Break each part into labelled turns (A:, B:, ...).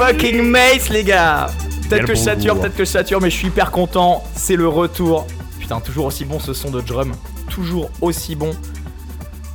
A: Fucking Mace, les gars Peut-être que je sature, peut-être que je sature, mais je suis hyper content. C'est le retour. Putain, toujours aussi bon ce son de drum. Toujours aussi bon.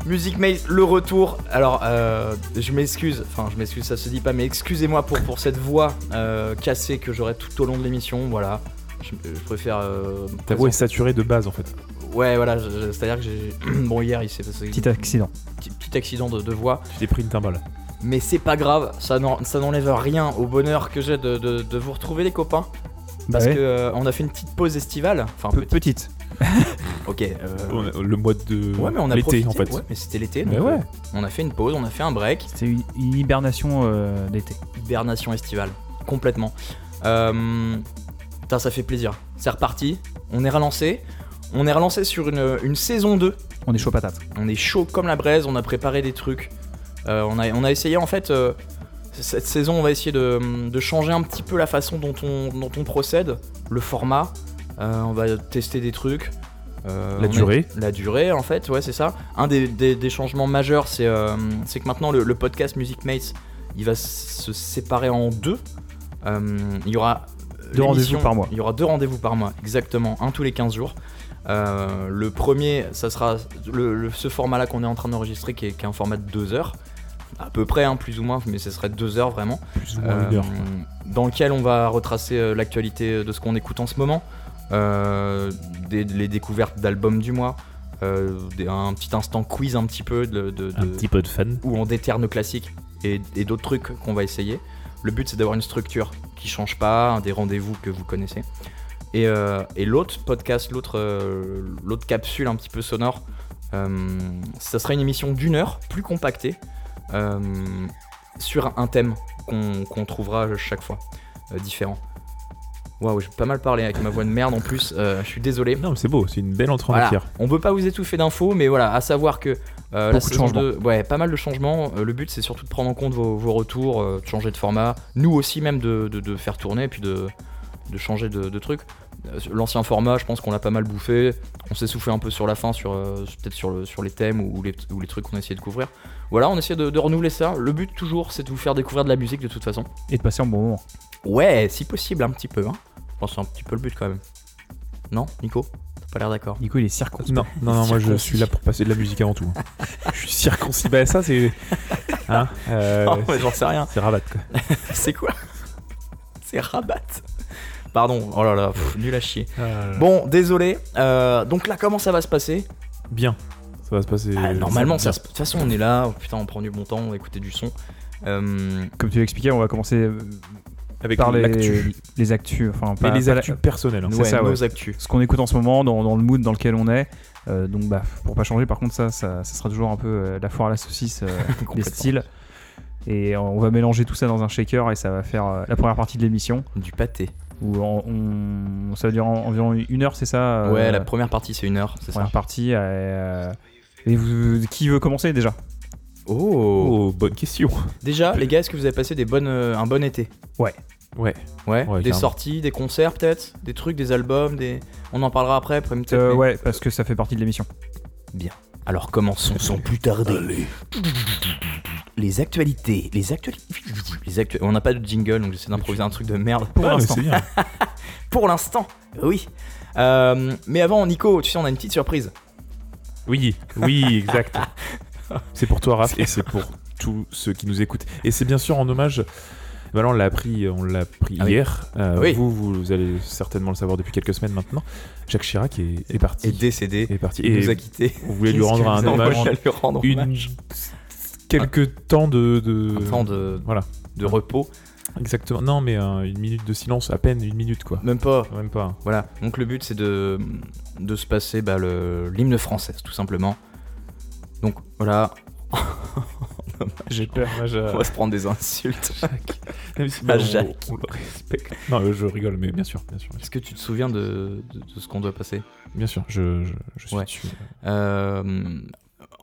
A: Music Maze, le retour. Alors, euh, je m'excuse, enfin, je m'excuse, ça se dit pas, mais excusez-moi pour, pour cette voix euh, cassée que j'aurai tout au long de l'émission. Voilà. Je, je préfère. euh,
B: Ta voix est saturée de base en fait.
A: Ouais, voilà, je- je- c'est-à-dire que j'ai. bon, hier, il s'est passé
C: Petit accident.
A: petit, petit accident de, de voix.
B: Tu t'es pris une timbale.
A: Mais c'est pas grave, ça n'en- ça n'enlève rien au bonheur que j'ai de, de- de vous retrouver, les copains.
C: Bah
A: Parce
C: ouais.
A: que euh, on a fait une petite pause estivale. Enfin,
C: Pe-
A: petite.
C: petite.
A: Ok. euh,
B: On a- Le mois de
A: Ouais, mais on a
B: l'été en fait.
A: Ouais, mais c'était l'été.
B: Ouais.
A: euh, On a fait une pause, on a fait un break.
C: C'était une, une hibernation euh, d'été.
A: Hibernation estivale. Complètement. Euh, putain, ça fait plaisir. C'est reparti. On est relancé. On est relancé sur une, une saison 2.
C: On est chaud patate.
A: On est chaud comme la braise, on a préparé des trucs. Euh, on, a, on a essayé en fait, euh, cette saison, on va essayer de, de changer un petit peu la façon dont on, dont on procède, le format. Euh, on va tester des trucs. Euh,
B: La durée.
A: La durée, en fait, ouais, c'est ça. Un des, des- des changements majeurs, c'est euh, que maintenant le, le podcast Music Mates, il va se séparer en deux. Il y aura
C: Deux rendez-vous par mois.
A: Il y aura deux rendez-vous par mois, exactement, un tous les 15 jours. Le premier, ça sera le, le- ce format-là qu'on est en train d'enregistrer, qui est, qui est un format de 2 heures, à peu près, hein, plus ou moins, mais ce serait 2 heures vraiment,
B: Plus ou moins
A: Euh,
B: une heure.
A: dans lequel on va retracer euh, l'actualité de ce qu'on écoute en ce moment, euh, des- les découvertes d'albums du mois, euh, des- un petit instant quiz un petit peu de, de-
B: Un petit peu de fan.
A: où on déterre nos classiques et, et d'autres trucs qu'on va essayer. Le but c'est d'avoir une structure qui change pas, des rendez-vous que vous connaissez. Et, euh, et l'autre podcast, l'autre euh, l'autre capsule un petit peu sonore, euh, ça sera une émission d'une heure, plus compactée, euh, sur un thème qu'on trouvera chaque fois, euh, différent. Waouh, j'ai pas mal parlé avec ma voix de merde en plus, euh, je suis désolé.
B: Non, mais c'est beau, c'est une belle entrée en
A: Voilà.
B: matière.
A: On veut pas vous étouffer d'infos, mais voilà, à savoir que euh, la
C: Beaucoup de
A: saison
C: changements.
A: 2, ouais, pas mal de changements. Euh, le but, c'est surtout de prendre en compte vos, vos retours, euh, de changer de format. Nous aussi, même de, de- de faire tourner, et puis de, de changer de. Euh, L'ancien format, je pense qu'on l'a pas mal bouffé. On s'est soufflé un peu sur la fin, sur euh, peut-être sur, le- sur les thèmes ou les, ou les trucs qu'on a essayé de couvrir. Voilà, on essaie de, de renouveler ça. Le but, toujours, c'est de vous faire découvrir de la musique de toute façon.
C: Et de passer un bon moment.
A: Ouais, si possible, un petit peu. Hein. Je pense que c'est un petit peu le but quand même. Non, Nico? T'as pas l'air d'accord
C: Nico, il est circonspect.
B: Non, non, non, moi je
A: Circoncis.
B: suis là pour passer de la musique avant tout. je suis circoncis. Bah, ça c'est. Hein euh,
A: Oh, mais J'en sais rien.
B: C'est rabat quoi.
A: C'est quoi? C'est Rabat. Pardon, oh là là, pff, nul à chier.
B: Euh,
A: Bon, désolé. Euh, donc là, comment ça va se passer?
B: Bien. Ça va se passer.
A: Ah, Normalement, ça
B: bien.
A: se- de toute façon, on est là. oh, putain, on prend du bon temps, on va écouter du son. Euh,
C: Comme tu l'expliquais, on va commencer euh,
B: Avec
C: par les,
B: l'actu.
C: les actus. Enfin, pas-
B: les
C: pas la-
B: actus personnelles. hein.
C: C'est
A: ouais,
C: ça, ouais.
A: nos actus.
C: ce qu'on écoute en ce moment, dans, dans le mood dans lequel on est. Euh, donc, bah, pour pas changer, par contre, ça, ça, ça sera toujours un peu euh, la foire à la saucisse euh, des styles. Et on va mélanger tout ça dans un shaker et ça va faire euh, la première partie de l'émission.
A: Du pâté.
C: Où on, on- ça va durer en- environ une heure, c'est ça euh,
A: Ouais, la première partie, c'est une heure, c'est ça.
C: première partie. euh, et vous- qui veut commencer déjà?
A: Oh.
B: Oh, bonne question.
A: Déjà, les gars, est-ce que vous avez passé des bonnes, euh, un bon été?
B: Ouais.
A: Ouais.
B: Ouais,
A: des
B: carrément.
A: sorties, des concerts peut-être? Des trucs, des albums, des. On en parlera après, après peut-être,
C: Euh,
A: mais-
C: Ouais, parce que ça fait partie de l'émission.
A: Alors commençons sans plus tarder. Les actualités, les actualités, les actu- On n'a pas de jingle, donc j'essaie d'improviser un truc de merde.
C: Pour l'instant.
A: Pour l'instant, oui. Euh, mais avant, Nico, tu sais, on a une petite surprise.
B: Oui, oui, exact. C'est pour toi, Raph, et c'est pour tous ceux qui nous écoutent. Et c'est bien sûr en hommage. Voilà, on l'a appris, on l'a appris
A: Ah oui.
B: hier. Euh,
A: Oui.
B: Vous, vous allez certainement le savoir depuis quelques semaines maintenant. Jacques Chirac est, est parti.
A: Est décédé.
B: est parti.
A: Il nous a
B: Et
A: quittés.
B: on voulait lui rendre un
C: vous
B: hommage.
A: Lui rendre
B: Une quelques temps de, de-
A: Un temps de,
B: voilà
A: de repos.
B: exactement non mais euh, une minute de silence à peine une minute quoi
A: Même pas.
B: même pas
A: Voilà. Donc le but, c'est de, de se passer bah, le- l'hymne française, tout simplement. Donc voilà,
B: j'ai peur moi,
A: on va se prendre des insultes.
B: Même si,
A: Ah,
B: on-
A: Jacques.
B: on, le respecte non euh, je rigole mais bien sûr bien sûr
A: Est-ce que tu te souviens de, de- de ce qu'on doit passer?
B: Bien sûr je, je, je suis
A: Ouais.
B: dessus.
A: Euh,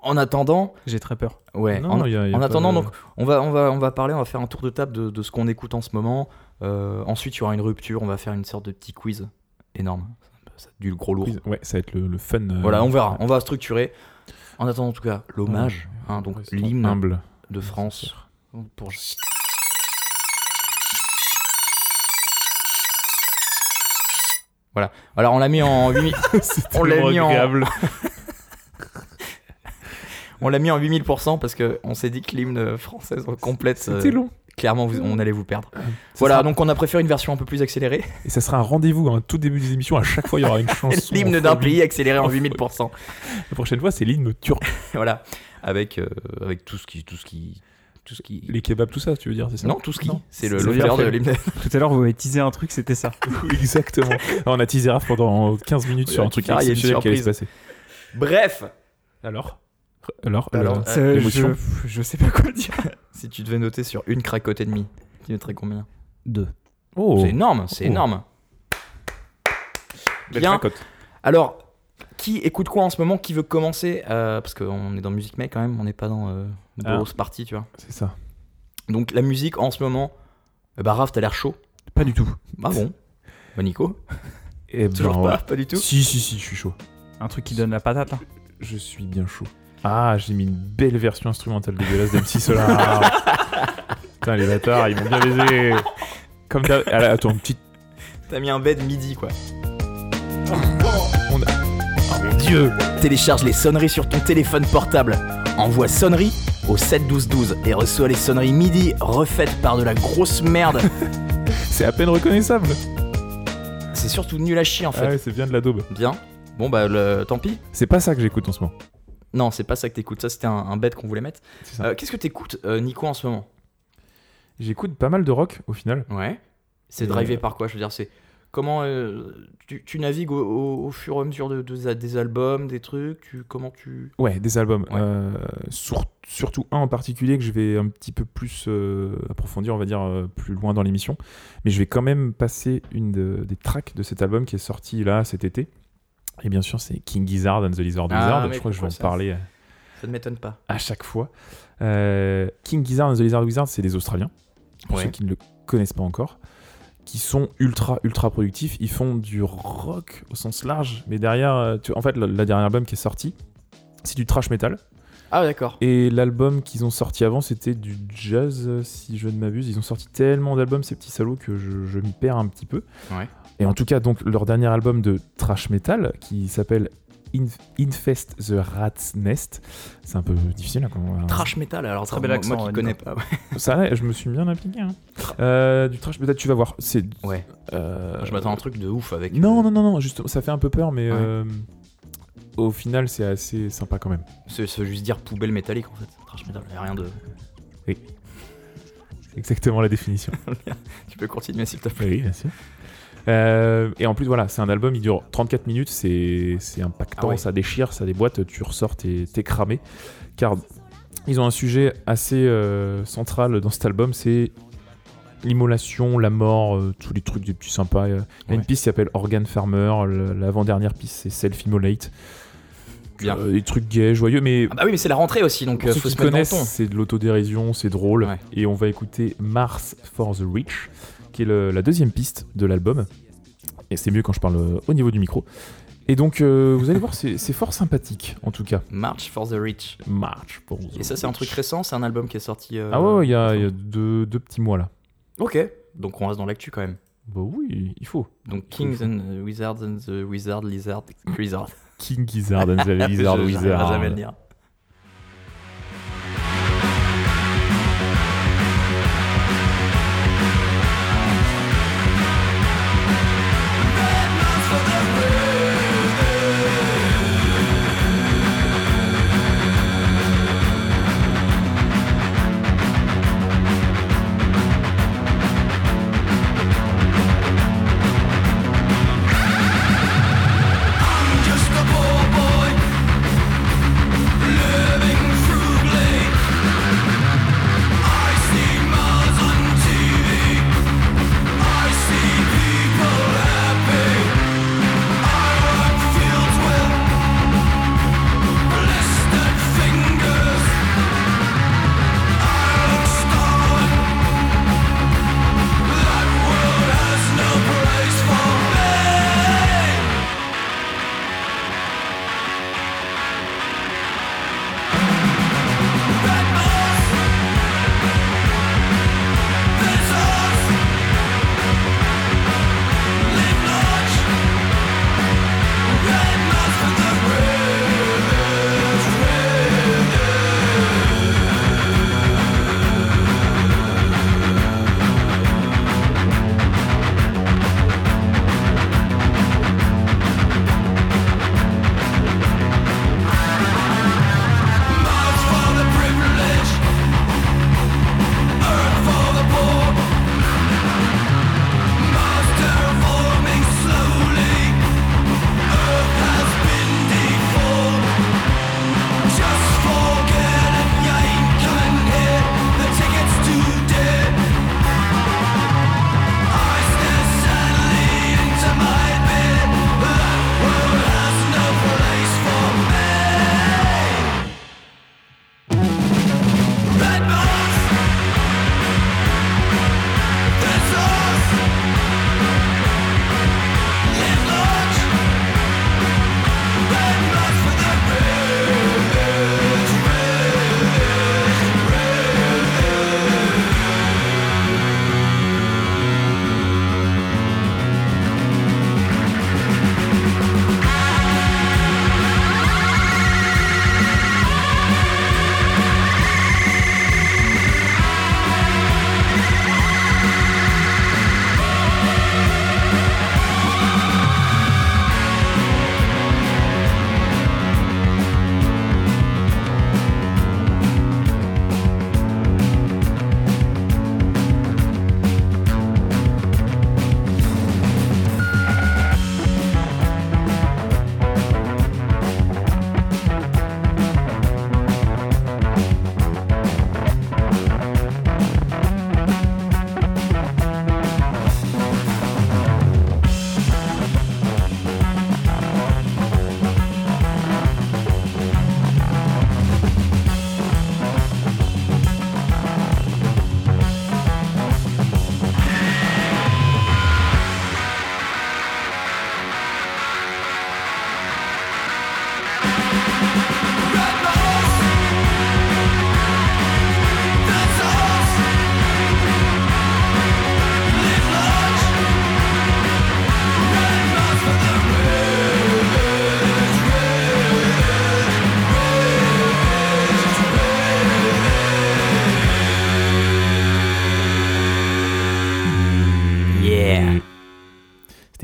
A: en attendant.
C: J'ai très peur.
A: Ouais.
B: Non,
A: en,
B: y a
A: en attendant, donc, on va, on, va, on va parler, on va faire un tour de table de, de ce qu'on écoute en ce moment. Euh, ensuite, il y aura une rupture. On va faire une sorte de petit quiz énorme. Ça, du gros lourd.
B: Ouais, ça va être le, fun. Euh,
A: voilà, on verra. On va structurer. En attendant, en tout cas, l'hommage, hein, donc l'hymne de France pour. Voilà. Alors on l'a mis en 8
B: minutes.
A: on l'a mis en... on l'a mis en 8000% parce que on s'est dit que l'hymne française complète
B: C'était
A: euh,
B: long.
A: clairement vous- on allait vous perdre.
B: Ça
A: Voilà,
B: sera-
A: donc on a préféré une version un peu plus accélérée.
B: Et ça sera un rendez-vous un tout début des émissions. À chaque fois, il y aura une chanson.
A: L'hymne d'un pays accéléré en
B: En
A: 8000%.
B: La prochaine fois, c'est l'hymne turc.
A: voilà, avec euh, avec tout ce qui tout ce qui tout ce qui
B: Les kebabs, tout ça, tu veux dire, c'est ça
A: Non, tout ce qui. C'est le de l'hymne.
C: Tout à l'heure, vous avez teasé un truc, c'était ça.
B: Exactement. On a teasé Raph pendant 15 minutes sur un truc
A: Car il y a une
B: exceptionnel qui allait se
A: surprise.
B: passer.
A: Bref,
B: Alors Alors, euh,
C: je, je sais pas quoi dire.
A: si tu devais noter sur une cracotte et demie, tu mettrais combien?
C: Deux.
B: Oh,
A: C'est énorme, c'est
B: Oh.
A: énorme.
B: belle
A: bien.
B: cracotte.
A: Alors, qui écoute quoi en ce moment? Qui veut commencer? Euh, Parce qu'on est dans Musique Mec quand même, on n'est pas dans euh, une
B: Ah.
A: grosse partie, tu vois.
B: C'est ça.
A: Donc la musique en ce moment, euh, bah Raph, t'as l'air chaud.
C: Pas du tout.
A: Ah bon? Bah Nico
B: Et
A: Toujours
B: ben,
A: pas,
B: ouais.
A: pas du tout.
B: Si, si, si, je suis chaud.
C: Un truc qui donne la patate là.
B: Je suis bien chaud. Ah, j'ai mis une belle version instrumentale dégueulasse d'MC Solar. Putain, les bâtards, ils m'ont bien baisé. Comme d'hab. Ah, là, Attends, petite.
A: T'as mis un bed midi quoi.
B: On a... Oh mon dieu
A: Télécharge les sonneries sur ton téléphone portable. Envoie sonnerie au 7 12 12 et reçois les sonneries midi refaites par de la grosse merde.
B: C'est à peine reconnaissable.
A: C'est surtout nul à chier en fait.
B: Ah ouais, c'est bien de la daube.
A: Bien. Bon bah le... tant pis.
B: C'est pas ça que j'écoute en ce moment.
A: Non, c'est pas ça que t'écoutes. Ça c'était un, un bed qu'on voulait mettre. Euh, Qu'est-ce que t'écoutes euh, Nico en ce moment?
B: J'écoute pas mal de rock au final.
A: Ouais. C'est drivé
B: euh,
A: par quoi? Je veux dire, c'est comment euh, tu, tu navigues au, au- au fur et à mesure de, de- des albums, des trucs? Tu, comment tu
B: Ouais, des albums.
A: Ouais.
B: Euh, sur- surtout un en particulier que je vais un petit peu plus euh, approfondir, on va dire, plus loin dans l'émission. Mais je vais quand même passer une de- des tracks de cet album qui est sorti là cet été. Et bien sûr, c'est King Gizzard and the Lizard
A: Ah,
B: Wizard. je crois que je vais en
A: ça
B: parler
A: Ça ne m'étonne pas.
B: à chaque fois. Euh, King Gizzard and the Lizard Wizard, c'est des Australiens, pour
A: Ouais.
B: ceux qui ne le connaissent pas encore, qui sont ultra, ultra productifs. Ils font du rock au sens large, mais derrière, euh, tu- en fait, le, le dernier album qui est sorti, c'est du trash metal.
A: Ah d'accord.
B: Et l'album qu'ils ont sorti avant, c'était du jazz, euh, si je ne m'abuse. Ils ont sorti tellement d'albums, ces petits salauds, que je, je m'y perds un petit peu.
A: Ouais.
B: Et en tout cas, donc, leur dernier album de trash metal, qui s'appelle Inf- Infest the Rat's Nest. C'est un peu difficile. Quand on-
A: Trash metal. Alors
C: Très bel accent,
A: Moi qui connais pas. ouais.
B: Ça, je me suis bien appliqué. hein. Euh, du trash metal, tu vas voir. C'est.
A: Ouais.
B: euh,
A: Je m'attends à un truc de ouf avec.
B: Non,
A: euh,
B: non, non, non, juste, ça fait un peu peur, mais
A: Ouais.
B: euh, au final, c'est assez sympa quand même.
A: C'est juste dire poubelle métallique en fait. Trash metal. Y a rien de.
B: Exactement la définition.
A: Tu peux continuer s'il te plaît.
B: Oui, bien sûr. Euh, et en plus, voilà, c'est un album, il dure 34 minutes, c'est c'est impactant,
A: Ah ouais.
B: ça déchire, ça déboîte, tu ressors, t'es t'es cramé. Car ils ont un sujet assez euh, central dans cet album, c'est l'immolation, la mort, euh, tous les trucs des petits sympas. Il y a une piste qui s'appelle Organ Farmer, le- l'avant-dernière piste c'est Self-Immolate.
A: Bien.
B: Des trucs gays, joyeux, mais
A: Ah bah oui, mais c'est la rentrée aussi, donc
B: pour ceux
A: faut
B: qui
A: se
B: connaissent,
A: ton.
B: c'est de l'autodérision, c'est drôle.
A: Ouais.
B: Et on va écouter Mars for the Rich, qui est le- la deuxième piste de l'album. Et c'est mieux quand je parle euh, au niveau du micro. Et donc, euh, vous allez voir, c'est fort sympathique, en tout cas.
A: March for the Rich.
B: March for the
A: Et ça, c'est un truc récent, c'est un album qui est sorti. euh,
B: Ah ouais, il y a, y a deux, deux petits mois là.
A: Ok, donc on reste dans l'actu quand même.
B: Bah oui, il faut.
A: Donc Kings and uh, Wizards and the Wizard Lizard Wizard.
B: King Gizzard and the Lizard
A: Je- j'arriverai
B: Wizard.
A: jamais le dire.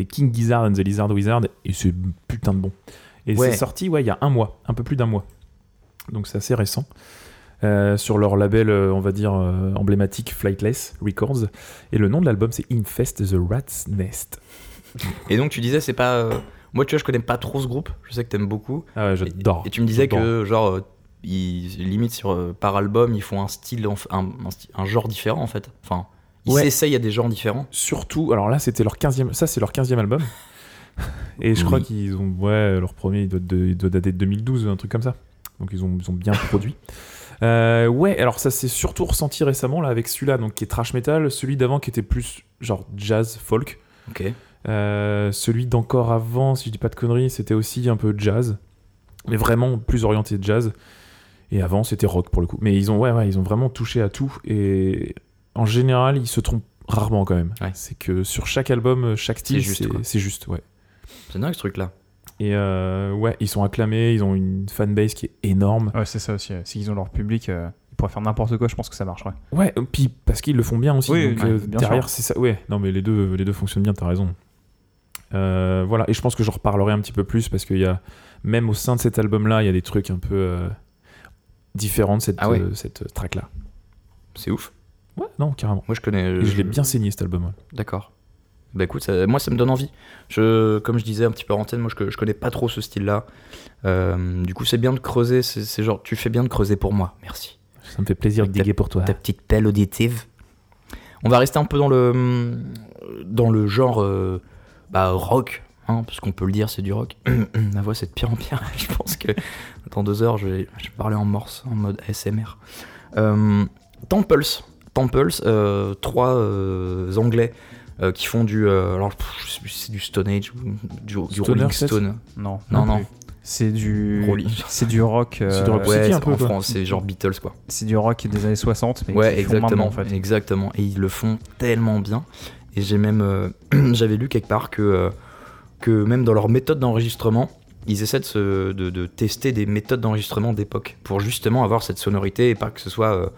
B: King Gizzard and the Lizard Wizard et c'est putain de bon. Et
A: Ouais.
B: c'est sorti ouais, il y a un mois, un peu plus d'un mois. Donc c'est assez récent. Euh, sur leur label, euh, on va dire, euh, emblématique Flightless Records. Et le nom de l'album, c'est Infest the Rat's Nest.
A: Et donc tu disais, c'est pas. Moi, tu vois, je connais pas trop ce groupe. Je sais que t'aimes beaucoup.
B: Ah ouais, j'adore.
A: Et tu me disais que, genre, ils, limite sur, par album, ils font un style, un, un genre différent en fait. Enfin, ils
B: Ouais.
A: s'essayent à des genres différents.
B: Surtout, alors là, c'était leur 15e, ça c'est leur 15e album. Et je crois qu'ils ont, ouais, leur premier, il doit, de- il doit dater de 2012, un truc comme ça. Donc ils ont, ils ont bien produit. Euh, ouais, alors ça s'est surtout ressenti récemment là avec celui-là, donc qui est trash metal, celui d'avant qui était plus genre jazz folk.
A: Ok.
B: Euh, celui d'encore avant, si je dis pas de conneries, c'était aussi un peu jazz, mais vraiment plus orienté jazz. Et avant, c'était rock pour le coup. Mais ils ont, ouais, ouais, ils ont vraiment touché à tout. Et en général, ils se trompent rarement quand même.
A: Ouais.
B: C'est que sur chaque album, chaque style,
A: C'est juste,
B: c'est juste, ouais.
A: C'est dingue ce truc-là.
B: Et euh, ouais, ils sont acclamés, ils ont une fanbase qui est énorme.
C: Ouais, c'est ça aussi. ouais. S'ils ont leur public, euh, ils pourraient faire n'importe quoi, je pense que ça marcherait.
B: Ouais, puis parce qu'ils le font bien aussi.
C: Oui,
B: donc, euh,
C: bien
B: derrière,
C: sûr.
B: c'est ça. Ouais, non, mais les deux, les deux fonctionnent bien, t'as raison. Euh, voilà, et je pense que j'en reparlerai un petit peu plus parce qu'il y a, même au sein de cet album-là, il y a des trucs un peu euh, différents de cette,
A: Ah ouais.
B: euh, cette track-là.
A: C'est ouf.
B: Ouais, non, carrément.
A: Moi, je connais.
B: Et je l'ai bien saigné cet album.
A: D'accord. Bah écoute, ça- moi ça me donne envie. Je, comme je disais un petit peu en antenne, moi je, je connais pas trop ce style-là. Euh, du coup, c'est bien de creuser. C'est genre, tu fais bien de creuser pour moi. Merci.
B: Ça me fait plaisir de
A: ta-
B: diguer pour toi.
A: Ta petite pelle auditive. On va rester un peu dans le dans le genre euh, bah, rock, hein, parce qu'on peut le dire, c'est du rock. Ma voix c'est de pire en pire. je pense que dans deux heures, je vais, je vais parler en morse, en mode ASMR. Euh, Temples, Temples, euh, trois euh, Anglais euh, qui font du euh, alors pff, je sais plus si c'est du Stone Age ou du, du
B: Stoner
A: Rolling Stone.
C: Non,
A: Non, non.
C: C'est du, c'est du rock. euh,
B: C'est du rock
A: Ouais,
B: un
A: c'est-
B: peu,
A: en
B: quoi.
A: France, c'est genre Beatles quoi.
C: c'est du rock des années 60, mais
A: Ouais, exactement,
C: maintenant, en fait.
A: exactement. Et ils le font tellement bien. Et j'ai même, euh, j'avais lu quelque part que, euh, que même dans leur méthode d'enregistrement, ils essaient de, se- de, de tester des méthodes d'enregistrement d'époque pour justement avoir cette sonorité et pas que ce soit, euh,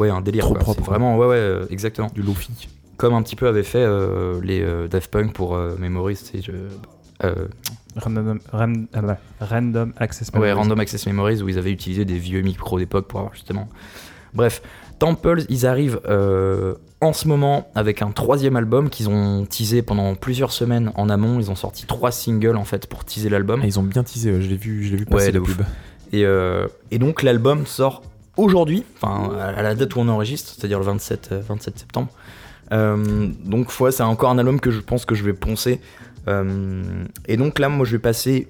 A: ouais, un délire.
B: Trop
A: quoi.
B: propre.
A: Vraiment, ouais, ouais, euh, exactement.
B: Du Lofi.
A: Comme un petit peu avait fait euh, les euh, Daft Punk pour Memories, je-
C: Random, ran- ah random Access
A: Ouais,
C: Memories.
A: Random Access Memories où ils avaient utilisé des vieux micros d'époque pour avoir justement. Bref, Temples, ils arrivent euh, en ce moment avec un troisième album qu'ils ont teasé pendant plusieurs semaines en amont. Ils ont sorti trois singles en fait pour teaser l'album.
B: Ah, ils ont bien teasé, ouais, je l'ai vu, je l'ai vu passer
A: Ouais,
B: la pub.
A: Et, euh, et donc l'album sort aujourd'hui, enfin à la date où on enregistre, c'est-à-dire le 27, euh, 27 septembre. Euh, donc ouais, c'est encore un album que je pense que je vais poncer. Euh, et donc là, moi, je vais passer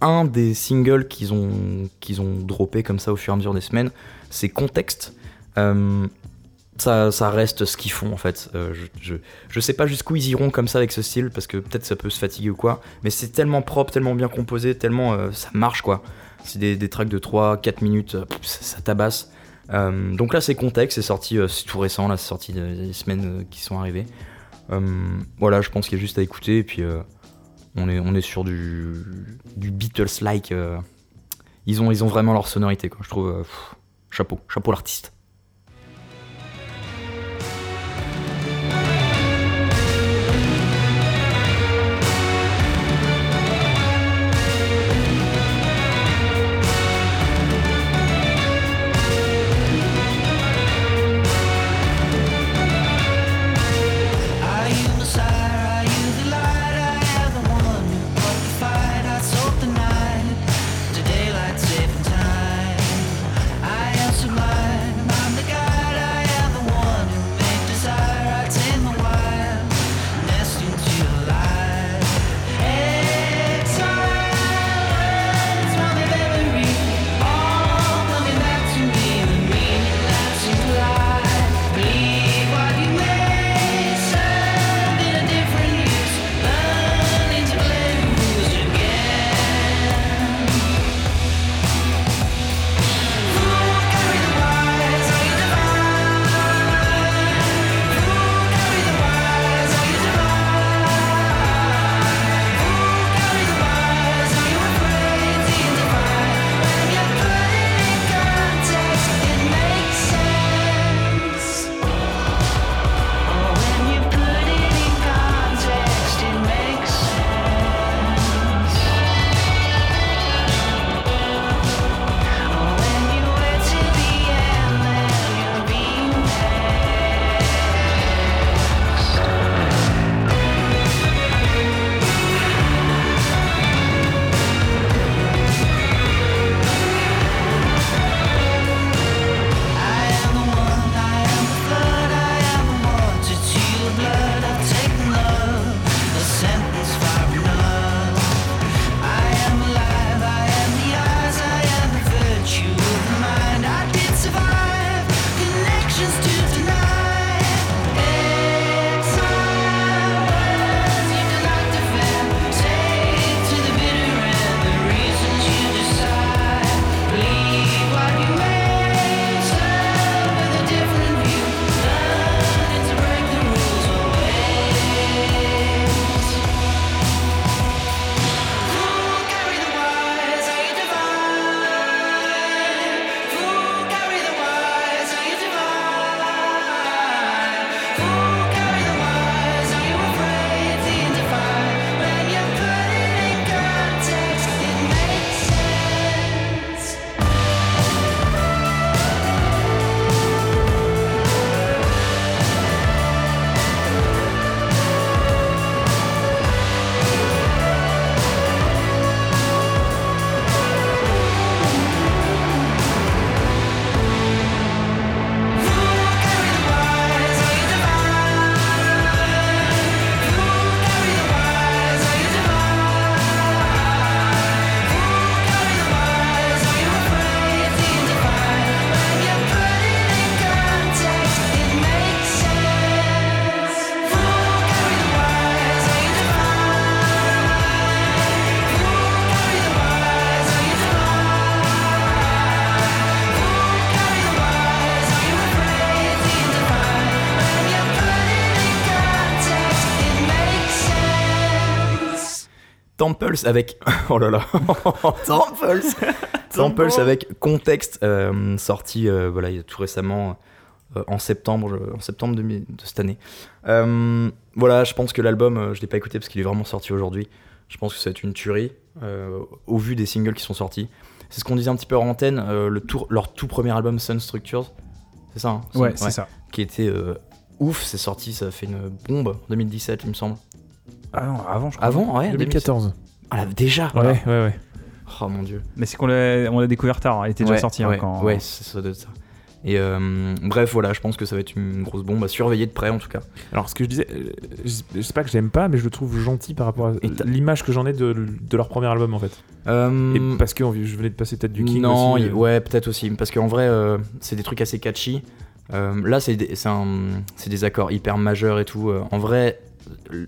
A: un des singles qu'ils ont, qu'ils ont droppé comme ça au fur et à mesure des semaines. C'est Contexte. Euh, ça, ça reste ce qu'ils font en fait. Euh, je, je, je sais pas jusqu'où ils iront comme ça avec ce style parce que peut-être ça peut se fatiguer ou quoi. Mais c'est tellement propre, tellement bien composé, tellement euh, ça marche quoi. C'est des, des tracks de 3-4 minutes, euh, ça, tabasse. Euh, donc là c'est Contexte, c'est sorti, euh, c'est tout récent, là c'est sorti de- des semaines qui sont arrivées. Voilà, je pense qu'il y a juste à écouter et puis on, est, on est sur du, du Beatles-like. ils, ont, ils ont vraiment leur sonorité quoi, je trouve. chapeau, chapeau l'artiste. Temples avec. Oh là là Temples Temples avec Contexte, euh, sorti euh, voilà, tout récemment, euh, en septembre, en septembre 2000 de cette année. Euh, voilà, je pense que l'album, euh, je l'ai pas écouté parce qu'il est vraiment sorti aujourd'hui. Je pense que ça va être une tuerie, euh, au vu des singles qui sont sortis. C'est ce qu'on disait un petit peu en antenne, euh, le tour, leur tout premier album, Sun Structures. C'est ça hein?
C: Ouais, c'est ça.
A: Qui était euh, ouf, c'est sorti, ça a fait une bombe en 2017, il me semble.
C: Ah non, avant, je crois.
A: Avant, ouais
B: 2014.
A: Ah, là, déjà
B: Ouais, ouais, ouais.
A: Oh mon dieu.
C: Mais c'est qu'on l'a on l'a découvert tard. Elle était déjà
A: Ouais,
C: sortie hein,
A: ouais,
C: quand.
A: Ouais, c'est- ça doit être ça. Et euh, bref, voilà, je pense que ça va être une grosse bombe à surveiller de près en tout cas.
B: Alors, ce que je disais, euh, je je sais pas que j'aime pas, mais je le trouve gentil par rapport à l'image que j'en ai de, de leur premier album en fait.
A: Euh,
B: Et parce que je venais de passer peut-être du King
A: non,
B: aussi.
A: y-
B: euh,
A: ouais, peut-être aussi. Parce qu'en vrai, euh, c'est des trucs assez catchy. Euh, là, c'est des, c'est un- c'est des accords hyper majeurs et tout. Euh, en vrai, euh,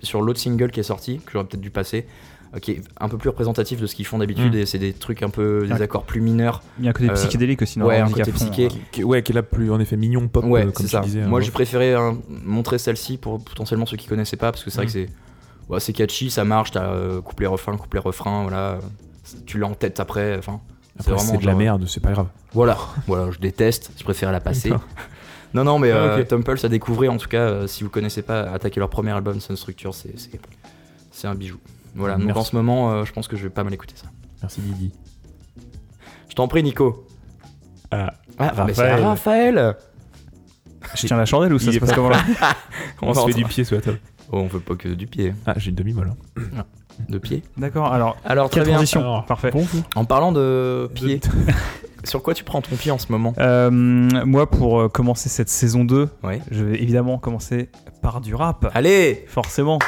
A: sur l'autre single qui est sorti, que j'aurais peut-être dû passer, euh, qui est un peu plus représentatif de ce qu'ils font d'habitude,
B: Mm.
A: et c'est des trucs un peu, des
C: Ouais.
A: accords plus mineurs.
C: Il y a un côté
A: Euh,
C: psychédélique aussi. dans
A: ouais, un côté psyché.
C: euh.
B: qui- ouais, qui est là plus en effet mignon pop,
A: Ouais,
B: euh, comme
A: ça.
B: disais.
A: Moi,
B: hein.
A: j'ai préféré hein, montrer celle-ci pour potentiellement ceux qui connaissaient pas, parce que c'est vrai
B: Mm.
A: que c'est ouais, c'est catchy, ça marche, t'as euh, couplet refrain, couplet refrain, voilà. Tu l'as en tête après, enfin.
B: C'est de la merde, c'est pas grave.
A: Voilà, voilà, je déteste, je préfère la passer. Non, non, mais
B: Ah,
A: euh,
B: ok.
A: Temples à découvrir, en tout cas, euh, si vous connaissez pas, attaquer leur premier album, Sun Structure, c'est un bijou. Voilà, donc en ce moment, euh, je pense que je vais pas mal écouter ça.
B: Merci Didi.
A: Je t'en prie, Nico.
B: Ah,
A: Ah, mais c'est
B: Raphaël.
C: Je tiens la chandelle ou ça
B: Il
C: se passe
B: pas-
C: comment là
B: on se fait du pied sous la table.
A: Oh, on veut pas que du pied.
B: Ah, j'ai une demi-molle. hein.
A: De pied
C: D'accord, alors.
A: Alors, très
C: Quelle
A: bien.
B: Alors,
C: Parfait.
A: En parlant de pied, sur quoi tu prends ton pied en ce moment
C: Euh, moi, pour euh, commencer cette saison 2,
A: Ouais.
C: je vais évidemment commencer par du rap.
A: Allez
C: Forcément.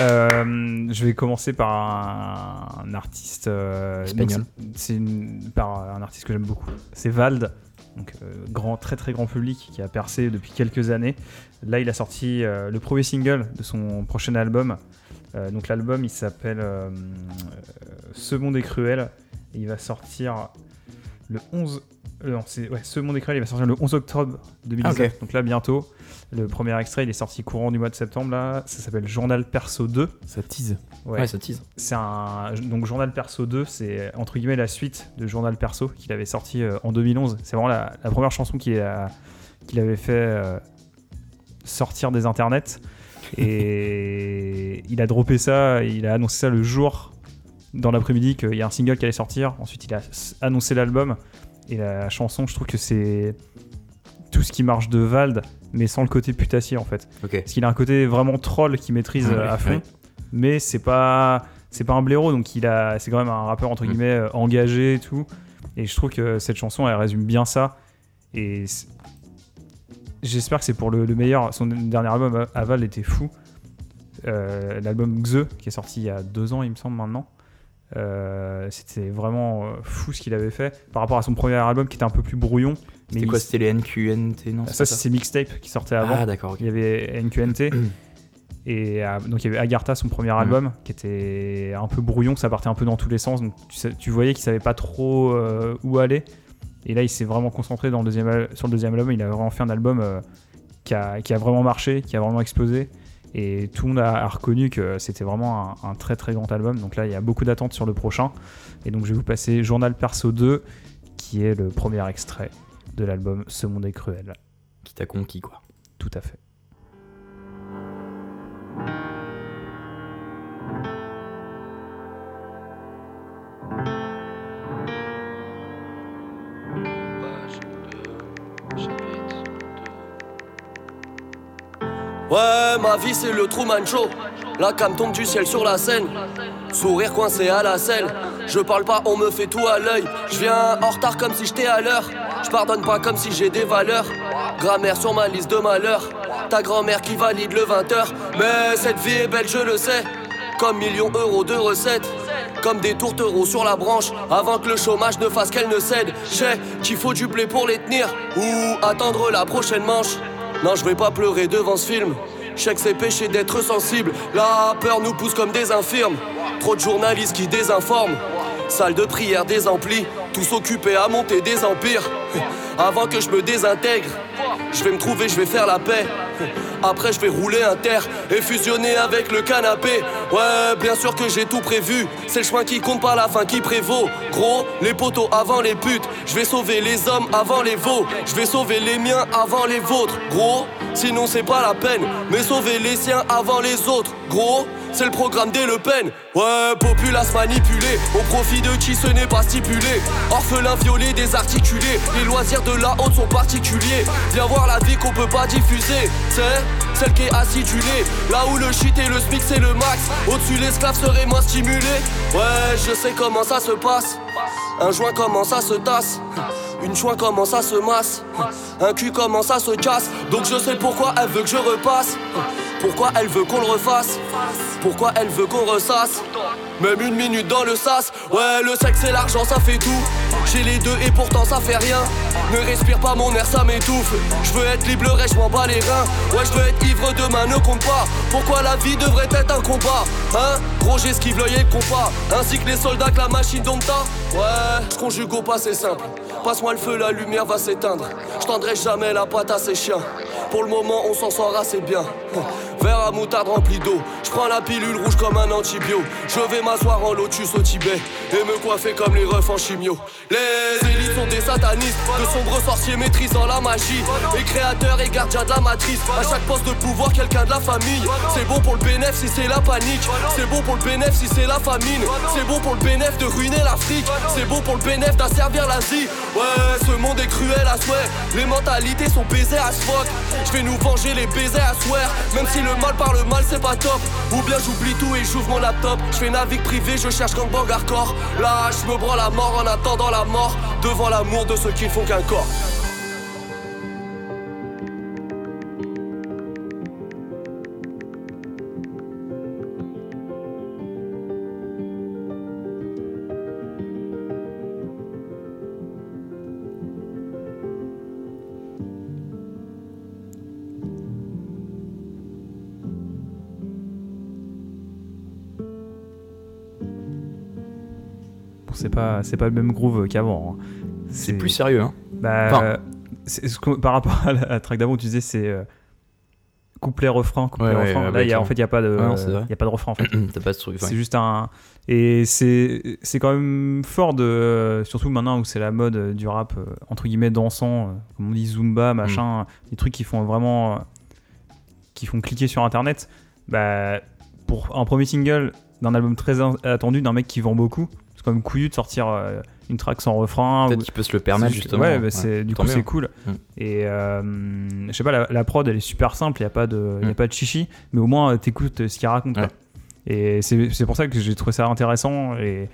C: Euh, je vais commencer par un, un artiste euh,
A: Espagnol.
C: c'est- une- par un artiste que j'aime beaucoup. C'est Vald, donc euh, grand, très très grand public qui a percé depuis quelques années. Là, il a sorti le premier single de son prochain album. Donc l'album, il s'appelle Ce monde est cruel. Et il va sortir le 11. euh, non, c'est ouais, Ce monde cruel. Il va sortir le 11 octobre 2019.
A: Ah.
C: Donc là, bientôt. Le premier extrait, il est sorti courant du mois de septembre. Là, ça s'appelle Journal Perso 2.
B: Ça tease.
C: Ouais.
A: Ouais, ça tease.
C: C'est un donc Journal Perso 2, c'est entre guillemets la suite de Journal Perso qu'il avait sorti euh, en 2011. C'est vraiment la, la première chanson qu'il a- qu'il avait fait euh, sortir des internets. Et il a droppé ça, il a annoncé ça le jour dans l'après-midi qu'il y a un single qui allait sortir. Ensuite, il a annoncé l'album et la chanson. Je trouve que c'est tout ce qui marche de Vald, mais sans le côté putassier en fait. Parce qu'il a un côté vraiment troll qui maîtrise euh, à fond,
A: ouais.
C: mais c'est pas c'est pas un blaireau, donc il a c'est quand même un rappeur entre
A: Mm.
C: guillemets engagé et tout. Et je trouve que cette chanson elle résume bien ça. Et j'espère que c'est pour le, le meilleur. Son dernier album euh, Aval était fou. Euh, L'album Xe qui est sorti il y a deux ans il me semble maintenant. Euh, c'était vraiment euh, fou ce qu'il avait fait par rapport à son premier album qui était un peu plus brouillon. Mais
A: C'était
C: il-
A: quoi C'était les NQNT Non,
C: ça c'est ses mixtapes qui sortaient avant.
A: Ah, d'accord.
C: Il y avait NQNT. Et euh, donc il y avait Agartha, son premier
A: Mm.
C: album, qui était un peu brouillon, ça partait un peu dans tous les sens. Donc tu, tu voyais qu'il savait pas trop euh, où aller. Et là, il s'est vraiment concentré dans le deuxième, al- sur le deuxième album. Il a vraiment fait un album qui, a, qui a vraiment marché, qui a vraiment explosé. Et tout le monde a, a reconnu que c'était vraiment un, un très très grand album. Donc là, il y a beaucoup d'attentes sur le prochain. Et donc je vais vous passer Journal Perso 2, qui est le premier extrait de l'album Ce monde est cruel.
A: Qui t'a conquis, quoi.
C: Tout à fait.
D: Ouais, ma vie c'est le Truman Show. La cam tombe du ciel sur la scène. Sourire coincé à la selle. Je parle pas, on me fait tout à l'œil. Je viens en retard comme si j'étais à l'heure. Je pardonne pas comme si j'ai des valeurs. Grammaire sur ma liste de malheurs. Ta grand-mère qui valide le 20h. Mais cette vie est belle, je le sais. Comme millions d'euros de recettes. Comme des tourtereaux sur la branche. Avant que le chômage ne fasse qu'elle ne cède. Je sais qu'il faut du blé pour les tenir. Ou attendre la prochaine manche. Non, je vais pas pleurer devant ce film. Je sais que c'est péché d'être sensible. La peur nous pousse comme des infirmes. Trop de journalistes qui désinforment. Salle de prière des. Tous occupés à monter des empires. Avant que je me désintègre, je vais me trouver, je vais faire la paix. Après je vais rouler un terre et fusionner avec le canapé. Ouais, bien sûr que j'ai tout prévu. C'est le chemin qui compte pas la fin qui prévaut. Gros, les poteaux avant les putes. Je vais sauver les hommes avant les veaux. Je vais sauver les miens avant les vôtres. Gros, sinon c'est pas la peine. Mais sauver les siens avant les autres. Gros, c'est le programme des Le Pen. Ouais, populace manipulée, au profit de qui ce n'est pas stipulé. Orphelin violé, désarticulé, les loisirs de la honte sont particuliers. Viens voir la vie qu'on peut pas diffuser, c'est celle qui est acidulée. Là où le shit et le smic c'est le max, au-dessus l'esclave serait moins stimulé. Ouais, je sais comment ça se passe. Un joint commence à se tasse? Une joint commence à se masse? Un cul commence à se casse? Donc je sais pourquoi elle veut que je repasse. Pourquoi elle veut qu'on le refasse? Pourquoi elle veut qu'on ressasse? Même une minute dans le sas. Ouais le sexe et l'argent ça fait tout. J'ai les deux et pourtant ça fait rien. Ne respire pas mon air ça m'étouffe. Je veux être libre je m'en bats les reins. Ouais je veux être ivre demain ne compte pas. Pourquoi la vie devrait être un combat Hein? Gros j'esquive l'œil et le compas. Ainsi que les soldats que la machine dompta Ouais je conjugue au passé simple. Passe-moi le feu la lumière va s'éteindre. Je tendrai jamais la patte à ces chiens. Pour le moment, on s'en sort assez bien. Verre à moutarde rempli d'eau. Je prends la pilule rouge comme un antibio. Je vais m'asseoir en lotus au Tibet et me coiffer comme les refs en chimio. Les élites sont des satanistes, de sombres sorciers maîtrisant la magie. Et créateurs et gardiens de la matrice. À chaque poste de pouvoir, quelqu'un de la famille. C'est bon pour le bénéf si c'est la panique. C'est bon pour le bénéf si c'est la famine. C'est bon pour le bénéf de ruiner l'Afrique. C'est bon pour le bénéf d'asservir l'Asie. Ouais, ce monde est cruel à souhait. Les mentalités sont baisées à ce. Je vais nous venger les baisers à swear Même si le mal par le mal c'est pas top. Ou bien j'oublie tout et j'ouvre mon laptop. Je fais navigue privé, je cherche gangbang hardcore. Là je me branle la mort en attendant la mort. Devant l'amour de ceux qui ne font qu'un corps
C: c'est pas, c'est pas le même groove qu'avant. hein.
A: C'est plus sérieux, hein.
C: Bah,
A: Enfin-
C: euh, c'est ce que- par rapport à la, track d'avant, tu disais c'est euh, couplet refrain, couplet
A: Ouais,
C: refrain.
A: ouais,
C: Là, y a, en fait, il y a pas de, il y a pas de refrain en fait.
A: T'as pas ce truc. ouais.
C: C'est juste un. Et c'est c'est quand même fort de. Surtout maintenant où c'est la mode euh, du rap, euh, entre guillemets, dansant, euh, comme on dit Zumba, machin, des trucs qui font vraiment. euh, qui font cliquer sur internet. Bah, pour un premier single d'un album très attendu, d'un mec qui vend beaucoup, quand même couillu de sortir euh, une track sans refrain.
A: Peut-être
C: ou-
A: qu'il peut se le permettre, justement.
C: Ouais, bah, c'est, du
A: tant
C: coup, c'est cool.
A: Mm.
C: Et euh, je sais pas, la, la prod, elle est super simple, il n'y a, pas de- y a
A: Mm.
C: pas de chichi, mais au moins, t'écoutes ce qu'il raconte.
A: Ouais.
C: quoi. Et c'est, pour ça que j'ai trouvé ça intéressant. Et,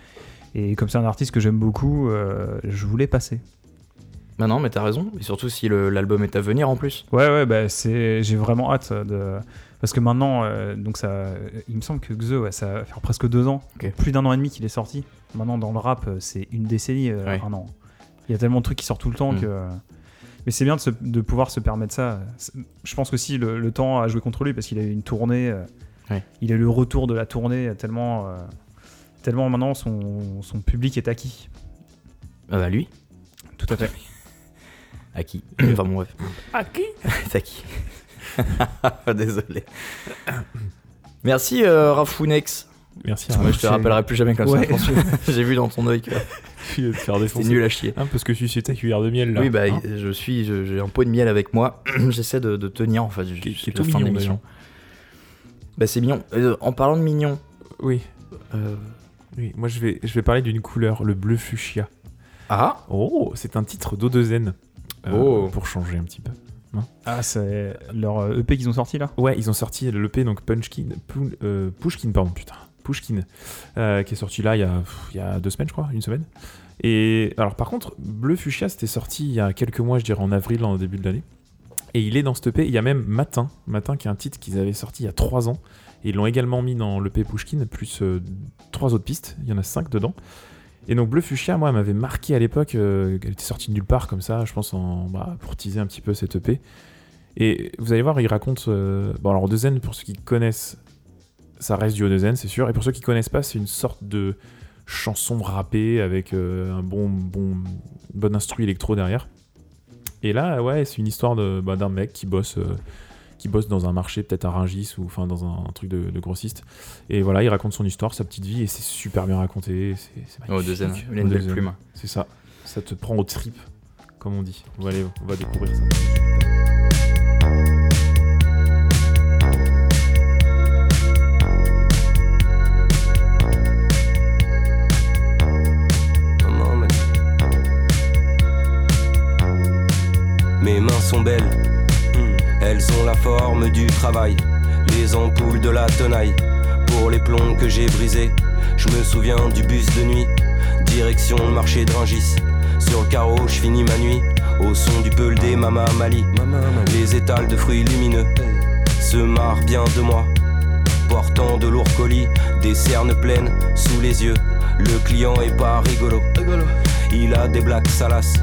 C: et comme c'est un artiste que j'aime beaucoup, euh, je voulais passer.
A: Bah non, mais t'as raison. Et surtout si l'album est à venir en plus.
C: Ouais, ouais, bah, c'est, j'ai vraiment hâte de. Parce que maintenant, euh, donc ça, il me semble que Xe, ouais, ça va faire presque deux ans, plus d'un an et demi qu'il est sorti. Maintenant, dans le rap, euh, c'est une décennie, euh,
A: Ouais.
C: un an. Il y a tellement de trucs qui sortent tout le temps
A: Mm.
C: que. Mais c'est bien de, se- de pouvoir se permettre ça. Je pense que si le, le temps a joué contre lui parce qu'il a eu une tournée, euh,
A: Ouais.
C: il a eu le retour de la tournée tellement, euh, tellement maintenant son, son public est acquis.
A: Ah bah lui.
C: Tout à fait.
A: À qui Enfin bon, bref. À qui C'est à qui Désolé. Merci euh, Rafounex.
B: Merci.
C: Ah.
A: Moi, je te rappellerai plus jamais comme
C: Ouais.
A: ça. J'ai vu dans ton œil que
B: te faire défoncer.
A: nul à chier.
B: Hein, parce que tu suis ta cuillère de miel là.
A: Oui, bah,
B: Hein
A: je suis, je- j'ai un pot de miel avec moi. J'essaie de, de tenir en fait.
B: Qui- qui est tout mignon.
A: Bah, c'est mignon. Euh, en parlant de mignon,
B: oui.
A: euh,
B: Oui, moi je vais, je vais parler d'une couleur, le bleu fuchsia.
A: ah,
B: Oh, c'est un titre d'O2N. euh,
A: Oh.
B: Pour changer un petit peu.
C: Ah, c'est leur euh, EP qu'ils ont sorti là
B: Ouais, ils ont sorti l'EP, donc Punchkin, euh, Pushkin, pardon, putain, Pushkin, euh, qui est sorti là il y, a, pff, il y a deux semaines, je crois, une semaine. Et alors, par contre, Bleu Fuchsia, c'était sorti il y a quelques mois, je dirais en avril, en début de l'année. Et il est dans ce EP. Il y a même Matin, Matin, qui est un titre qu'ils avaient sorti il y a trois ans. Et ils l'ont également mis dans l'EP Pushkin, plus euh, trois autres pistes. Il y en a cinq dedans. Et donc Bleu Fuchsia, moi, m'avait marqué à l'époque. euh, elle était sortie de nulle part comme ça, je pense, en, bah, pour teaser un petit peu cette EP. Et vous allez voir, il raconte. euh, Bon, alors, Odezen, pour ceux qui connaissent, ça reste du Odezen, c'est sûr. Et pour ceux qui connaissent pas, c'est une sorte de chanson rappée avec euh, un bon, bon, bon instru électro derrière. Et là, ouais, c'est une histoire bah, d'un mec qui bosse, qui bosse dans un marché, peut-être à Rungis ou enfin dans un, un truc de, de grossiste. Et voilà, il raconte son histoire, sa petite vie, et c'est super bien raconté. C'est
A: Au
B: magnifique.
A: deuxième,
B: Au
A: une belle
B: deuxième.
A: plume.
B: C'est ça. Ça te prend au trip, comme on dit. On va, aller, on va découvrir ça.
E: Mes mains sont belles. Elles ont la forme du travail, les ampoules de la tenaille. Pour les plombs que j'ai brisés, je me souviens du bus de nuit, direction le marché de Rungis. Sur le carreau, je finis ma nuit, au son du peul des Mama Mali. Les étals de fruits lumineux se marrent bien de moi, portant de lourds colis, des cernes pleines sous les yeux. Le client est pas rigolo. Il a des blagues salaces.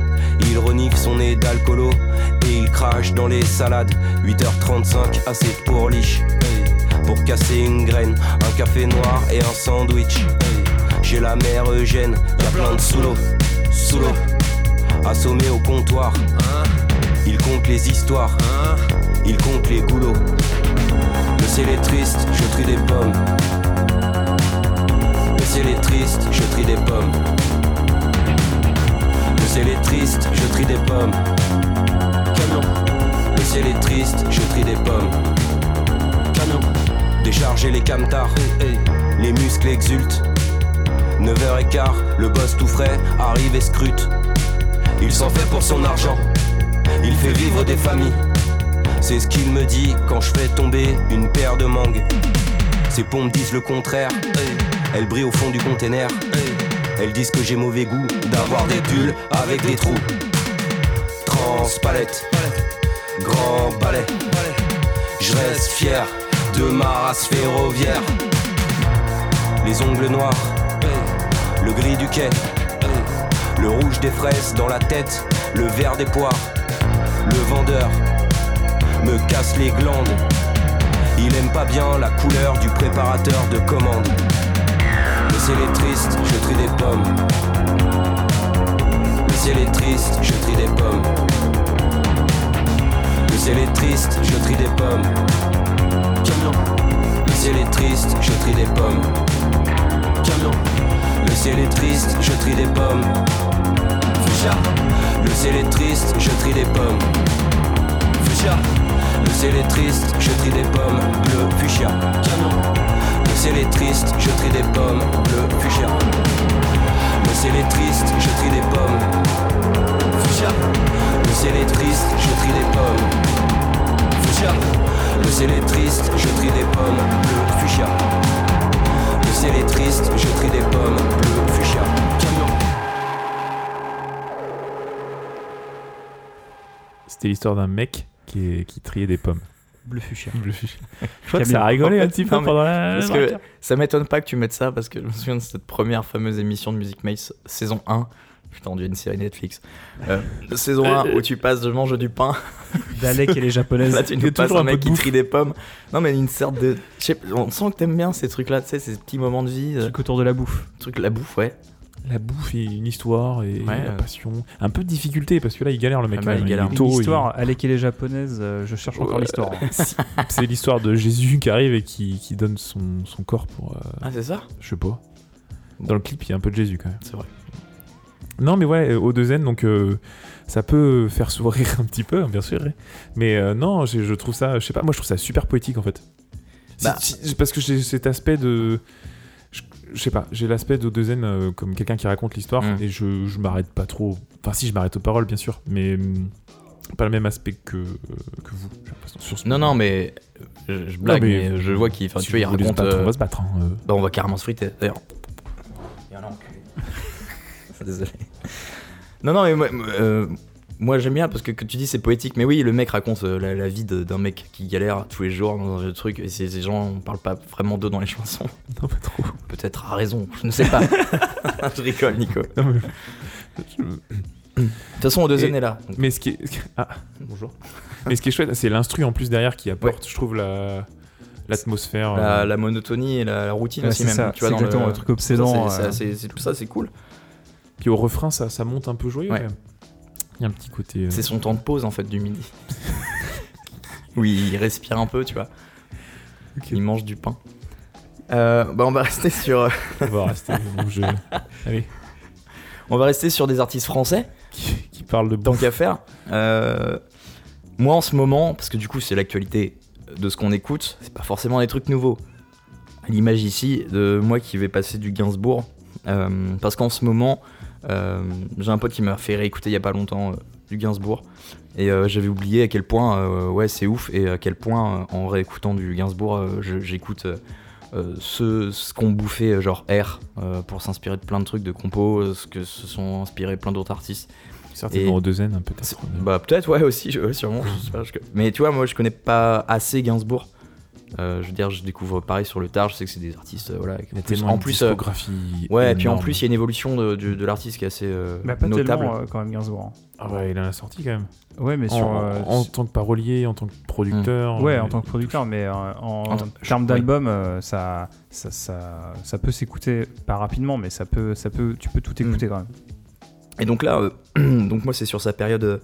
E: Il renifle son nez d'alcoolo et il crache dans les salades. 8h35, assez pour liche. Pour casser une graine, un café noir et un sandwich. Chez la mère Eugène, y a plein de sous l'eau. Sous l'eau. Assommé au comptoir. Il compte les histoires. Il compte les goulots. Le ciel est triste, je trie des pommes. Le ciel est triste, je trie des pommes. Le ciel est triste, je trie des pommes. Camion. Le ciel est triste, je trie des pommes. Camion. Décharger les camtars, les muscles exultent. 9h15, le boss tout frais arrive et scrute. Il s'en fait pour son argent, il fait vivre des familles. C'est ce qu'il me dit quand je fais tomber une paire de mangues. Ses pompes disent le contraire, elles brillent au fond du container. Elles disent que j'ai mauvais goût d'avoir des pulls avec des trous. Transpalette, grand balai. Je reste fier de ma race ferroviaire. Les ongles noirs, le gris du quai, le rouge des fraises dans la tête, le vert des poires. Le vendeur me casse les glandes. Il aime pas bien la couleur du préparateur de commande. Le ciel est triste, je trie des pommes. Le ciel est triste, je trie des pommes. Le ciel est triste, je trie des pommes. Camion. Le ciel est triste, je trie des pommes. Camion. Le ciel est triste, je trie des pommes. Fuchsia. Le ciel est triste, je trie des pommes. Le ciel est triste, je trie des pommes. Bleu, fuchsia. Camion. Le ciel est triste, je trie des pommes. Bleu, fuchsia. Le ciel est triste, je trie des pommes. Fuchsia. Le ciel est triste, je trie des pommes. Fuchsia. Le ciel est triste, je trie des pommes. Bleu, fuchsia. Le ciel est triste, je trie des pommes. Bleu, fuchsia.
B: C'était l'histoire d'un mec qui, qui triait des pommes.
C: Bleu fuchsia.
B: Je crois que ça a rigolé un petit peu pendant la.
A: Parce que ça m'étonne pas que tu mettes ça parce que je me souviens de cette première fameuse émission de Music Maze saison 1. Putain, on dirait une série Netflix. Euh, saison 1 où tu passes de manger du pain.
C: Dalek et les japonaises.
A: Là, tu nous passes un mec qui
B: bouffe.
A: trie des pommes. Non, mais une sorte de. pas, on sent que t'aimes bien ces trucs-là, tu sais, ces petits moments de vie. euh,
C: Truc autour de la bouffe.
A: truc, la bouffe, ouais.
B: La bouffe et une histoire et
A: Ouais,
B: la
A: euh.
B: passion. Un peu de difficulté parce que là il galère le mec.
A: Ah bah, il galère.
B: est
C: Une histoire, et les japonaises, euh, je cherche encore
B: Ouais.
C: l'histoire.
B: C'est l'histoire de Jésus qui arrive et qui, qui donne son, son corps pour. euh,
A: Ah, c'est ça?
B: je sais pas. Dans le clip, il y a un peu de Jésus quand même.
A: C'est vrai.
B: Non, mais ouais, au 2 N, donc euh, ça peut faire sourire un petit peu, hein, bien sûr. hein. Mais euh, non, je trouve ça, je sais pas, moi je trouve ça super poétique en fait.
A: Bah.
B: parce que j'ai cet aspect de. Je, sais pas, j'ai l'aspect de 2 N euh, comme quelqu'un qui raconte l'histoire
A: Mm.
B: et je, je m'arrête pas trop. Enfin, si, je m'arrête aux paroles, bien sûr, mais hum, pas le même aspect que, euh, que vous, j'ai l'impression, sur ce
A: Non,
B: point.
A: non, mais. euh, Je, je blague,
B: Non,
A: mais,
B: mais-
A: je vois qu'il. Enfin,
B: Si
A: tu vois, il raconte.
B: battre,
A: euh,
B: On va se battre. hein, euh.
A: Bah, on va carrément se friter, d'ailleurs. Il y en a enculé. Désolé. Non, non, mais moi, j'aime bien parce que, que tu dis c'est poétique, mais oui, le mec raconte euh, la, la vie de- d'un mec qui galère tous les jours dans un truc, et ces, gens, on parle pas vraiment d'eux dans les chansons.
B: Non, pas trop.
A: Peut-être à raison, je ne sais pas. je rigole, Nico. De
B: Non, mais- je-
A: toute façon, au deuxième
B: Et-
A: est là. donc-
B: Mais ce qui est, ah, bonjour. Mais ce qui est chouette, c'est l'instru en plus derrière qui apporte, je trouve, la l'atmosphère.
A: La,
B: euh,
A: la monotonie et la, la routine
C: Ouais,
A: aussi,
C: c'est
A: même.
C: ça,
A: tu vois,
C: c'est
A: dans le
C: le truc obsédant,
A: Ça, c'est-
C: euh.
A: c'est tout ça, c'est cool.
B: Puis au refrain, ça, ça monte un peu joyeux.
A: Ouais.
B: quand même. Il y a un petit côté. euh,
A: C'est son temps de pause en fait du midi. où il respire un peu, tu vois.
B: Ok.
A: Il mange du pain. Euh, bah on va rester sur, euh,
B: On va rester. donc je- Allez,
A: on va rester sur des artistes français.
B: qui, qui parle de
A: tant
B: bouffe.
A: qu'à faire. Euh, moi en ce moment, parce que du coup c'est l'actualité de ce qu'on écoute, c'est pas forcément des trucs nouveaux. À l'image ici de moi qui vais passer du Gainsbourg, euh, parce qu'en ce moment, j'ai un pote qui m'a fait réécouter il y a pas longtemps euh, du Gainsbourg, et euh, j'avais oublié à quel point, euh, ouais c'est ouf, et à quel point euh, en réécoutant du Gainsbourg, euh, j'écoute euh, euh, ce, ce qu'ont bouffé euh, genre R euh, pour s'inspirer de plein de trucs de compos, euh, ce que se sont inspirés plein d'autres artistes.
B: Certainement au deux peut-être.
A: Bah peut-être ouais aussi, ouais, sûrement. je sais pas, je- Mais tu vois, moi je connais pas assez Gainsbourg. Euh, je veux dire, je découvre pareil sur le tard. Je sais que c'est des artistes, euh, voilà.
B: A
A: plus- en
B: une
A: plus, euh, ouais, et puis en plus il y a une évolution de, de- de l'artiste qui est assez euh,
C: Bah, pas
A: notable.
C: euh, quand même Gainsbourg. hein.
B: Ah ouais, il en a sorti quand même.
C: Ouais, mais
B: En,
C: sur. euh,
B: en tant que parolier, en tant que producteur.
C: Ouais,
B: euh,
C: en tant que producteur, mais euh, en,
A: En
C: termes
A: oui.
C: d'album, euh, ça, ça, ça, ça peut s'écouter pas rapidement, mais ça peut, ça peut, tu peux tout écouter
A: Mm.
C: quand même.
A: Et donc là, euh, donc moi c'est sur sa période.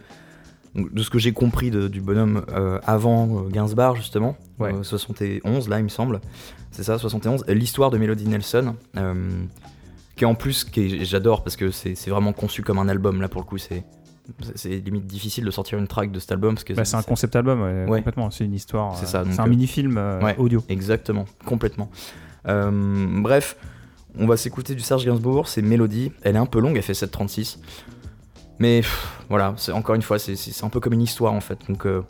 A: De ce que j'ai compris de- du bonhomme euh, avant euh, Gainsbourg justement,
C: Ouais.
A: euh, 71 là il me semble, c'est ça 71, l'histoire de Melody Nelson, qui en plus, j'adore parce que c'est vraiment conçu comme un album là pour le coup, c'est limite difficile de sortir une track de cet album parce que
C: Bah, c'est un concept album, ouais,
A: Ouais.
C: complètement. C'est une histoire.
A: C'est ça,
C: C'est un mini-film euh,
A: ouais.
C: audio.
A: Exactement, complètement. Bref, on va s'écouter du Serge Gainsbourg, c'est Mélodie. Elle est un peu longue, elle fait 7,36. Mais pff, voilà, c'est encore une fois, c'est- c'est c'est un peu comme une histoire en fait. Donc, euh,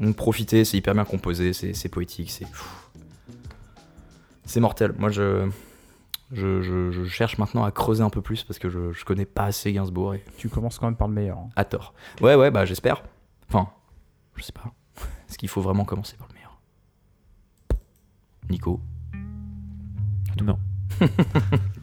A: donc profitez, c'est hyper bien composé, c'est poétique, c'est. pff, C'est mortel. Moi, je, je, je- je cherche maintenant à creuser un peu plus parce que je, je connais pas assez Gainsbourg et
C: Tu commences quand même par le meilleur. hein.
A: à tort. Ouais, ouais, bah j'espère. Enfin, je sais pas. Est-ce qu'il faut vraiment commencer par le meilleur? Nico?
B: Non.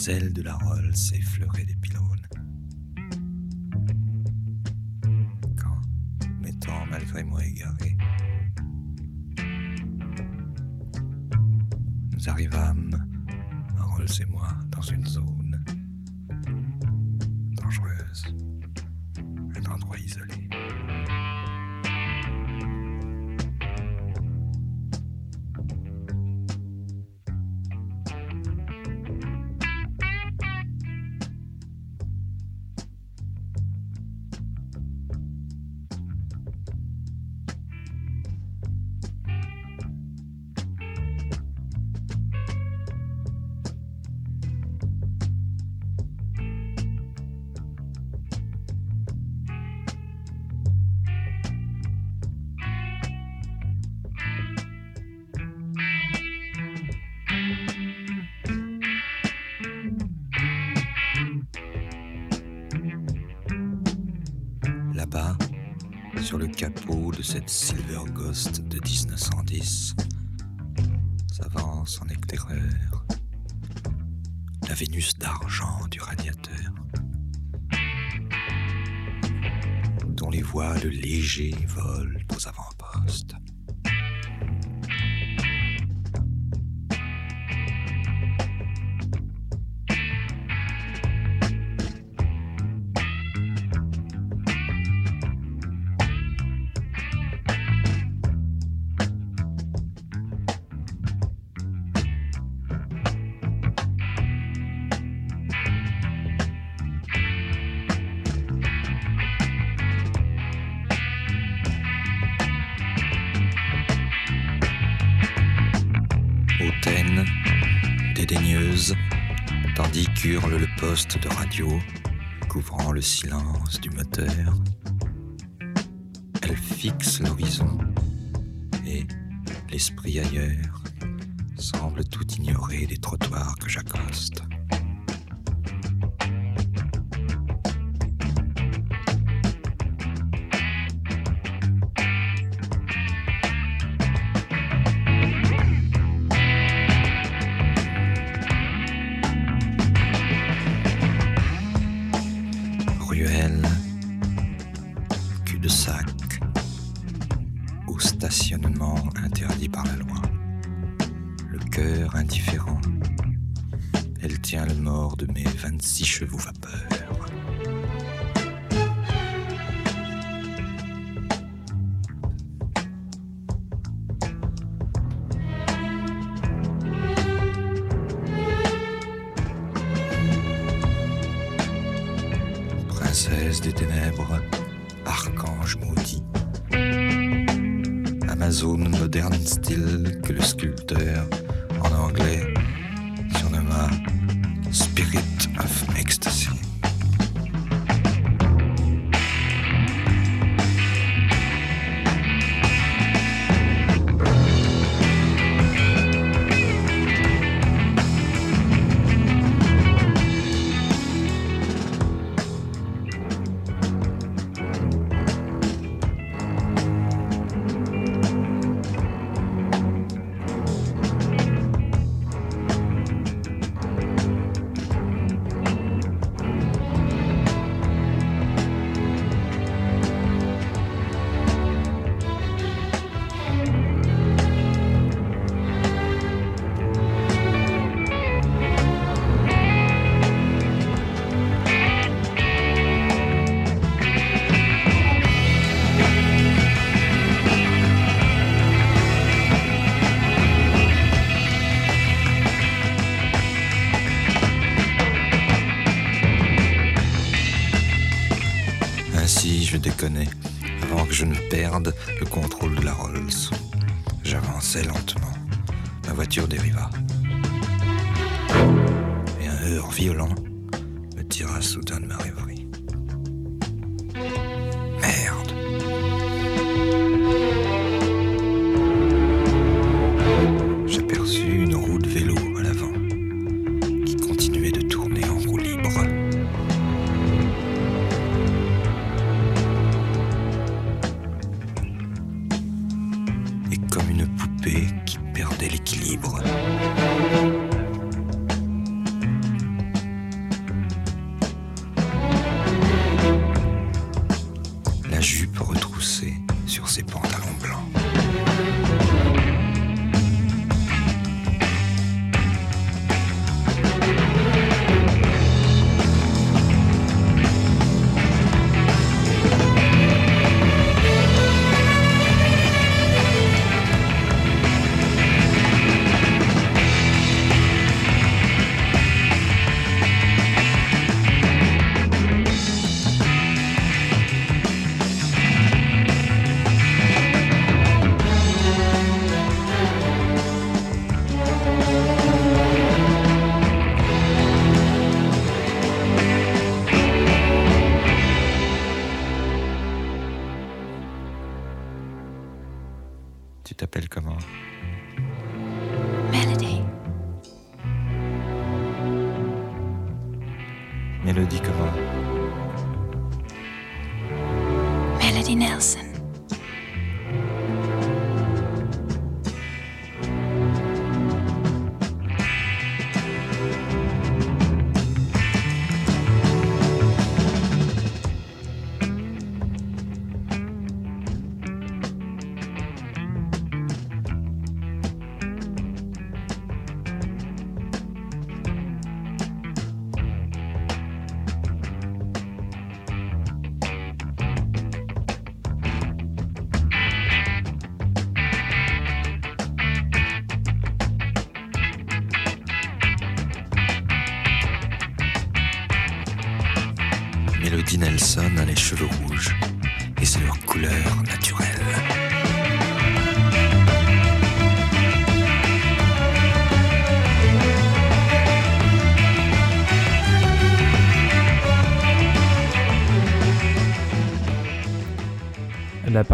F: Les ailes de la Rolls effleuraient des pylônes. Quand, m'étant malgré moi égaré, nous arrivâmes, Rolls et moi, dans une zone Là-bas, sur le capot de cette Silver Ghost de 1910, s'avance en éclaireur. La Vénus d'argent du radiateur, dont les voiles légers volent aux avant-postes. De radio, couvrant le silence du moteur. Elle fixe l'horizon et, l'esprit ailleurs, semble tout ignorer des trottoirs que j'accoste.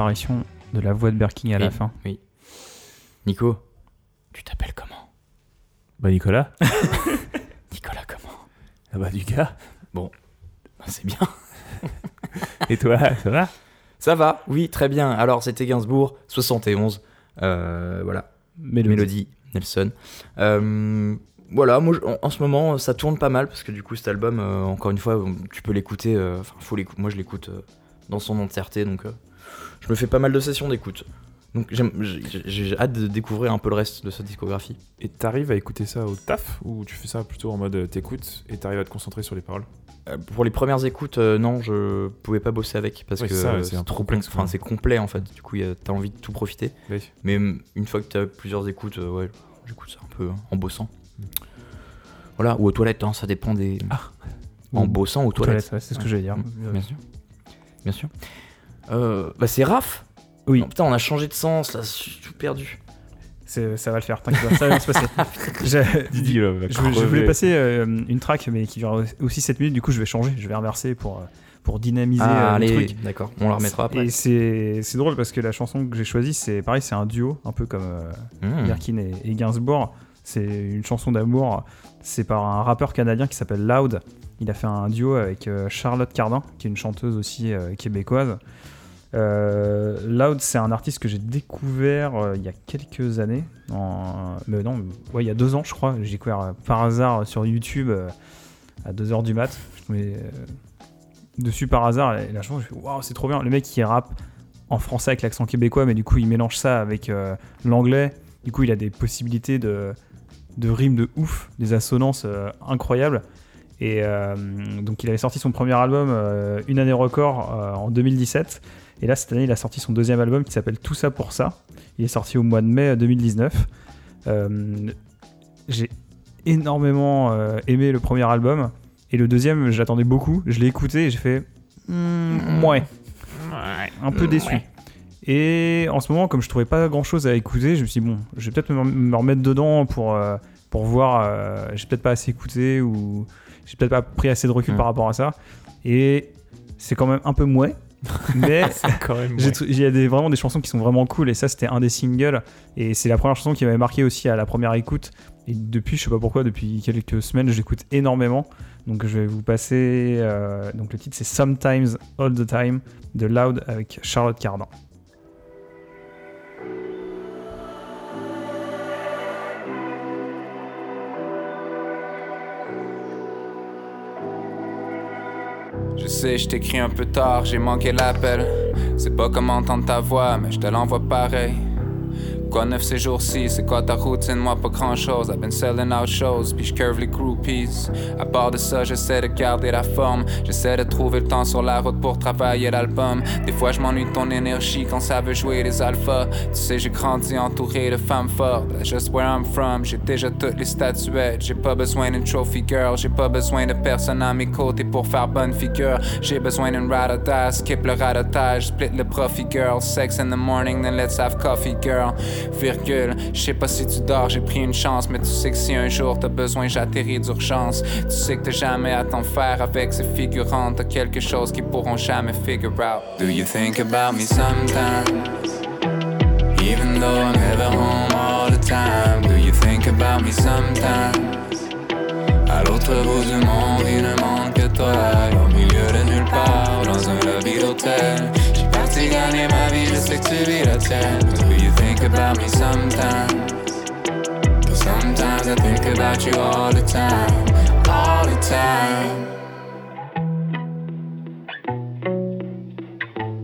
C: L'apparition de la voix de Berking à la
A: Oui.
C: fin.
A: Nico, tu t'appelles comment?
B: Bah Nicolas
A: Nicolas comment?
B: Ah bah du gars
A: Bah, C'est bien.
B: Et toi, ça va?
A: Ça va, oui, très bien. Alors, c'était Gainsbourg, 71. Euh, voilà,
C: Mélodie.
A: Mélodie Nelson. Euh, voilà, moi, en, en ce moment, ça tourne pas mal parce que du coup, cet album, euh, encore une fois, tu peux l'écouter. euh, Enfin, faut l'écouter. Moi, je l'écoute euh, dans son entièreté, donc euh, je me fais pas mal de sessions d'écoute. Donc j'ai hâte de découvrir un peu le reste de sa discographie.
B: Et t'arrives à écouter ça au taf ou tu fais ça plutôt en mode euh, t'écoutes et t'arrives à te concentrer sur les paroles?
A: Euh, pour les premières écoutes, euh, non, je pouvais pas bosser avec parce
B: Ouais,
A: que
B: c'est
A: euh, trop
B: complexe,
A: com- enfin c'est complet en fait. Du coup, t'as envie de tout profiter.
B: Oui.
A: Mais mm, une fois que t'as plusieurs écoutes, ouais, j'écoute ça un peu hein, en bossant. Voilà, ou aux toilettes, hein, ça dépend des. En
C: Ou-
A: bossant aux
C: Aux
A: toilettes.
C: toilettes, ouais, c'est ce que j'allais dire.
A: Mm, Bien sûr. Bien sûr. Euh, bah c'est Raph.
C: Oui.
A: Non, putain, on a changé de sens, là, je suis tout perdu.
C: C'est- Ça va le faire, t'inquiète pas, ça va bien se passer. J'ai-
B: Didi, là, va
C: je, voulais- je
B: crever.
C: voulais passer euh, une track, mais qui dure aussi 7 minutes, du coup je vais changer, je vais inverser pour, euh, pour dynamiser
A: Ah,
C: euh, le
A: allez,
C: truc.
A: d'accord, on la remettra après.
C: Et c'est c'est drôle parce que la chanson que j'ai choisie, c'est pareil, c'est un duo, un peu comme euh,
A: Mmh.
C: Birkin et, et Gainsbourg. C'est une chanson d'amour. C'est par un rappeur canadien qui s'appelle Loud. Il a fait un duo avec euh, Charlotte Cardin, qui est une chanteuse aussi euh, québécoise. Euh, Loud, c'est un artiste que j'ai découvert euh, il y a quelques années. Mais non, il y a deux ans, je crois. J'ai découvert euh, par hasard sur YouTube à 2h du mat. Je euh, dessus par hasard et chanson, je fais waouh, c'est trop bien. Le mec qui rappe en français avec l'accent québécois, mais du coup, il mélange ça avec l'anglais. Du coup, il a des possibilités de, de rimes de ouf, des assonances incroyables. Et donc, il avait sorti son premier album, Une année record, en 2017. Et là, cette année, il a sorti son deuxième album qui s'appelle Tout ça pour ça. Il est sorti au mois de mai 2019. Euh, J'ai énormément euh, aimé le premier album. Et le deuxième, j'attendais beaucoup. Je l'ai écouté et j'ai fait. Hmm, ouais. Un peu déçu. Et en ce moment, comme je trouvais pas grand chose à écouter, je me suis dit, bon, je vais peut-être me, me remettre dedans pour, euh, pour voir. euh, j'ai peut-être pas assez écouté ou j'ai peut-être pas pris assez de recul
A: Mm.
C: par rapport à ça. Et c'est quand même un peu mouais. Mais il y a des, vraiment des chansons qui sont vraiment cool et ça c'était un des singles et c'est la première chanson qui m'avait marqué aussi à la première écoute et depuis je sais pas pourquoi depuis quelques semaines je l'écoute énormément donc je vais vous passer euh, donc le titre c'est Sometimes All the Time de Loud avec Charlotte Cardin
G: Je sais, je t'écris un peu tard, j'ai manqué l'appel. C'est pas comment entendre ta voix, mais je te l'envoie pareil. Quoi neuf ces jours-ci, c'est quoi ta routine? Moi, pas grand-chose. I've been selling out shows, puis curve les groupies. À part de ça, j'essaie de garder la forme. J'essaie de trouver le temps sur la route pour travailler l'album. Des fois, je m'ennuie ton énergie quand ça veut jouer les alphas. Tu sais, j'ai grandi entouré de femmes fortes. That's just where I'm from. J'ai déjà toutes les statuettes. J'ai pas besoin d'une trophy girl. J'ai pas besoin de personne à mes côtés pour faire bonne figure. J'ai besoin d'une ride. Skip le radotage, split le profit girl. Sex in the morning, then let's have coffee girl. Virgule, je sais pas si tu dors, j'ai pris une chance, mais tu sais que si un jour t'as besoin, j'atterris d'urgence. Tu sais que t'as jamais à t'en faire avec ces figurantes, t'as quelque chose qu'ils pourront jamais figure out. Do you think about me sometimes? Even though I'm never home all the time, do you think about me sometimes? À l'autre bout du monde, il ne manque que toi. Au milieu de nulle part, dans un lobby d'hôtel. Vis la. But do you think about me sometimes? Sometimes I think about you all the time, all the time.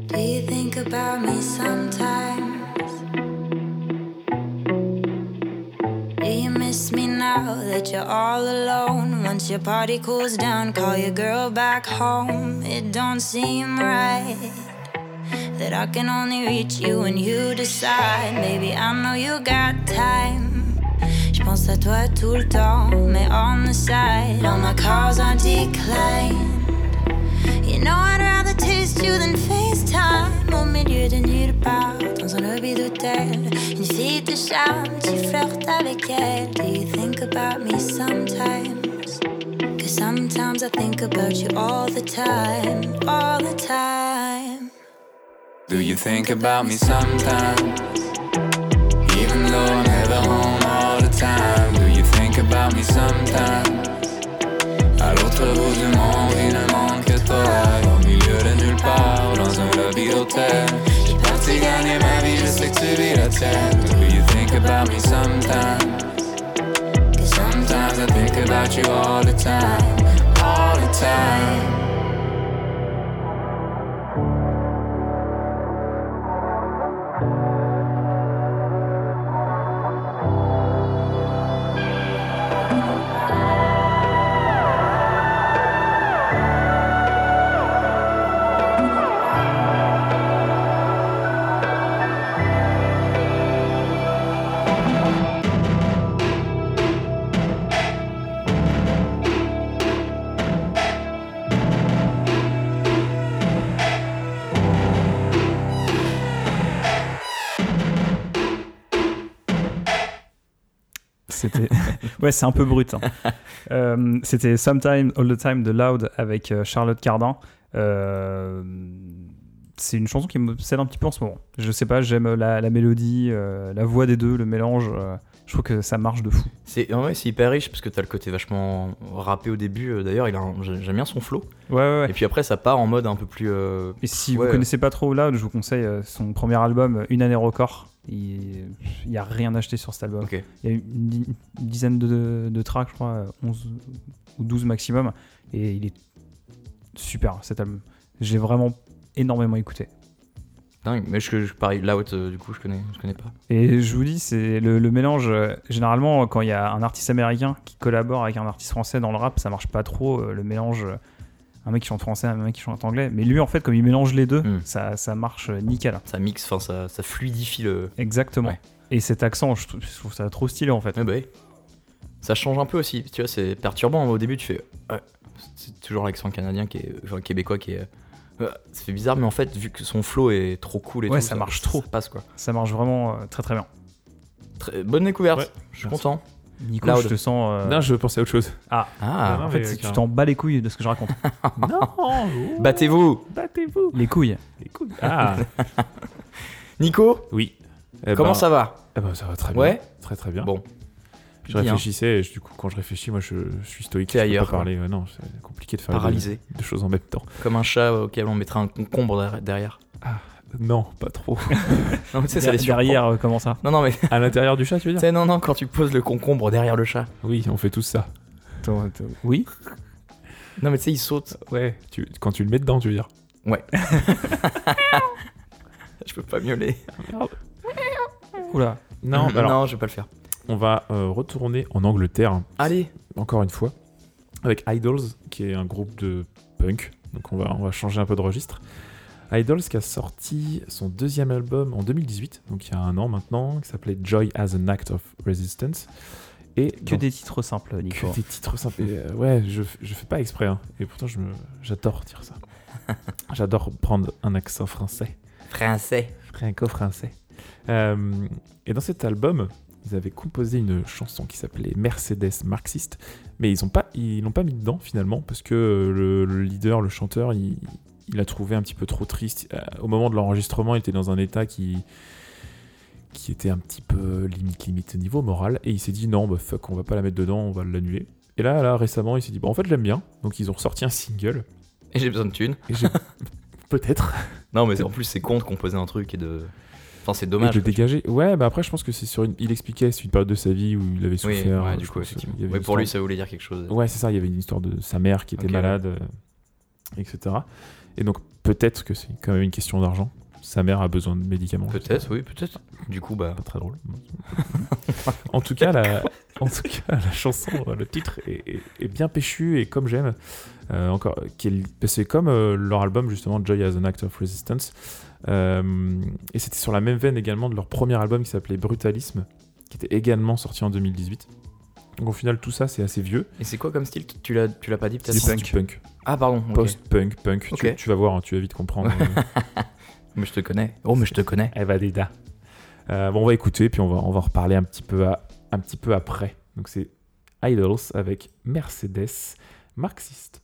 H: Do you think about me sometimes? Do you miss me now that you're all alone? Once your party cools down, call your girl back home. It don't seem right that I can only reach you when you decide. Maybe I know you got time. Je pense à toi tout le temps, mais on the side, all my calls are declined. You know I'd rather taste you than FaceTime Au milieu de nulle part, dans un lobby d'hôtel Une fille te charme, tu flirtes avec elle Do you think about me sometimes? Cause sometimes I think about you all the time All the time
G: Do you think about me sometimes? Even though I'm never home all the time, do you think about me sometimes? À l'autre bout du monde, il ne manque que toi. Au milieu de nulle part, dans un lobby d'hôtel. J'ai parti gagner ma vie, je sais que tu vis la tienne. Do you think about me sometimes? Sometimes I think about you all the time, all the time.
C: Ouais, c'est un peu brut. hein. Euh, C'était Sometime All the Time de Loud avec euh, Charlotte Cardin. Euh, c'est une chanson qui me cède un petit peu en ce moment. Je sais pas, j'aime la, la mélodie, euh, la voix des deux, le mélange. je trouve que ça marche de fou.
A: C'est c'est hyper riche parce que t'as le côté vachement rappé au début. D'ailleurs, il j'aime bien son flow.
C: Ouais, ouais, ouais.
A: Et puis après, ça part en mode un peu plus.
C: Et si
A: Ouais.
C: vous connaissez pas trop Loud, je vous conseille son premier album, Une année record. Il n'y a rien acheté sur cet album. Il y a une, di- une dizaine de, de tracks, je crois, euh, 11 ou 12 maximum. Et il est super cet album. J'ai vraiment énormément écouté.
A: Dingue. Mais je, je- pareil, Loud, euh, du coup, je connais, je connais pas.
C: Et je vous dis, c'est le, le mélange. euh, généralement, quand il y a un artiste américain qui collabore avec un artiste français dans le rap, ça marche pas trop. euh, le mélange, euh, un mec qui chante français, un mec qui chante anglais. Mais lui, en fait, comme il mélange les deux,
A: Hmm.
C: ça, ça marche euh, nickel.
A: Ça mixe, enfin, ça, ça fluidifie le.
C: Exactement.
A: Ouais.
C: Et cet accent, je trouve, je trouve ça trop stylé en fait.
A: Ouais, bah oui. Ça change un peu aussi. Tu vois, c'est perturbant. Au début, tu fais. Ouais. C'est toujours l'accent canadien qui est. Enfin, québécois qui est. euh, Ça fait bizarre, mais en fait, vu que son flow est trop cool et
C: Ouais,
A: tout,
C: ça marche trop.
A: Ça passe quoi.
C: Ça marche vraiment euh, très très bien.
A: Très- bonne découverte.
B: Ouais.
A: Je suis
B: Merci.
A: content.
C: Nico,
A: Loud.
C: je te sens. euh,
B: Non, je pensais à autre chose.
C: Ah,
A: Ah,
B: non,
C: en fait, tu t'en bats les couilles de ce que je raconte.
B: non
A: battez-vous.
B: Battez-vous
C: les couilles.
B: Écoute. Ah
A: Nico,
B: Oui. Eh
A: comment
B: ben-
A: ça va
B: eh ben, Ça va très bien.
A: Ouais
B: Très très bien.
A: Bon.
B: Je
A: Bien.
B: réfléchissais, et je- du coup, quand je réfléchis, moi, je, je suis stoïque. Je peux
A: ailleurs,
B: Pas
A: quoi.
B: parler. Ouais, non, c'est compliqué de faire
A: Paralysé.
B: deux, deux choses en même temps.
A: Comme un chat auquel on mettrait un concombre derrière- derrière.
B: Non, pas trop.
A: Non, mais tu sais, ça les
C: derrière, euh, comment ça
A: Non, non, mais.
B: à l'intérieur du chat, tu veux dire
A: sais, non, non, quand tu poses le concombre derrière le chat.
B: Oui, on fait tous ça.
C: Oui.
A: Non, mais tu sais, il saute.
B: Ouais. Tu, quand tu le mets dedans, tu veux dire
A: Je peux pas miauler.
C: Oula.
B: Non,
A: non,
B: bah alors,
A: je vais pas le faire.
B: on va euh, retourner en Angleterre,
A: Allez.
B: encore une fois, avec Idols, qui est un groupe de punk. Donc on va, on va changer un peu de registre. Idols qui a sorti son deuxième album en 2018, donc il y a un an maintenant, qui s'appelait Joy as an Act of Resistance. Et
C: Que
B: dans-
C: des titres simples, Nico.
B: que des titres simples. Et, euh, ouais, je, je fais pas exprès, hein. et pourtant je me- j'adore dire ça. j'adore prendre un accent français.
A: Français.
B: franco-français. Euh, et dans cet album, ils avaient composé une chanson qui s'appelait Mercedes Marxiste, mais ils ont pas, ils l'ont pas mis dedans finalement parce que le, le leader, le chanteur, il, il a trouvé un petit peu trop triste. Euh, au moment de l'enregistrement, il était dans un état qui qui était un petit peu limite limite niveau moral et il s'est dit non bah fuck on va pas la mettre dedans on va l'annuler et là là récemment il s'est dit bon en fait j'aime bien donc ils ont ressorti un single
A: Et j'ai besoin de thunes.
B: et peut-être
A: Non, mais en plus, c'est con de composer un truc et de. Enfin, c'est
B: Et
A: dommage.
B: de le
A: quoi.
B: dégager. Ouais, bah après, je pense que c'est sur une. Il expliquait, c'est une période de sa vie où il avait
A: Oui,
B: souffert.
A: ouais,
B: euh,
A: du
B: je
A: coup,
B: pense,
A: effectivement. Ouais, pour lui, ça voulait dire quelque chose.
B: Ouais, c'est ça. Il y avait une histoire de sa mère qui était
A: ouais.
B: malade, euh, etc. Et donc, peut-être que c'est quand même une question d'argent. Sa mère a besoin de médicaments.
A: Peut-être, oui, peut-être. Du coup, bah.
B: Pas très drôle. en tout cas, la, en tout cas, la chanson, euh, le titre est, est- est bien péchu et comme j'aime. Euh, encore, c'est comme euh, leur album justement Joy as an Act of Resistance. Euh, et c'était sur la même veine également de leur premier album qui s'appelait Brutalisme, qui était également sorti en 2018. Donc au final, tout ça, c'est assez vieux.
A: Et c'est quoi comme style? Tu l'as, tu l'as pas dit peut-être?
B: C'est du punk.
A: Ah, pardon.
B: Post-punk, punk. Tu- vas voir, hein, tu vas vite comprendre.
A: Mais je te connais. Oh, mais je te connais.
B: Eh ben, Deda. Euh, bon, on va écouter, puis on va, on va en reparler un petit peu, à- un petit peu après. Donc c'est Idols avec Mercedes marxiste.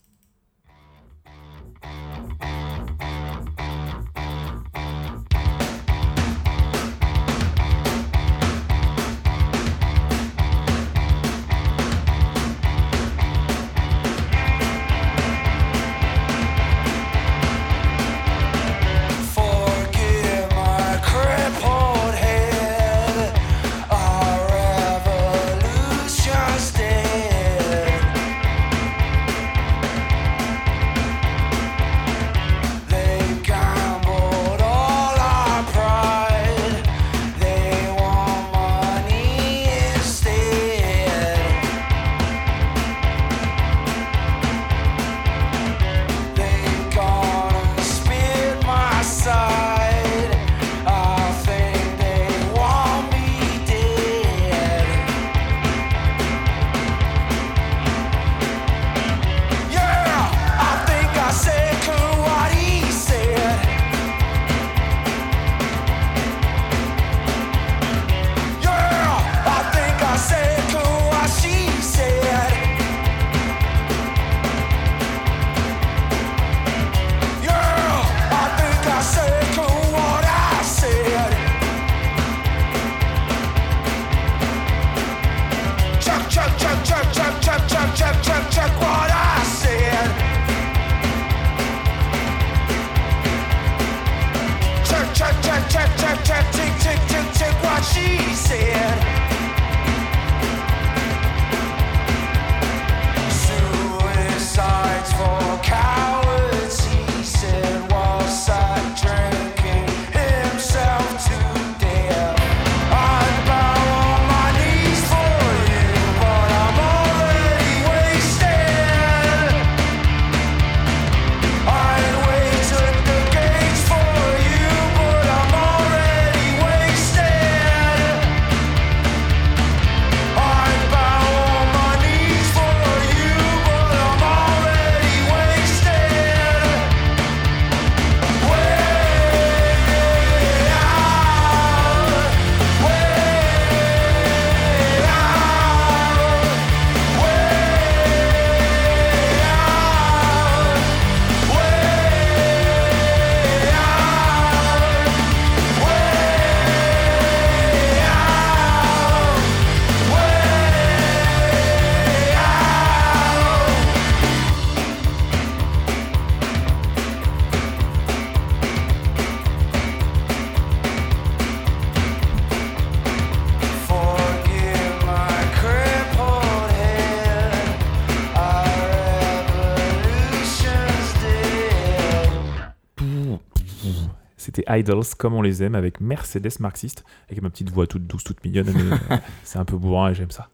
B: Idols comme on les aime avec Mercedes marxiste, avec ma petite voix toute douce, toute mignonne, euh, c'est un peu bourrin et j'aime ça.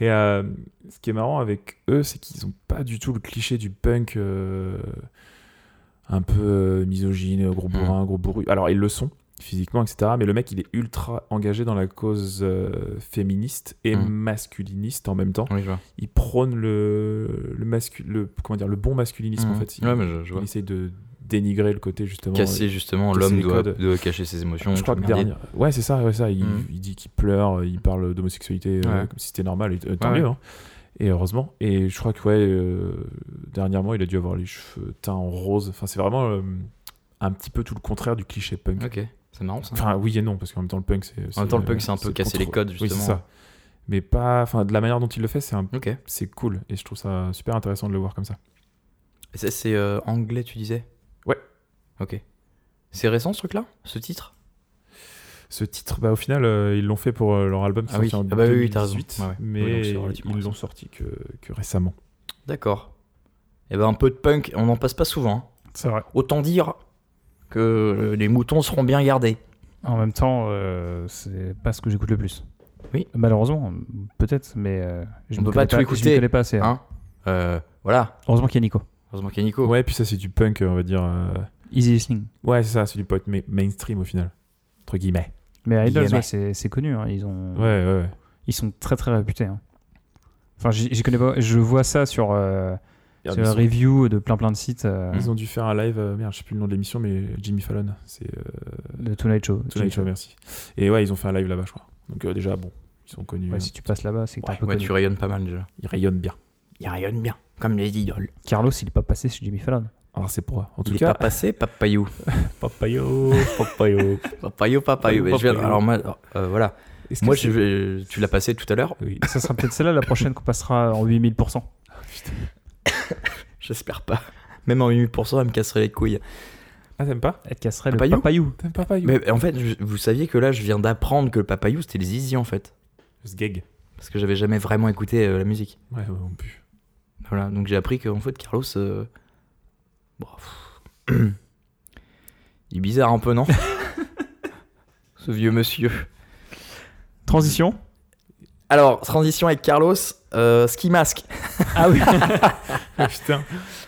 B: Et euh, ce qui est marrant avec eux, c'est qu'ils ont pas du tout le cliché du punk euh, un peu misogyne, gros
A: Mm.
B: bourrin, gros bourru. Alors ils le sont physiquement, etc. Mais le mec, il est ultra engagé dans la cause euh, féministe et
A: Mm.
B: masculiniste en même temps.
A: Oui, je vois.
B: Il prône le, le, mascu- le, comment dire, le bon masculinisme en
A: Mhm.
B: fait. Il,
A: Ouais, mais je, je
B: il
A: vois.
B: essaye de dénigrer le côté justement.
A: Casser justement, l'homme doit, cacher ses émotions.
B: Je crois que dernier... Ouais, c'est ça, ouais, ça. Il,
A: Mhm.
B: il dit qu'il pleure, il parle d'homosexualité euh, comme si c'était normal, et euh, tant
A: Ouais,
B: mieux. hein. Et heureusement. Et je crois que, ouais, euh, dernièrement, il a dû avoir les cheveux teints en rose. Enfin, c'est vraiment un petit peu tout le contraire du cliché punk.
A: Ok, c'est marrant ça.
B: Enfin, oui et non, parce qu'en même temps, le punk, c'est.
A: En même temps, le punk, c'est un peu casser les codes,
B: Oui, c'est
A: justement.
B: ça. Mais pas. Enfin, de la manière dont il le fait, c'est un...
A: Ok.
B: c'est cool. Et je trouve ça super intéressant de le voir comme ça.
A: C'est euh, anglais, tu disais? Ok. C'est récent ce truc-là? Ce titre?
B: Ce titre, bah, au final, euh, ils l'ont fait pour euh, leur album qui
A: Ah oui.
B: en
A: Ah bah oui, oui, t'as raison.
B: 2018,
A: Ouais, ouais.
B: mais
A: Oui, donc c'est relativement
B: ils l'ont sorti que, que récemment.
A: D'accord. Et ben un peu de punk, on n'en passe pas souvent. hein.
C: C'est vrai.
A: Autant dire que euh, les moutons seront bien gardés.
C: En même temps, euh, c'est pas ce que j'écoute le plus.
A: Oui.
C: Malheureusement, peut-être, mais euh, je
A: On
C: me
A: peut pas tout
C: Je
A: écouter,
C: me connais pas assez. hein.
A: Hein Euh, Voilà.
C: Heureusement qu'il y a Nico.
A: Heureusement qu'il y a Nico.
B: Ouais, puis ça, c'est du punk, on va dire. Euh,
C: Easy listening.
B: Ouais, c'est ça, c'est du punk ma- mainstream au final. Entre guillemets.
C: Mais Idols, ouais, c'est connu. hein. Ils, ont...
B: Ouais, ouais, ouais.
C: ils sont très très réputés. hein. Enfin, j'y connais pas. Je vois ça sur, euh, sur
B: ils,
C: la review de plein plein de sites euh,
B: ils ont dû faire un live, euh, merde, je sais plus le nom de l'émission, mais Jimmy Fallon. C'est euh,
C: de Tonight Show.
B: Tonight Show, merci. Et ouais, ils ont fait un live là-bas, je crois. Donc euh, déjà, bon, ils sont connus.
C: Ouais,
B: hein.
C: si tu passes là-bas, c'est que t'es
A: Ouais,
C: un peu
A: ouais,
C: connu.
A: tu rayonnes pas mal déjà.
B: Ils rayonnent bien.
A: Il rayonne bien, comme les idoles.
C: Carlos, il est pas passé chez Jimmy Fallon.
B: Alors c'est pour. En tout
A: Il est
B: cas,
A: pas passé, papayou.
B: Papayo, papayo.
A: Papayou, papayou. Mais je viens-
B: Papayou.
A: Alors moi, euh, voilà. Moi, je vais- tu l'as passé tout à l'heure.
B: Oui.
C: Ça sera peut-être celle-là la prochaine qu'on passera en 8000%.
A: J'espère pas. Même en 8%, elle me casserait les couilles.
B: Ah, t'aimes pas
C: Elle casserait le
A: Papayou
C: papayou.
B: T'aimes Papayou
A: Mais en fait, je- vous saviez que là, je viens d'apprendre que le papayou, c'était le zizi en fait.
B: Ce gag.
A: Parce que j'avais jamais vraiment écouté euh, la musique.
B: Ouais, ouais, non plus.
A: Voilà, donc j'ai appris qu'en fait, Carlos. euh, bon, Il est bizarre un peu, non Ce vieux monsieur.
C: Transition.
A: Alors, transition avec Carlos, euh, ski mask.
C: Ah oui.
B: Ah, putain.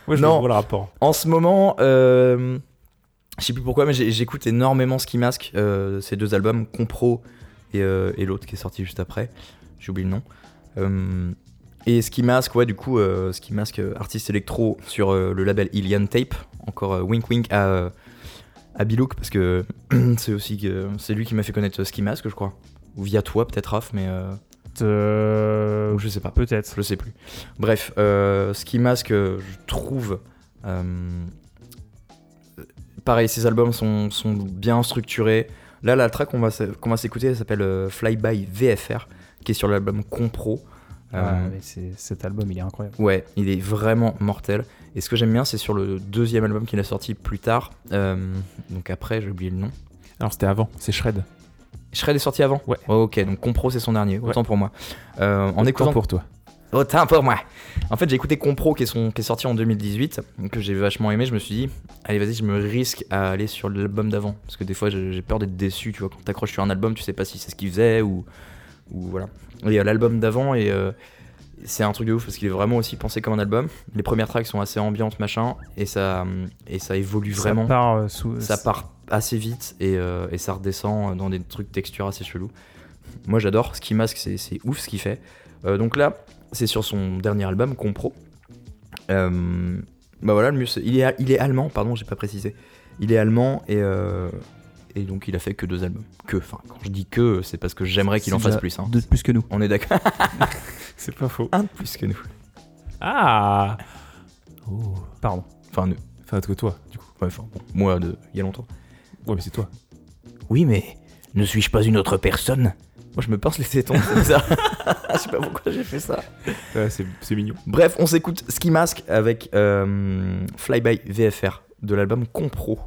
B: Moi, je
A: Non.
B: vois le rapport.
A: En ce moment, euh, je sais plus pourquoi, mais j'écoute énormément Ski Mask, euh, ces deux albums, Compro et, euh, et l'autre qui est sorti juste après. J'ai oublié le nom. Et Ski Mask, ouais, du coup, euh, Ski Mask, euh, artiste électro sur euh, le label Ilian Tape. Encore wink wink à, à Bilouk, parce que c'est aussi c'est lui qui m'a fait connaître Ski Mask, je crois. Ou via toi, peut-être Raph, mais euh, ou je sais pas.
C: Peut-être.
A: Je sais plus. Bref, euh, Ski Mask, euh, je trouve. pareil, ces albums sont, sont bien structurés. Là, la track qu'on va, qu'on va s'écouter, elle s'appelle Fly By VFR, qui est sur l'album Compro. Euh,
C: Ah, mais c'est- cet album, il est incroyable.
A: ouais, il est vraiment mortel. Et ce que j'aime bien, c'est sur le deuxième album qu'il a sorti plus tard. euh, donc après, j'ai oublié le nom.
B: Alors, c'était avant, c'est Shred.
A: Shred est sorti avant
B: Ouais.
A: ok, donc Compro, c'est son dernier.
B: Ouais.
A: Autant pour moi. Euh, en
B: Autant
A: écoutant
B: pour toi.
A: Autant pour moi. En fait, j'ai écouté Compro qui est, son, qui est sorti en 2018, que j'ai vachement aimé. Je me suis dit, allez, vas-y, je me risque à aller sur l'album d'avant. Parce que des fois, j'ai peur d'être déçu. Tu vois, quand t'accroches sur un album, tu sais pas si c'est ce qu'il faisait ou, ou voilà. Et euh, l'album d'avant, et euh, c'est un truc de ouf parce qu'il est vraiment aussi pensé comme un album. Les premières tracks sont assez ambiantes, machin, et ça, et ça évolue vraiment.
C: Ça part euh, sous.
A: Ça part assez vite et, euh, et ça redescend dans des trucs textures assez chelous. Moi j'adore Ski Mask, c'est c'est ouf ce qu'il fait. Euh, donc là, c'est sur son dernier album, Compro. Bah voilà, le mieux, c'est- il est, il est allemand, pardon, j'ai pas précisé. Il est allemand et, euh, et donc il a fait que deux albums. Que, enfin, quand je dis que, c'est parce que j'aimerais qu'il en fasse plus. hein.
C: Deux de plus que nous.
A: On est d'accord.
B: C'est pas faux.
A: Un de plus que nous.
B: Ah Oh.
C: Pardon.
A: Enfin, nous.
B: Enfin, que toi, du coup.
A: Ouais, enfin, bon, moi, de, il y a longtemps.
B: Ouais, mais c'est toi.
A: Oui, mais ne suis-je pas une autre personne? Moi, je me pince les tétons, c'est bizarre. je sais pas pourquoi j'ai fait ça.
B: Ouais, c'est c'est mignon.
A: Bref, on s'écoute Ski Mask avec euh, Flyby VFR de l'album Compro.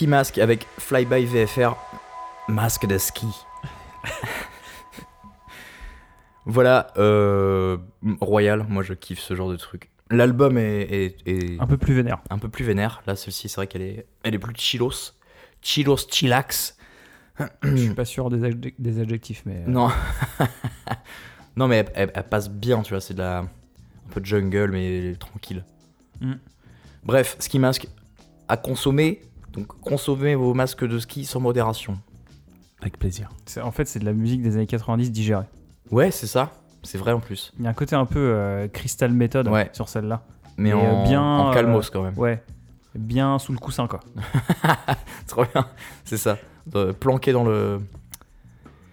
A: Ski Mask avec Flyby VFR, masque de ski. voilà, euh, Royal, moi je kiffe ce genre de truc. L'album est, est- est
C: Un peu plus vénère.
A: un peu plus vénère. Là, celle-ci, c'est vrai qu'elle est, elle est plus chillos. Chillos, chillax.
C: Je suis pas sûr des, adjec- des adjectifs, mais. euh,
A: Non. non, mais elle, elle- elle passe bien, tu vois. C'est de la. Un peu de jungle, mais tranquille.
C: Mm.
A: Bref, ski mask à consommer. Consommez vos masques de ski sans modération.
B: Avec plaisir.
C: c'est- En fait, c'est de la musique des années 90 digérée.
A: Ouais, c'est ça. C'est vrai en plus.
C: Il y a un côté un peu euh, Crystal Method
A: Ouais.
C: sur celle-là.
A: Mais
C: Et, euh,
A: en,
C: bien,
A: en
C: euh,
A: calmos quand même.
C: Ouais. Bien sous le coussin, quoi.
A: Trop bien. C'est ça. Euh, planqué dans le.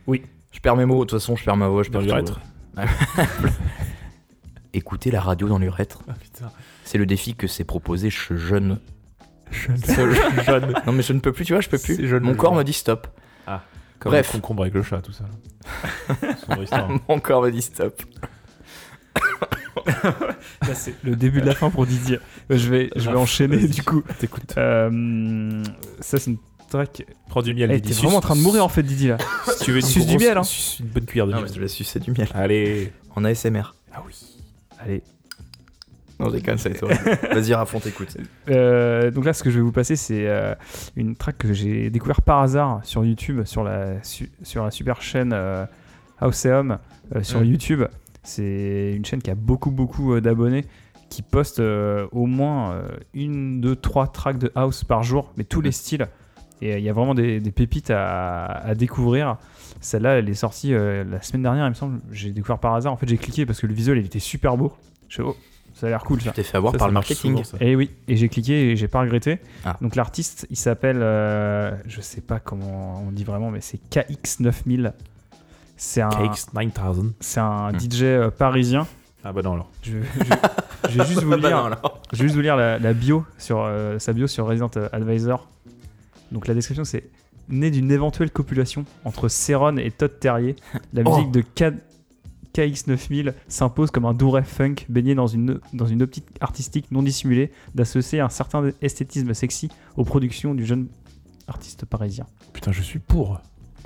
C: Oui.
A: Je perds mes mots. De toute façon, je perds ma voix. Je perds
B: l'urètre.
A: tout. Écoutez la radio dans l'urètre.
B: Ah.
A: C'est le défi que s'est proposé ce jeune.
B: Jeune.
A: Non mais je ne peux plus, tu vois, je peux plus.
B: Jeune,
A: Mon corps
B: jeune.
A: me dit stop.
B: Comme
A: Bref.
B: le concombre avec le chat, tout ça. histoire.
A: Mon corps me dit stop.
C: Là, c'est le début de la fin pour Didier. Je vais, je vais
B: Ah,
C: enchaîner du coup.
B: T'écoutes.
C: Euh, ça, c'est une track.
B: Prends du miel.
C: Eh,
B: Didi.
C: t'es vraiment en train de mourir en fait, Didier là.
B: Si tu veux une
C: Suce du miel, hein.
B: suce une bonne cuillère de
A: Non
B: miel.
A: mais je vais sucer du miel.
B: Allez.
A: En ASMR.
B: Ah oui.
C: Allez.
A: Non, j'ai ça toi. Vas-y, Rafon, t'écoutes.
C: Euh, donc là, ce que je vais vous passer, c'est euh, une track que j'ai découvert par hasard sur YouTube, sur la, su- sur la super chaîne euh, Houseum euh, sur. YouTube. C'est une chaîne qui a beaucoup, beaucoup euh, d'abonnés, qui poste euh, au moins euh, une, deux, trois tracks de house par jour, mais tous les styles. Et euh, il y a vraiment des, des pépites à, à découvrir. Celle-là, elle est sortie euh, la semaine dernière, il me semble. J'ai découvert par hasard. En fait, j'ai cliqué parce que le visuel, il était super beau. Je fais, oh, ça a l'air cool ça.
A: Tu t'es fait avoir
B: Ça,
A: par
B: ça
A: le marketing.
B: souvent.
C: Et oui, et j'ai cliqué et j'ai pas regretté.
A: Ah.
C: Donc l'artiste, il s'appelle, euh, je sais pas comment on dit vraiment, mais c'est KX9000. C'est un,
B: KX 9000.
C: c'est un
A: Hmm.
C: DJ euh, parisien.
B: Ah bah non alors.
C: Je, je- je vais juste vous
A: Ah bah
C: lire,
A: non, alors.
C: je vais juste vous lire la, la bio sur euh, sa bio sur Resident Advisor. Donc la description c'est né d'une éventuelle copulation entre Céron et Todd Terrier, la
A: Oh.
C: musique de K- KX9000 s'impose comme un doux rêve funk baigné dans une, dans une optique artistique non dissimulée d'associer un certain esthétisme sexy aux productions du jeune artiste parisien.
B: Putain, je suis pour.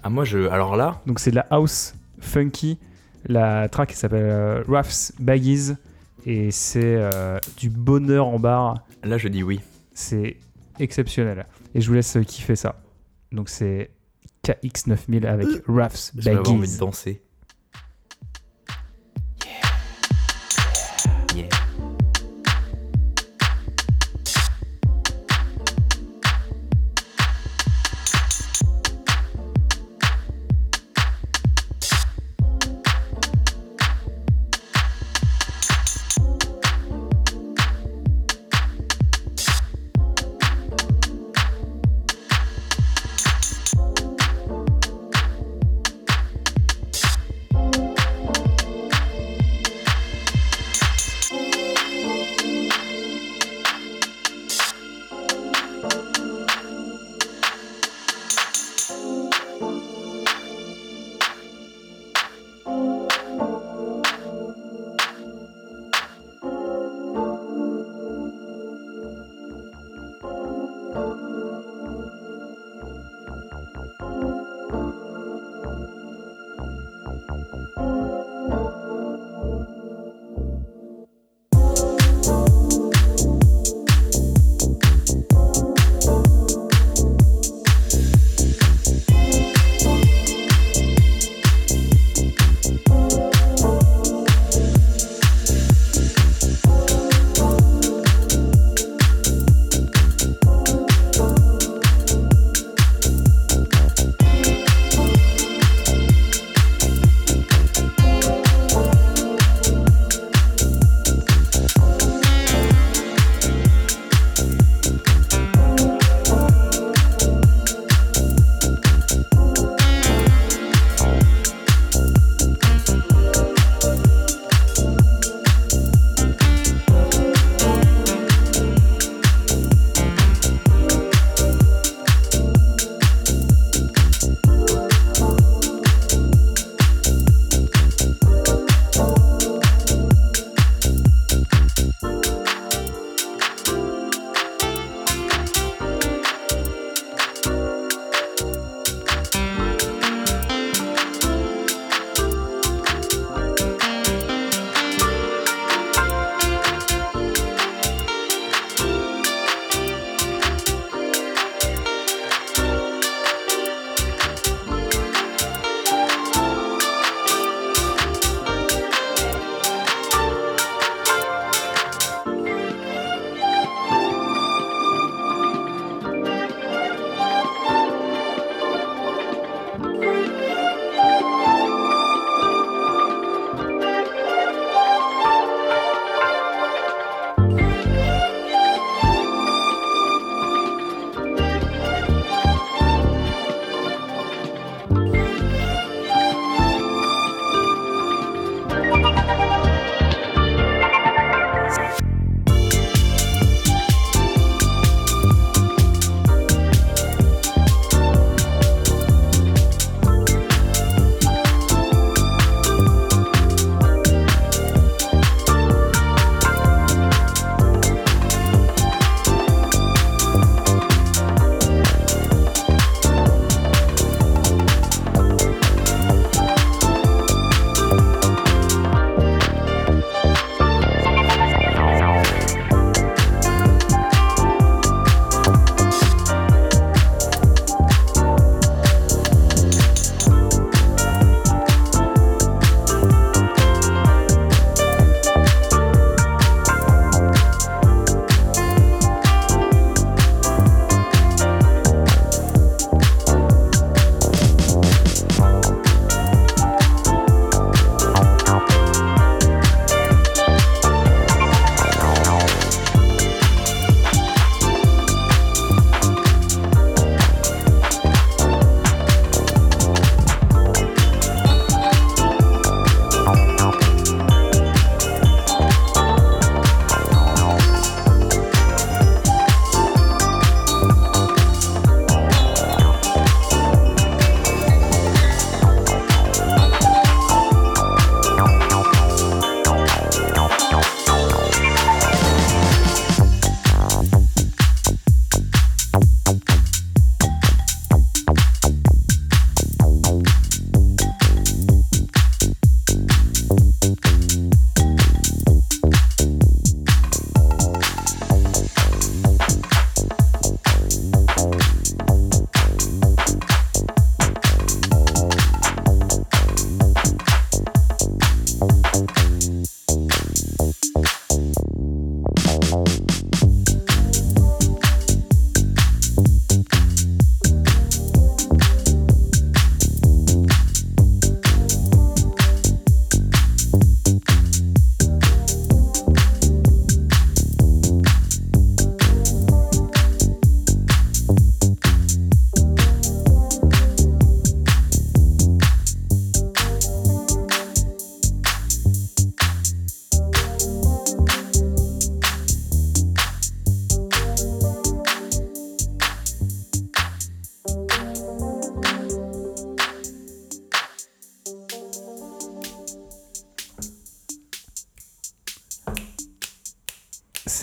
A: Ah, moi, je. Alors là,
C: Donc c'est de la house funky. La track s'appelle euh, Ruff's Baggies et c'est euh, du bonheur en barre.
A: là, je dis oui.
C: C'est exceptionnel. Et je vous laisse kiffer ça. Donc c'est KX9000 avec Ruff's
A: J'avais envie de
C: Baggies.
A: danser.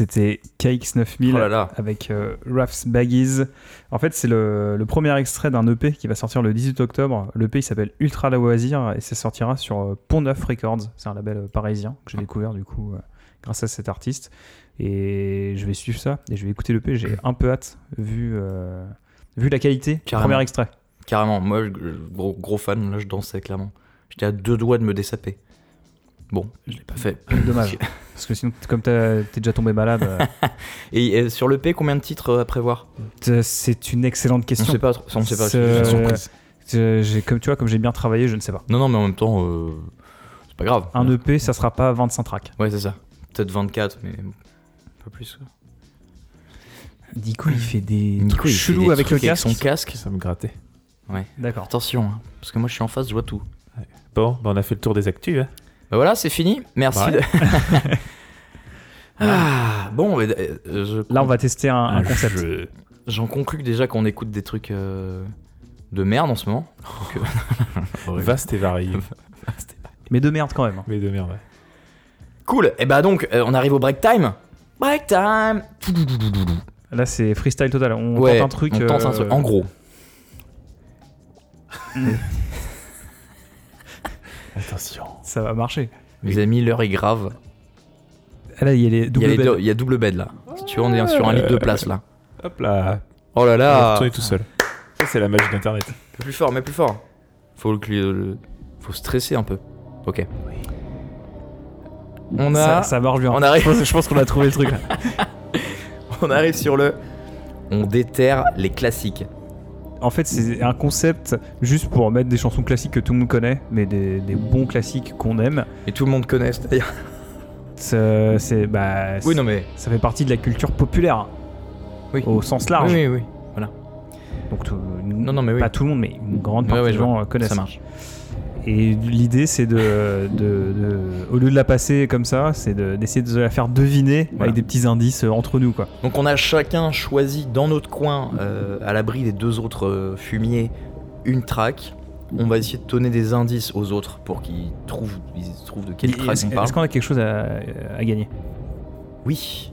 C: C'était KX9000
A: Oh là là.
C: avec euh, Raph's Baggies. En fait, c'est le, le premier extrait d'un EP qui va sortir le 18 octobre. L'EP il s'appelle Ultra Loisir et ça sortira sur euh, Pont Neuf Records. C'est un label euh, parisien que j'ai découvert du coup euh, grâce à cet artiste. Et je vais suivre ça et je vais écouter l'EP. J'ai un peu hâte vu, euh, vu la qualité. du. Premier extrait.
A: Carrément, moi, je- gros, gros fan, là je dansais clairement. J'étais à deux doigts de me dessaper. Bon, je l'ai pas fait.
C: Dommage. Parce que sinon, comme t'as- t'es déjà tombé malade, euh,
A: Et euh, sur le P, combien de titres euh, à prévoir?
C: T- c'est une excellente
A: On
C: question.
A: sait pas, on sait pas. Une surprise.
C: Euh, j'ai- comme tu vois, comme j'ai bien travaillé, je ne sais pas.
A: Non, non, mais en même temps, euh, c'est pas grave.
C: Un EP, ça sera pas 25 tracks.
A: Ouais, c'est ça. Peut-être 24, mais pas plus. quoi.
C: Nico, il fait des
A: Nico,
C: trucs chelous
A: des
C: avec le casque.
A: son casque.
B: Ça me grattait.
C: D'accord.
A: Attention, hein, parce que moi je suis en face, je vois tout.
B: Bon, bah, on a fait le tour des actus. Hein.
A: Bah voilà, c'est fini. Merci.
B: Ouais.
A: de- ah, bon, mais, euh, je
C: Là, on va tester un, un concept.
B: jeu.
A: J'en conclus que déjà qu'on écoute des trucs euh, de merde en ce moment. Donc, euh,
B: Vaste et varié.
C: Mais de merde quand même. hein.
B: Mais de merde. ouais.
A: cool. Et bah donc, euh, on arrive au break time. Break time.
C: Là, c'est freestyle total. On
A: Ouais,
C: tente un truc.
A: On tente un truc. En gros.
B: Attention.
C: Ça va marcher.
A: Les amis, l'heure est grave.
C: Ah, Là, il y a les
A: Il y, a
C: double
A: les deux- il y a double bed là. Si tu veux, on est sur un lit de place là.
B: Hop là.
A: Oh là
B: On va
A: là.
B: retourner tout seul. Ça, c'est la magie d'Internet.
A: Plus fort, mais plus fort. Faut le- le- faut stresser un peu. Ok. On
C: Ça,
A: a,
C: ça marche bien.
A: on arrive-
C: Je pense, je pense qu'on a trouvé le truc. là.
A: on arrive sur le. On déterre les classiques.
C: En fait, c'est un concept juste pour mettre des chansons classiques que tout le monde connaît, mais des, des bons classiques qu'on aime.
A: Et tout le monde connaît, c'est-à-dire.
C: C'est, bah,
A: Oui, non mais.
C: ça fait partie de la culture populaire.
A: Oui.
C: Au sens large.
A: Oui, oui, oui.
C: Donc, tout-
A: Non, non, mais oui.
C: pas tout le monde, mais une grande
A: Ouais,
C: partie
A: ouais,
C: des
A: je
C: gens connaissent.
A: Ça marche.
C: Et l'idée, c'est de, de- de- au lieu de la passer comme ça, c'est de- d'essayer de la faire deviner
A: Voilà.
C: avec des petits indices euh, entre nous, quoi.
A: Donc on a chacun choisi dans notre coin, euh, à l'abri des deux autres euh, fumiers, une track. On va essayer de donner des indices aux autres pour qu'ils trouvent, ils trouvent de quelle track
C: Est-ce
A: on parle.
C: est-ce qu'on a quelque chose à, à gagner
A: Oui.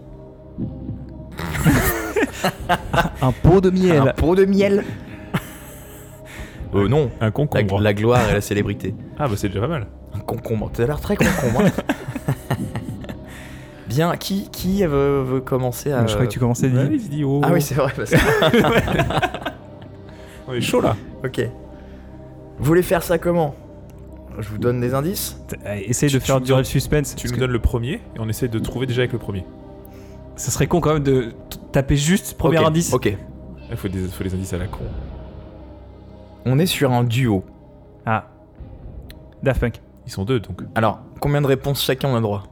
C: Un pot de miel.
A: Un pot de miel. Euh non.
B: Un
A: La,
B: concombre.
A: la gloire et la célébrité.
B: Ah, bah c'est déjà pas mal.
A: Un concombre. T'as l'air très concombre. hein. Bien. Qui, qui veut, veut commencer à.
C: Je crois que tu commençais à dire.
B: Oh.
A: Ah oui, c'est vrai. Parce que...
B: On est chaud là.
A: ok. Vous voulez faire ça comment? Je vous donne des indices
C: Essaye de
B: Tu-
C: faire
B: tu
C: durer
B: me
C: le suspense.
B: Tu
C: que
B: donnes le premier et on essaie de trouver déjà avec le premier.
C: Ça serait con quand même de taper juste premier indice.
A: Ok.
B: Il faut des, faut des indices à la con.
A: On est sur un duo.
C: Ah. Daft Punk.
B: Ils sont deux donc.
A: Alors, combien de réponses chacun on a droit?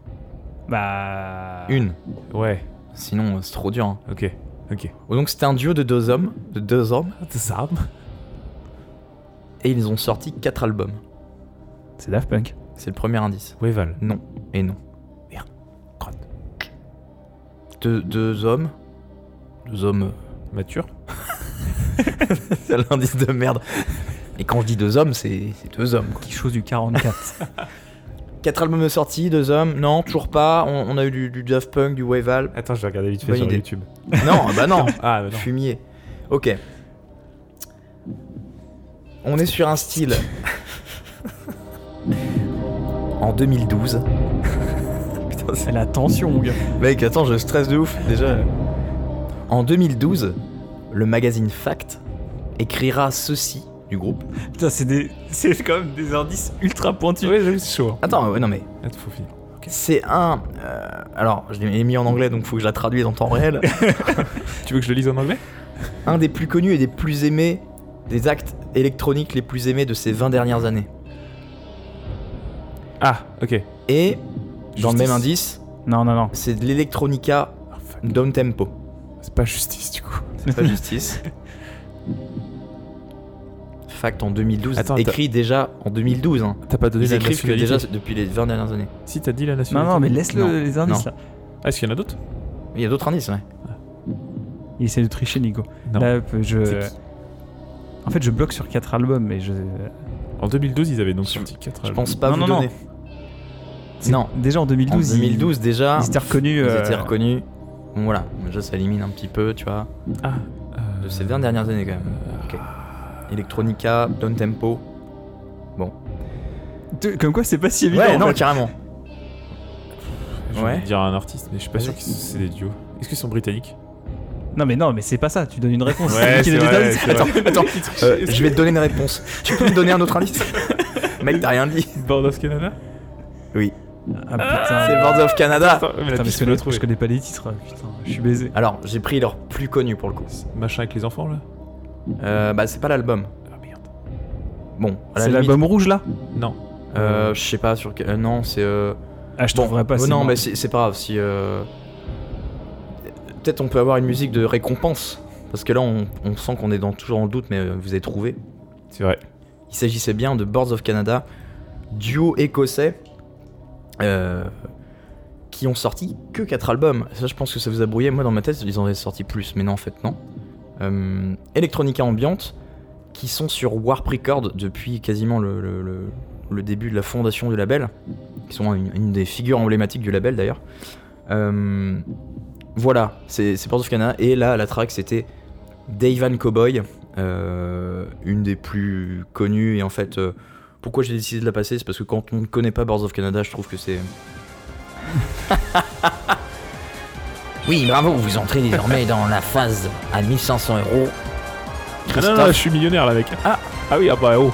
C: Bah.
A: Une.
B: Ouais.
A: Sinon, c'est trop dur. hein.
B: Ok. Ok.
A: Oh, Donc, c'était un duo de deux hommes. De deux hommes.
B: Des armes.
A: Et ils ont sorti quatre albums.
C: C'est Daft Punk.
A: C'est le premier indice.
B: Weval.
A: Non. Et non.
B: Merde. Crotte.
A: Deux, deux hommes. Deux hommes. euh,
B: Mature.
A: c'est l'indice de merde. Et quand je dis deux hommes, c'est c'est deux hommes. quoi.
C: Quelque chose du 44.
A: Quatre albums de sortie, deux hommes. Non, toujours pas. On, on a eu du, du Daft Punk, du Waval.
B: Attends, je vais regarder vite fait
A: Bonne
B: sur
A: idée.
B: YouTube.
A: Non, bah non.
B: Ah, bah non.
A: Fumier. Ok. On est sur un style. en 2012. Putain, c'est-
C: C'est la tension, mon gars.
A: Mec, attends, je stresse de ouf. Déjà. En 2012, le magazine Fact écrira ceci du groupe.
C: Putain, c'est des... c'est quand même des indices ultra pointus.
B: Ouais, j'avoue, c'est chaud. hein.
A: Attends, ouais, non mais
B: faut finir.
A: c'est un. euh, alors, je l'ai mis en anglais donc faut que je la traduise en temps réel.
B: Tu veux que je le lise en anglais?
A: Un des plus connus et des plus aimés des actes électroniques les plus aimés de ces 20 dernières années.
B: Ah, ok.
A: Et dans le
B: Justice.
A: même indice,
C: Non, non, non.
A: c'est de l'électronica
B: Ah,
A: down tempo.
B: C'est pas justice du coup.
A: C'est pas justice. Fact en 2012,
B: Attends, t'as-
A: écrit déjà en 2012. Hein.
B: T'as pas donné
A: Ils
B: la
A: écrivent que
B: nationalité
A: déjà depuis les 20 dernières années.
B: Si, t'as dit la
C: Non,
B: nationalité.
C: non, mais laisse-le
A: Non.
C: les indices
A: Non.
C: là.
B: Ah, est-ce qu'il y en a d'autres?
A: Il y a d'autres indices, ouais.
C: Il essaie de tricher, Nico.
B: Non.
C: Là, je.
B: C'est qui?
C: En fait, je bloque sur 4 albums, mais je.
B: En 2012, ils avaient donc
A: Je-
B: sorti 4
A: Je pense pas
C: Non,
A: vous
C: non, non.
A: donner. Non,
C: Déjà en
A: en
C: 2012, ils-
A: 2012 déjà,
C: ils, étaient reconnus.
A: ils
C: euh,
A: étaient reconnus. Bon, voilà, déjà ça élimine un petit peu, tu vois,
B: Ah,
A: de ces 20 dernières années quand même. Ok. Electronica, down tempo.
C: tu- Comme quoi, c'est pas si évident.
A: Ouais,
C: en
A: non,
C: fait.
A: carrément.
B: Je
A: Ouais.
B: vais dire un artiste, mais je suis pas sûr que c'est des duos. Est-ce qu'ils sont britanniques
C: Non, mais non, mais c'est pas ça. Tu donnes une réponse.
B: Ouais,
C: qui
B: c'est vrai, c'est.
A: Attends, attends, euh, je vais te donner une réponse. Tu peux me donner un autre indice Mec, t'as rien dit.
B: Of Canada
C: Ah putain.
A: C'est Boards of Canada.
B: Attends, mais la
C: Putain, mais je connais, je connais pas les titres. Putain, je suis baisé.
A: Alors, j'ai pris leur plus connu pour le coup.
B: Machin avec les enfants là
A: Euh, bah, c'est pas l'album.
B: Ah merde.
A: Bon, à la
C: C'est
A: limite,
C: l'album rouge là
B: Non.
A: Euh, je sais pas sur quel. euh, non, c'est. Euh...
C: Ah, je
A: Bon,
C: trouverais pas. c'est
A: non, mais c'est c'est pas grave. Si. euh, Peut-être on peut avoir une musique de récompense. Parce que là, on, on sent qu'on est dans, toujours dans le doute, mais vous avez trouvé.
B: C'est vrai.
A: Il s'agissait bien de Boards of Canada, duo écossais, euh, qui ont sorti que 4 albums. Ça, je pense que ça vous a brouillé. Moi, dans ma tête, ils en avaient sorti plus, mais non, en fait, non. Euh, Electronica Ambiante, qui sont sur Warp Records depuis quasiment le, début de la fondation du label, qui sont une, des figures emblématiques du label d'ailleurs. Euh, voilà, c'est Boards of Canada. Et là, la track, c'était Dave Van Cowboy, euh, une des plus connues. Et en fait, pourquoi j'ai décidé de la passer C'est parce que quand on ne connaît pas Boards of Canada, je trouve que c'est. oui, bravo, vous entrez désormais dans la phase à 1500 euros.
B: Ah non, non, je suis millionnaire là, mec. Ah, ah oui, ah bah oh.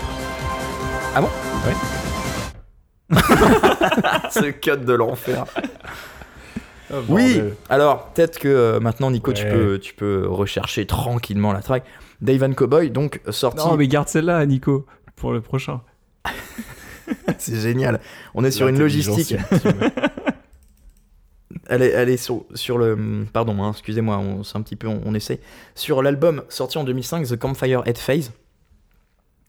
A: Ce cut de l'enfer. Oui, alors peut-être que euh, maintenant, Nico, tu,
B: Ouais.
A: peux, tu peux rechercher tranquillement la track. Dave Van Cowboy, donc sorti.
C: Non, mais garde celle-là, Nico, pour le prochain.
A: C'est génial. On est sur une logistique. Elle est, elle est sur, sur le. Pardon, hein, excusez-moi, on, c'est un petit peu. On, on essaye. Sur l'album sorti en 2005, The Campfire Head Phase.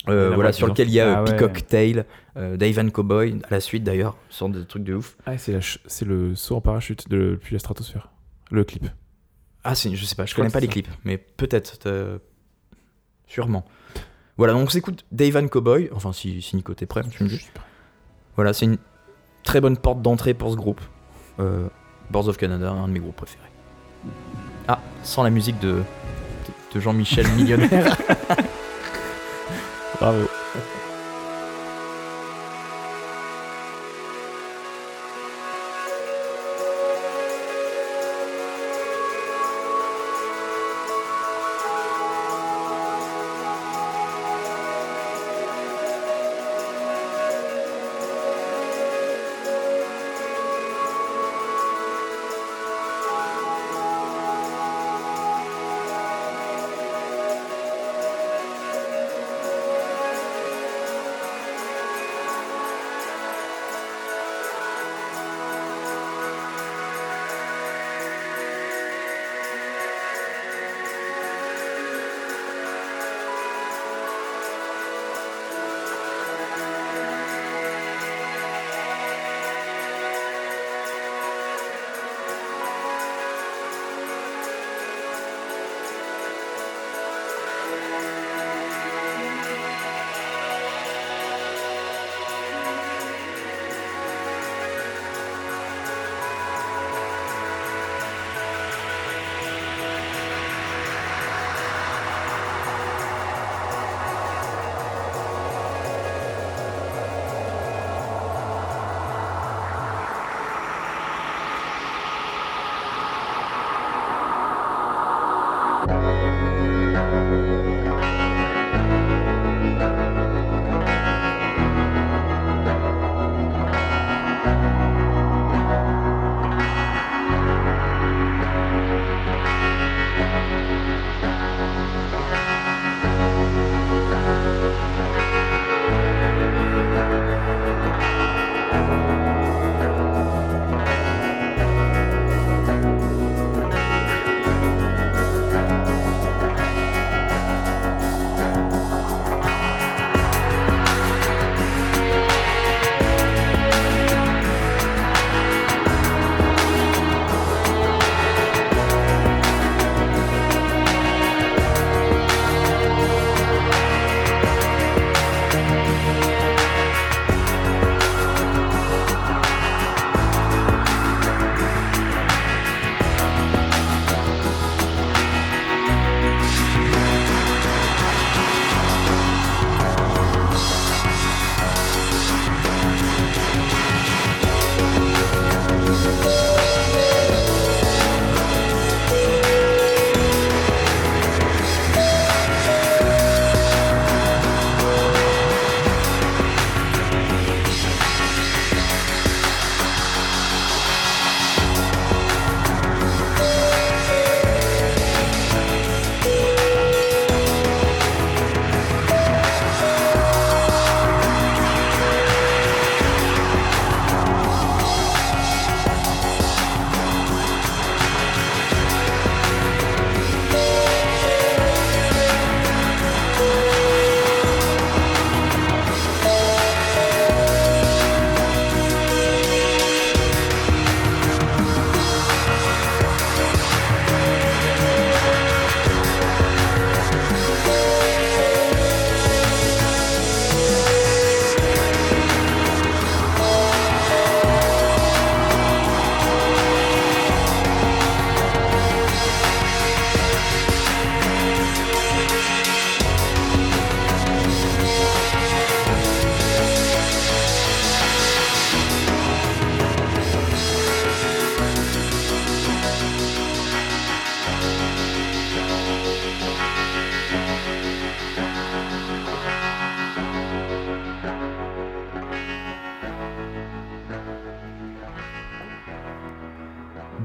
A: euh, voilà, sur lequel il y a
C: Ah
A: euh,
C: ouais.
A: Peacock Tail, euh, Dave Van Cowboy, à la suite d'ailleurs, sorte de trucs de ouf.
B: Ah, c'est le saut en parachute de, depuis la stratosphère. Le clip.
A: Ah, je sais pas, je,
B: Je
A: connais pas les clips, mais peut-être. euh, Sûrement. Voilà, donc on s'écoute Dave Van Cowboy. Enfin, si, si Nico t'es prêt, tu me dis. Voilà, c'est une très bonne porte d'entrée pour ce groupe. Euh, Boards of Canada, un de mes groupes préférés. Ah, sans la musique de, de, de Jean-Michel Millionnaire.
B: Bravo.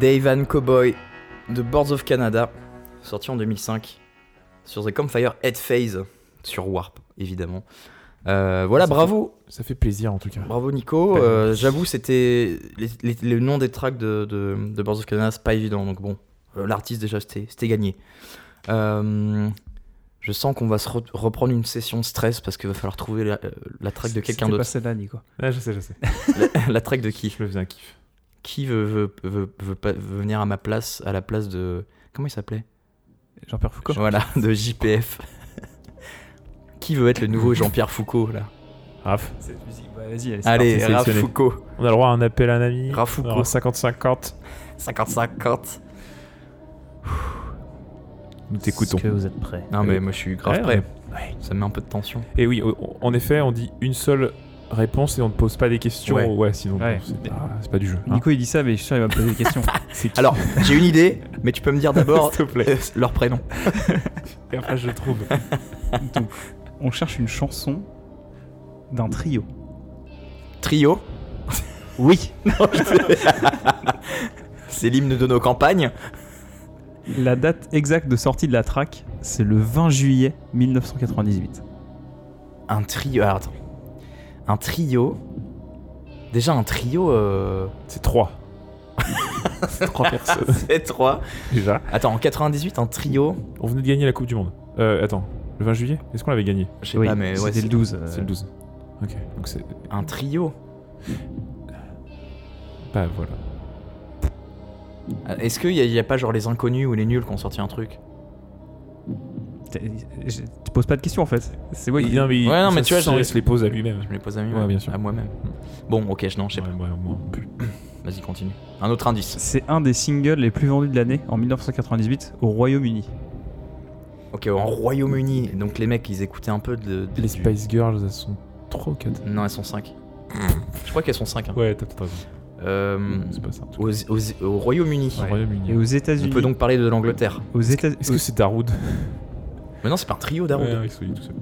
A: Dave and Cowboy de Boards of Canada, sorti en 2005 sur The Campfire Head Phase sur Warp, évidemment. Euh, voilà,
B: Ça fait-
A: bravo,
B: Ça fait plaisir en tout cas.
A: bravo Nico. Euh, J'avoue, c'était le nom des tracks de, de, de Boards of Canada, c'est pas évident. Donc bon, euh, l'artiste déjà, c'était gagné. Euh, je sens qu'on va se re- reprendre une session de stress parce qu'il va falloir trouver la, la track de quelqu'un
C: C'était pas
A: d'autre.
C: celle-là, Nico.
B: Je sais, je sais.
A: La, la track de qui?
B: Je me faisais un kiff.
A: Qui veut, veut, veut, veut pas- veut venir à ma place, à la place de. Comment il s'appelait?
C: Jean-Pierre Foucault.
A: Voilà, de JPF. Qui veut être le nouveau Jean-Pierre Foucault là?
B: Raph,
C: Cette musique, bah, vas-y, allez, c'est
A: Allez,
B: parti,
A: Raph. Foucault.
B: on a le droit à un appel à un ami?
A: Raph Foucault.
B: Alors, 50-50.
A: 50-50.
B: Nous t'écoutons.
C: Est-ce que vous êtes prêts?
A: Non, mais moi je suis grave
B: Ouais,
A: prêt.
B: ouais.
A: Ça me met un peu de tension.
B: Et oui, o- en effet, on dit une seule réponse et on ne pose pas des questions.
A: Ouais.
B: Ouais, sinon,
C: Ouais.
B: c'est pas, du jeu. hein.
C: Nico, il dit ça, mais je suis sûr qu'il va me poser des questions.
A: Alors, j'ai une idée, mais tu peux me dire d'abord
B: S'il te plaît.
A: euh, leur prénom.
B: Et après, je trouve.
C: Donc, on cherche une chanson d'un trio.
A: Trio?
C: Oui.
A: C'est l'hymne de nos campagnes.
C: La date exacte de sortie de la track, c'est le 20 juillet 1998.
A: Un trio. Alors, attends. Un trio. Déjà, un trio. Euh...
B: C'est 3. c'est 3 personnes.
A: C'est trois.
B: Déjà.
A: Attends, en 98, un trio.
B: On venait de gagner la Coupe du Monde. Euh, attends, le 20 juillet Est-ce qu'on l'avait gagné?
A: Je sais
C: Oui,
A: pas, mais ouais, c'est
C: le 12. euh,
B: C'est le 12. Ok, donc c'est.
A: un trio.
B: Bah voilà.
A: Euh, Est-ce qu'il n'y a, y a pas genre les inconnus ou les nuls qui ont sorti un truc?
C: Tu poses pas de questions en fait. C'est moi qui.
B: non, mais,
A: Ouais, non, mais
B: ça
A: tu vois, je-
B: il se les pose à lui-même.
A: Je me les pose à,
B: Ouais,
A: moi-
B: bien sûr.
A: à moi-même. Bon, ok, je- non, je sais
B: Ouais,
A: pas.
B: ouais, moi.
A: Vas-y, continue. Un autre indice.
C: C'est un des singles les plus vendus de l'année en 1998 au Royaume-Uni.
A: Ok, en Royaume-Uni, donc les mecs, ils écoutaient un peu de. de-
B: Les
A: du-
B: Spice Girls, elles sont 3 ou 4
A: Non, elles sont 5. Je crois qu'elles sont 5.
B: Ouais, t'as peut-être raison.
A: Euh,
B: C'est pas ça. en tout
A: aux,
B: cas.
A: aux- au Royaume-Uni.
B: Au.
C: Et aux
A: On
C: États-Unis.
A: peut donc parler de l'Angleterre.
C: Aux États-
B: Est-ce que c'est Daroud?
A: Mais non, c'est pas un trio d'Aroud.
B: Ouais, ouais, il tout seul.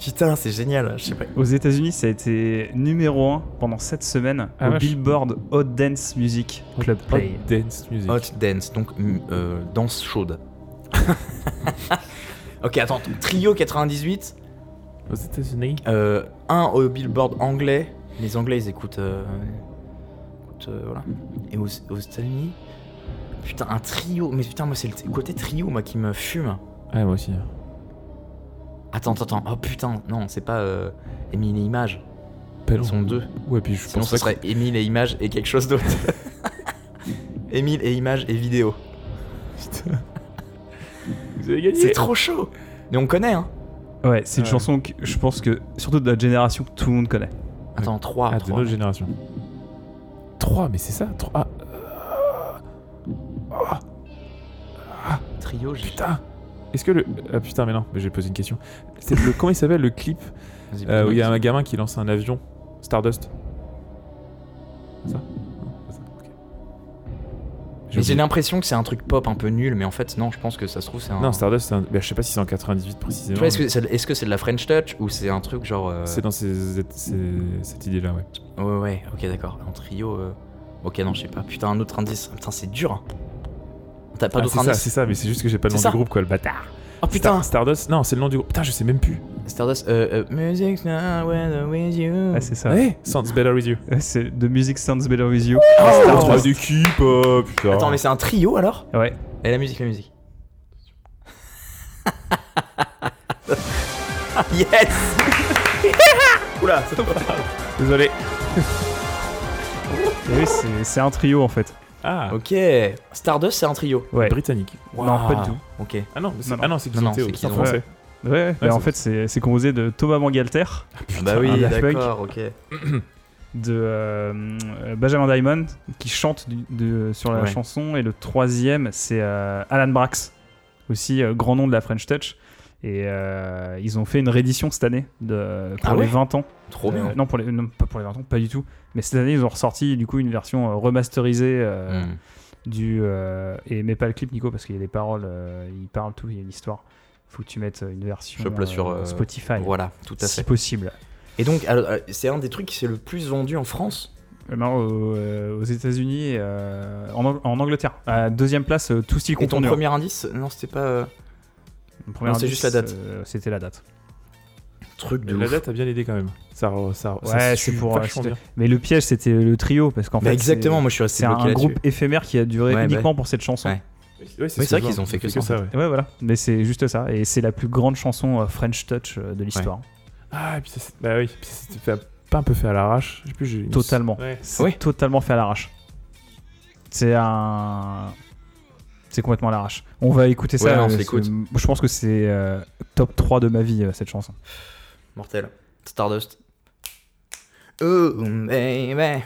A: Putain, c'est génial. Je sais pas.
C: Aux États-Unis, ça a été numéro 1 pendant 7 semaines
B: Ah,
C: au
B: vache.
C: Billboard Hot Dance Music Club Play.
B: Hot Dance Music.
A: Hot dance, donc mm, euh, danse chaude. ok, attends. Trio 98.
B: Aux États-Unis
A: Euh, un au Billboard anglais. Les Anglais, ils écoutent. euh, écoutent, euh, voilà. Et aux, aux États-Unis. Putain, un trio. Mais putain, moi, c'est le côté trio, moi, qui me fume.
B: Ouais, moi aussi.
A: Attends, attends, attends. Oh putain, non, c'est pas euh, Émile et Images.
B: Pas
A: Ils sont deux.
B: Ouais, puis je
A: Sinon,
B: pense
A: ce serait Émile et Images et quelque chose d'autre. Émile et Images et vidéo.
B: Vous avez gagné
A: C'est trop chaud. Mais on connaît, hein.
C: Ouais, c'est une
B: Ouais.
C: chanson que je pense que, surtout de notre génération, que tout le monde connaît.
A: Attends, 3.
B: Ah, de notre génération. 3, mais c'est ça 3. Ah,
A: Trio, j'ai.
B: putain Est-ce que le. Ah putain, mais non, mais j'ai posé une question. C'est le... Comment il s'appelle le clip euh, où il y a un gamin qui lance un avion? Stardust C'est ça?
A: Mais j'ai l'impression que c'est un truc pop un peu nul, mais en fait, non, je pense que ça se trouve, c'est un.
B: Non, Stardust, c'est un... bah, je sais pas si c'est en 98 précisément.
A: Tu vois, est-ce
B: mais
A: que c'est est-ce que c'est de la French Touch ou c'est un truc genre. euh,
B: C'est dans ces- ces- cette idée-là, ouais.
A: Ouais, ouais, ok, d'accord. En trio. euh, Ok, non, je sais pas. Putain, un autre indice. Putain, c'est dur. hein. T'as pas
B: Ah, c'est ça,
A: indices
B: c'est ça, mais c'est juste que j'ai pas le nom
A: ça.
B: du groupe, quoi, le bâtard.
A: Oh putain
B: Star- Stardust, non, c'est le nom du groupe. Putain, je sais même plus.
A: Stardust, euh, euh, Music's not weather with you.
C: Ah, c'est ça.
B: Ouais, Sounds Better With You.
C: C'est The Music Sounds Better With You.
B: Oh,
C: Stardust.
B: trois d'équipe, oh, putain.
A: Attends, mais c'est un trio alors?
C: Ouais.
A: Et la musique, la musique. yes Oula, c'est
B: Désolé.
C: Oui, c'est- c'est un trio en fait.
B: Ah,
A: Ok, Stardust, c'est un trio.
C: Ouais.
B: britannique.
C: Non, pas du tout.
A: Ok.
B: Ah non, c'est- ah non, c'est qu'ils français.
C: Ouais, ouais. Mais
B: Ouais,
C: en fait, c'est c'est composé de Thomas Mangalter,
A: bah oui,
C: Daft Punk.
A: d'accord, ok.
C: de euh, euh, Benjamin Diamond, qui chante du- de- sur la
A: Ouais.
C: chanson, et le troisième, c'est euh, Alan Brax, aussi euh, grand nom de la French Touch. Et euh, ils ont fait une réédition cette année de, pour
A: Ah
C: les
A: ouais
C: 20 ans.
A: Trop bien.
C: Euh, non, pour les, non, pas pour les 20 ans, pas du tout. Mais cette année, ils ont ressorti du coup une version euh, remasterisée euh,
A: Hmm.
C: du. et mets pas le clip, Nico, parce qu'il y a des paroles, il parle tout, il y a une histoire. Faut que tu mettes une version
A: sur,
C: Spotify,
A: Voilà, tout à
C: si
A: fait.
C: possible.
A: Et donc, c'est un des trucs qui s'est le plus vendu en France
C: non, au- euh, aux États-Unis, en, en Angleterre. À deuxième place, tout style
I: Et ton premier indice? Non, c'était pas. C'est juste la date.
C: euh, C'était la date.
I: truc de
B: La
I: ouf.
B: date a bien aidé quand même. Ça, ça, ça
C: Ouais, c'est pour. Mais le piège, c'était le trio parce qu'en
I: Bah,
C: fait,
I: exactement,
C: c'est-
I: moi je suis resté
C: c'est un groupe éphémère qui a duré
I: Ouais, bah.
C: uniquement pour cette chanson.
I: Ouais.
B: Ouais,
I: c'est vrai qu'ils ont fait que ça, en
B: ouais.
C: Ouais, voilà. Mais c'est juste ça. Et c'est la plus grande chanson euh, French Touch euh, de l'histoire.
B: Ah, et puis ça, c'est- bah oui, puis ça s'était fait- pas un peu fait à l'arrache.
C: Totalement.
B: Ouais.
C: C'est totalement fait à l'arrache. C'est un. C'est complètement à l'arrache. On va écouter ça.
I: On
C: euh, Je pense que c'est euh, top 3 de ma vie, euh, cette chanson.
I: Mortel. Stardust. Oh, baby.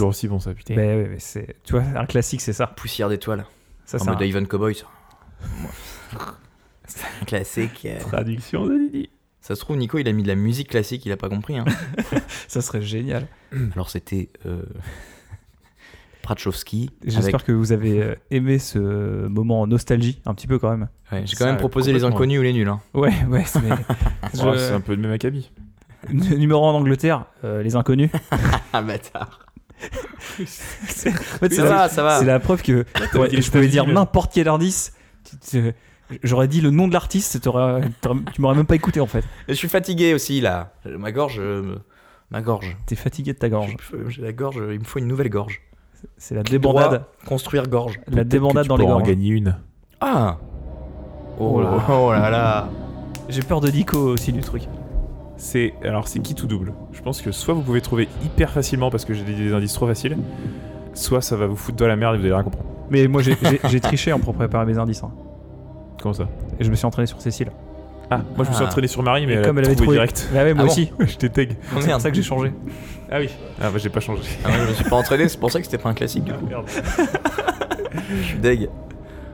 B: Toujours aussi bon ça, putain.
C: Mais, ouais, mais c'est, tu vois, un classique, c'est ça.
A: Poussière d'étoiles.
C: Ça,
A: En
C: c'est
A: mode
C: un-
A: Ivan Cowboy, ça. C'est un classique. euh.
B: Traduction de Didi.
A: Ça se trouve, Nico, il a mis de la musique classique, il a pas compris. Hein.
C: ça serait génial.
A: Alors, c'était euh... Pratchowski.
C: J'espère
A: avec-
C: que vous avez euh, aimé ce moment en nostalgie, un petit peu quand même.
A: Ouais, J'ai
B: Ça,
A: quand même proposé les
B: complètement.
A: inconnus ou les nuls. Hein.
C: Ouais, ouais, c'est- mais- je-
B: Oh, c'est un peu le même acabit.
C: Numéro 1 en Angleterre, euh, les inconnus.
A: Ah, bâtard.
C: C'est- en
A: ça va, ça va.
C: C'est la preuve que ouais, je pouvais dire n'importe quel indice. J'aurais dit le nom de l'artiste, tu m'aurais même pas écouté en fait.
A: Je suis fatigué aussi, là. Ma gorge. euh, Ma gorge.
C: T'es fatigué de ta gorge.
A: J'ai la gorge, il me faut une nouvelle gorge.
C: C'est la débandade.
A: Construire gorge.
C: La débandade dans les
B: en
C: gorges.
B: gagner une.
A: Ah
C: Oh
A: Oh
C: là.
A: là, oh là là
C: J'ai peur de Nico aussi du truc.
B: C'est alors c'est qui tout double? Je pense que soit vous pouvez trouver hyper facilement parce que j'ai des, indices trop faciles, soit ça va vous foutre de la merde et vous allez rien comprendre.
C: Mais moi j'ai- j'ai j'ai triché en pour préparer mes indices. hein.
B: Comment ça?
C: Et je me suis entraîné sur Cécile.
B: Ah, moi je me suis
A: Ah.
B: entraîné sur Marie, mais
C: Et
B: elle,
C: comme
B: a
C: elle avait
B: trouvé
C: trouvé
B: direct.
C: Bah ouais, moi
A: Ah bon?
C: aussi.
B: je t'ai tag.
A: Oh,
C: C'est pour
A: merde.
C: ça que j'ai changé.
B: Ah oui. Ah bah j'ai pas changé.
A: Ah ouais, je me suis pas entraîné, c'est pour ça que c'était pas un classique du coup.
B: Merde.
A: Je suis deg.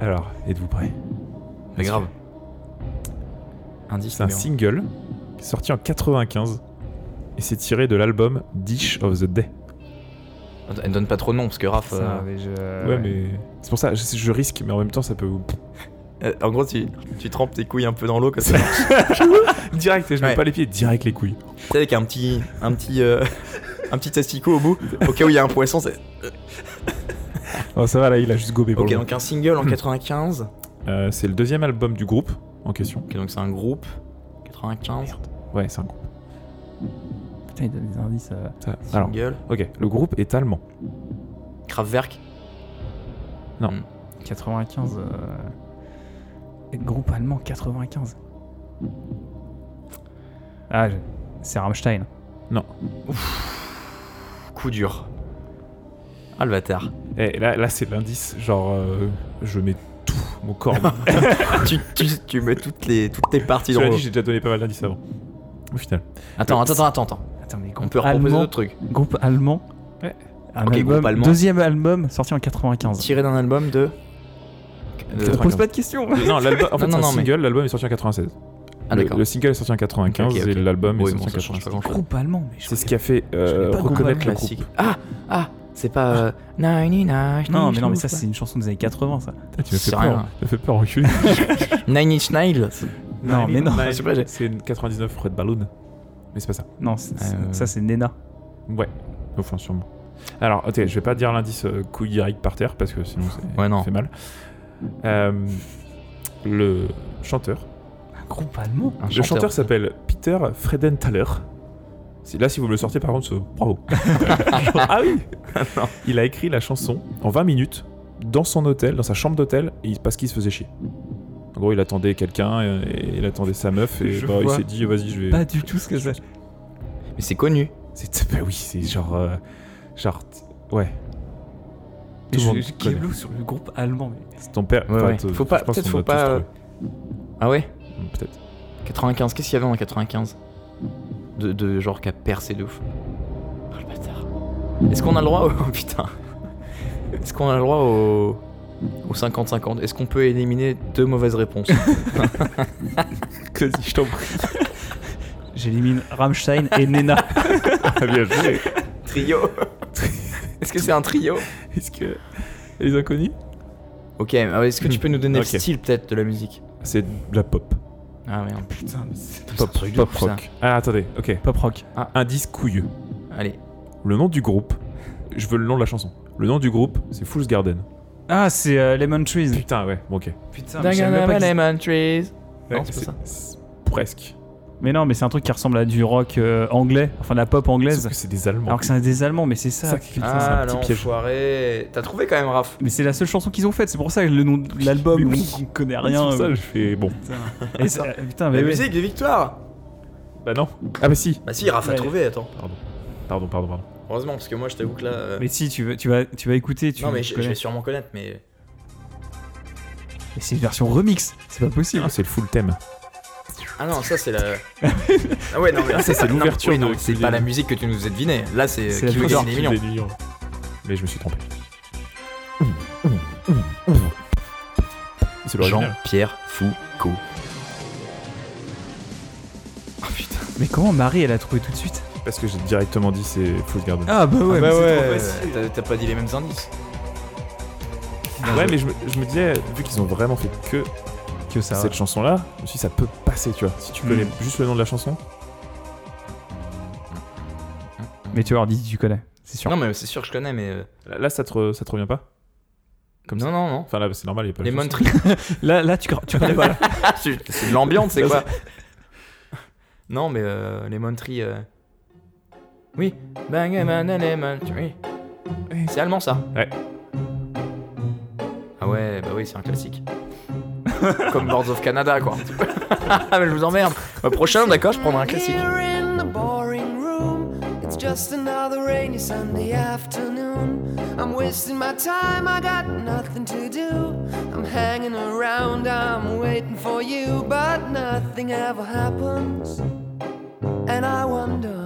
B: Alors, êtes-vous prêts?
A: Mais grave. Indice
B: C'est un
A: numéro.
B: single sorti en 95 et c'est tiré de l'album Dish of the Day.
A: Elle donne pas trop de nom parce que Raph.
C: Ça,
A: euh,
C: mais je-
B: ouais, mais c'est pour ça, je, je risque, mais en même temps ça peut.
A: euh, en gros, tu, tu trempes tes couilles un peu dans l'eau comme ça.
B: direct, je mets
A: Ouais.
B: pas les pieds, direct les couilles.
A: Tu sais, avec un petit, un petit, euh, un petit testicule au bout, au cas où il y a un poisson. c'est-
B: Oh, ça va là, il a juste gobé pour
A: Ok, donc un single en 95.
B: moment. Euh, c'est le deuxième album du groupe en question.
A: Ok, donc c'est un groupe. 95.
B: Ouais, c'est un groupe.
C: Putain, il donne des indices. euh.
B: Ça- Alors,
A: Single.
B: ok, le groupe est allemand.
A: Kraftwerk.
C: 95. euh, Groupe allemand 95. Ah, je- c'est Rammstein.
A: Coup dur. Ah le bâtard.
B: Et là, là c'est l'indice, genre, euh, je mets tout mon corps.
A: tu, tu, tu mets toutes, les, toutes tes parties dans
B: dit, j'ai déjà donné pas mal d'indices avant. Au final.
A: Attends, attends, attends, attends.
C: Attends, mais
A: On peut reproposer
C: allemand.
A: d'autres trucs.
C: Groupe allemand.
B: Ouais.
C: Un
A: Ok,
C: album-
A: groupe allemand.
C: Deuxième album sorti en 95.
A: Tiré d'un album de.
C: Ne
A: de-
C: pose pas de questions.
B: non, l'album, en fait,
A: Non, non, non, mais-
B: single, l'album est sorti en 96.
A: Ah
B: Le-
A: d'accord.
B: le, single est sorti en 95
A: Ok, ok.
B: et l'album
A: Oui,
B: est
A: bon,
B: sorti
A: ça
B: en
A: change pas
B: 96.
A: grand chose.
C: Groupe allemand, mais je
B: C'est ce qui a fait euh, reconnaître le
A: Classique.
B: groupe.
A: Ah Ah C'est pas. euh, 99
C: Non, mais non, mais ça c'est une chanson des années 80 ça.
B: Putain, Tu m'as fait peur.
A: rien.
B: Tu m'as fait peur, enculé.
A: Nine Inch Nails.
C: Non, mais non.
A: Je sais pas, j'ai-
B: C'est une 99 Red Balloon. Mais c'est pas ça.
C: Non,
A: Euh.
C: ça c'est Nena.
B: Ouais. Enfin, sûrement. Alors, ok, je vais pas dire l'indice euh, couille direct par terre parce que sinon c'est-
A: Ouais, non.
B: ça fait mal. Euh, le chanteur.
C: Un groupe allemand
A: Un
B: Le chanteur s'appelle Peter Fredenthaler. C'est- Là, si vous me le sortez, par contre, bravo. Ah oui Il a écrit la chanson en 20 minutes dans son hôtel, dans sa chambre d'hôtel, et parce qu'il se faisait chier. En gros, il attendait quelqu'un, et, et il attendait sa meuf, et bah, il s'est dit, vas-y, je vais.
C: Pas du tout ce que c'est.
A: Mais c'est connu.
B: C'est, bah oui, c'est genre. euh, genre. Ouais. Tout le
C: Je je sur le groupe allemand. mais-
B: C'est ton père.
A: Ouais, Faut pas- peut-être
B: qu'on
A: faut pas. Ah ouais
B: Hmm, Peut-être.
A: 95. Qu'est-ce qu'il y avait en 95 de, de genre qui a percé de ouf. Oh le bâtard. Est-ce qu'on a le droit au. Oh putain. Est-ce qu'on a le droit au. Au 50-50 Est-ce qu'on peut éliminer deux mauvaises réponses?
B: Vas-y, je t'en prie.
C: J'élimine Rammstein et Nena.
B: Ah, bien joué.
A: Trio Est-ce que c'est un trio?
B: Est-ce que. Les inconnus
A: Ok, alors est-ce que tu peux nous donner le style peut-être de la musique?
B: C'est de la pop.
A: Ah merde, putain, mais c'est
B: Pop,
A: un truc de
B: pop
A: ouf,
B: rock. Ah, attendez, ok.
C: Pop rock.
B: Indice couilleux.
A: Allez.
B: Le nom du groupe. Je veux le nom de la chanson. Le nom du groupe, c'est Fool's Garden.
C: Ah, c'est euh, Lemon Trees.
B: Putain, ouais, bon, ok.
C: Putain, mais je savais même pas que c'est-
A: lemon trees. Non, c'est pas ça.
B: c'est- Presque.
C: Mais non, mais c'est un truc qui ressemble à du rock euh, anglais, enfin de la pop anglaise.
B: C'est des Allemands.
C: Alors que c'est des Allemands, mais c'est ça.
B: Ça qui
C: c'est un
A: Ah,
C: petit piège.
A: foiré. T'as trouvé quand même, Raph
C: Mais c'est la seule chanson qu'ils ont faite, c'est pour ça que le nom de l'album, on,
B: oui.
C: connaît
B: C'est
C: rien.
B: pour ça,
C: euh,
B: je fais. Bon.
C: putain. Et c'est- euh, putain, mais
A: La musique de victoire
B: Bah non. Ah, bah si.
A: Bah si, Raph a trouvé, attends.
B: Pardon, pardon, pardon.
A: Heureusement, parce que moi je t'avoue que là. euh,
C: Mais si, tu, veux, tu, vas, tu vas écouter. Tu
A: non, mais je, vais sûrement connaître, mais.
C: Mais c'est une version remix, c'est pas possible.
B: Ah, c'est le full thème.
A: Ah non, ça c'est la. ah ouais, non, mais
B: Ah, ça, c'est l'ouverture
A: oui,
B: de-
A: C'est pas la musique que tu nous faisais deviner. Là, c'est qui veut gagner des millions.
B: Mais je me suis trompé. C'est.
A: Jean-Pierre Foucault.
C: Oh putain. Mais comment Marie elle a trouvé tout de suite?
B: Parce que j'ai directement dit c'est Fausse Garden.
C: Ah bah ouais,
A: Ah bah
C: mais c'est
A: ouais, t'as- t'as pas dit les mêmes indices.
B: ouais, mais je me, je me disais, vu qu'ils ont vraiment fait que
C: Que ça.
B: cette chanson-là, je me suis dit, ça peut passer, tu vois. Si tu
C: Mm.
B: connais juste le nom de la chanson.
C: Mais tu vois, dis tu connais, c'est sûr.
A: Non, mais c'est sûr que je connais, mais. euh,
B: Là, là, ça, te, re- ça te revient pas? Comme
A: non,
B: ça
A: non, non.
B: Enfin, là, c'est normal, il y a pas
A: Les. Montry.
C: Là, là tu, tu connais pas.
A: c'est de l'ambiance, c'est quoi Non, mais euh, les Montry. euh, Oui. Bang, bang, les Montry. C'est allemand ça
B: Ouais.
A: Ah ouais, bah oui, c'est un classique. Comme Birds of Canada, quoi. Ah, mais je vous emmerde. Bah, prochain, d'accord, je prendrai un classique.
J: It's just another rainy Sunday afternoon. I'm wasting my time, I got nothing to do. I'm hanging around, I'm waiting for you, but nothing ever happens. And I wonder.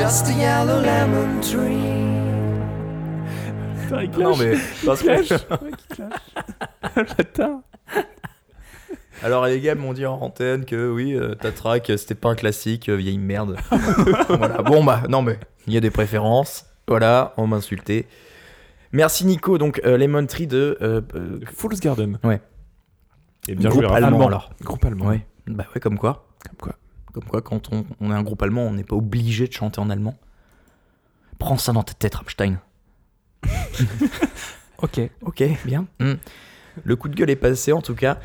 J: just a yellow lemon tree.
A: Non, mais. parce que-
B: Attends.
A: Alors les gars m'ont dit en antenne que oui, euh, ta track c'était pas un classique, euh, vieille merde. voilà. Bon bah non mais il y a des préférences. Voilà, on m'a insulté. Merci Nico. Donc euh, Lemon Tree de euh, euh,
B: Fool's Garden.
A: Ouais.
B: Et bien
A: groupe
B: joué, Raph.
A: allemand, alors.
B: Groupe allemand.
A: Ouais. Bah ouais comme quoi.
B: Comme quoi.
A: Comme quoi quand on, on est un groupe allemand, on n'est pas obligé de chanter en allemand. Prends ça dans ta tête Rammstein.
C: Ok.
A: Ok, bien. Hmm. Le coup de gueule est passé en tout cas.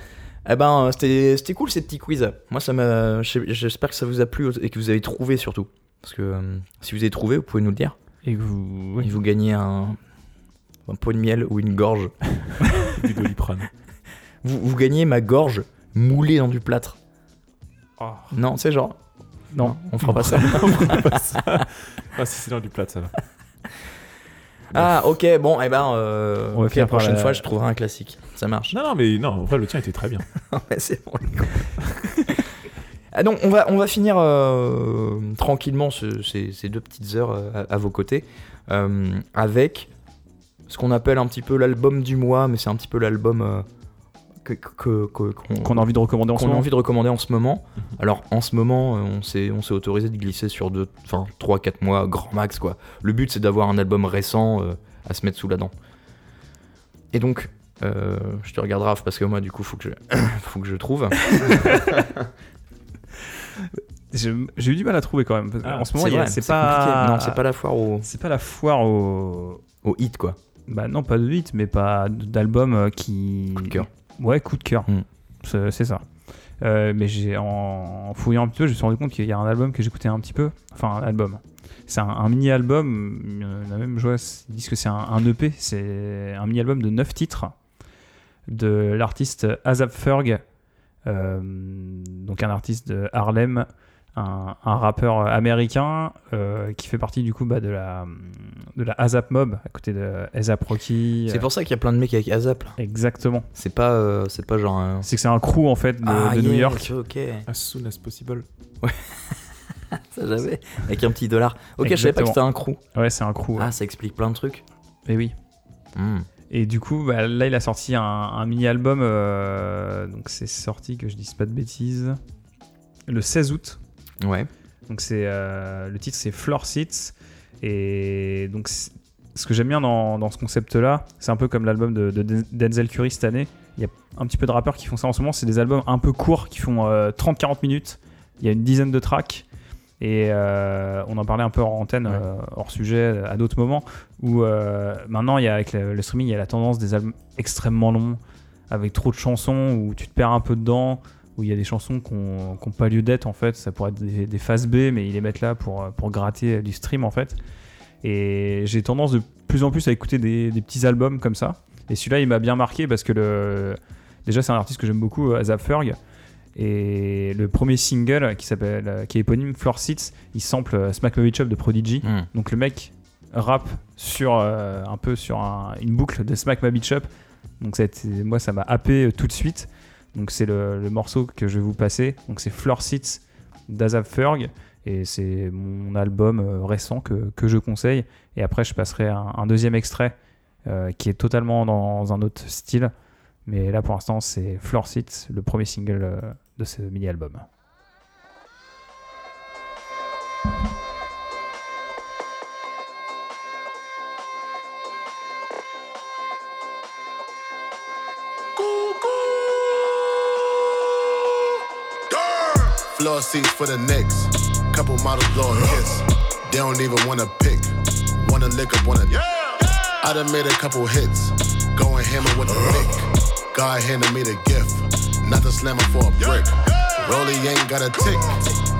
A: Eh ben, c'était c'était cool ces petits quiz. Moi, ça m'a. J'espère que ça vous a plu et que vous avez trouvé surtout. Parce que euh, si vous avez trouvé, vous pouvez nous le dire.
C: Et vous.
A: Et vous gagnez un, un pot de miel ou une gorge.
B: Du doliprane.
A: Vous, vous gagnez ma gorge moulée dans du plâtre.
C: Oh.
A: Non, c'est genre.
C: Non.
A: On fera pas ça.
B: Ah, si c'est dans du plat, ça va.
A: ah, ok, bon, eh ben. euh,
C: On va
A: ok,
C: finir
A: la
C: par
A: prochaine
C: la-
A: fois, je trouverai un classique. Ça marche.
B: Non, non, mais non, en vrai, le tien était très bien.
A: C'est bon. Ah non, on va, on va finir euh, tranquillement ce- ces, ces deux petites heures euh, à, à vos côtés euh, avec ce qu'on appelle un petit peu l'album du mois, mais c'est un petit peu l'album qu'on
C: a envie de recommander en ce
A: qu'on a
C: moment.
A: envie de recommander en ce moment. Alors en ce moment, euh, on s'est on s'est autorisé de glisser sur deux, enfin 3-4 mois grand max quoi. Le but c'est d'avoir un album récent euh, à se mettre sous la dent. Et donc, euh, je te regarde Raph parce que moi du coup faut que je, faut que je trouve.
C: J'ai eu du mal à trouver quand même. parce
B: Ah,
C: en ce moment,
A: C'est
C: pas.
A: Non, c'est pas la foire au,
C: C'est pas la foire au.
A: au hit quoi.
C: Bah non, pas de hit, mais pas d'album qui.
A: Coup de cœur.
C: Ouais, coup de cœur.
A: Mm.
C: C'est ça. Euh, mais j'ai en, fouillant un petit peu, je me suis rendu compte qu'il y a un album que j'écoutais un petit peu. Enfin, un album. C'est un, un mini-album. En a même joué, ils disent que c'est un, un EP. C'est un mini-album de 9 titres de l'artiste Azap Ferg. euh, donc un artiste de Harlem, un, un rappeur américain euh, qui fait partie du coup bah, de la de la Azap Mob à côté de Azap Rocky.
A: C'est pour ça qu'il y a plein de mecs avec Azap là.
C: Exactement.
A: C'est pas, euh, c'est pas genre un.
C: C'est que c'est un crew en fait de,
A: Ah,
C: de New York.
A: Ok.
B: As soon as possible.
A: Ça j'avais. Avec un petit dollar. Ok, je savais pas que
C: Exactement.
A: c'était un crew.
C: Ouais, c'est un crew. ouais.
A: Ah, ça explique plein de trucs.
C: Et oui.
A: Hmm.
C: Et du coup, bah, là, il a sorti un, un mini-album. euh, donc, c'est sorti, que je dise pas de bêtises, le 16 août.
A: Ouais.
C: Donc, c'est euh, le titre, c'est Floor Seats. Et donc, ce que j'aime bien dans, dans ce concept-là, c'est un peu comme l'album de, de Denzel Curry cette année. Il y a un petit peu de rappeurs qui font ça en ce moment. C'est des albums un peu courts qui font euh, 30-40 minutes. Il y a une dizaine de tracks. Et euh, on en parlait un peu hors antenne,
A: Ouais.
C: euh, hors sujet, à d'autres moments, où maintenant, il y a, avec le, le streaming, il y a la tendance des albums extrêmement longs, avec trop de chansons, où tu te perds un peu dedans, où il y a des chansons qui n'ont pas lieu d'être, en fait. Ça pourrait être des, des phases B, mais ils les mettent là pour, euh, pour gratter du stream, en fait. Et j'ai tendance de plus en plus à écouter des, des petits albums comme ça. Et celui-là, il m'a bien marqué parce que le... déjà, c'est un artiste que j'aime beaucoup, Azap Ferg. Et le premier single qui s'appelle, euh, qui est éponyme Floor Seats, il sample euh, Smack My Bitch Up de Prodigy.
A: Hmm.
C: Donc le mec rappe sur euh, un peu sur un- une boucle de Smack My Bitch Up. Donc ça a été- moi ça m'a happé euh, tout de suite. Donc c'est le, morceau que je vais vous passer. Donc c'est Floor Seats d'Azap Ferg et c'est mon album euh, récent que, que je conseille. Et après je passerai un, un deuxième extrait euh, qui est totalement dans un autre style. Mais là pour l'instant c'est Floor Seats, le premier single euh, de ce mini-album.
K: Seats for the Knicks. Couple models blow a kiss. They don't even wanna pick. Wanna lick up, wanna. I done made a couple hits. Going hammer with the pick. God handed me the gift. Not the slammer for a brick. Rolly ain't got a tick.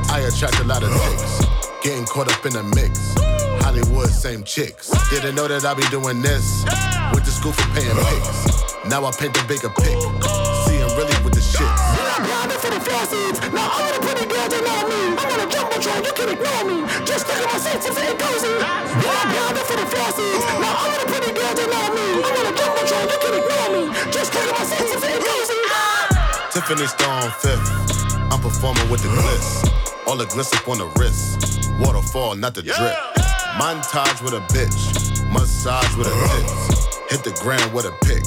K: I attract a lot of ticks. Getting caught up in the mix. Hollywood, same chicks. Didn't know that I be doing this. Went to school for paying pics. Now I paint the bigger pic field seeds. Now all the pretty girls, they know me. I'm on a jumbotron, you can ignore me. Just look at my sense if it goes in. I'm bound for the field. Now all the pretty girls, they know me. I'm on a jumbotron, you can ignore me. Just look at my sense if it goes in. Tiffany Stone fifth. I'm performing with the bliss. All the gliss up on the wrist. Waterfall, not the drip. Yeah. Montage with a bitch. Massage with a tits. Hit the ground with a pick.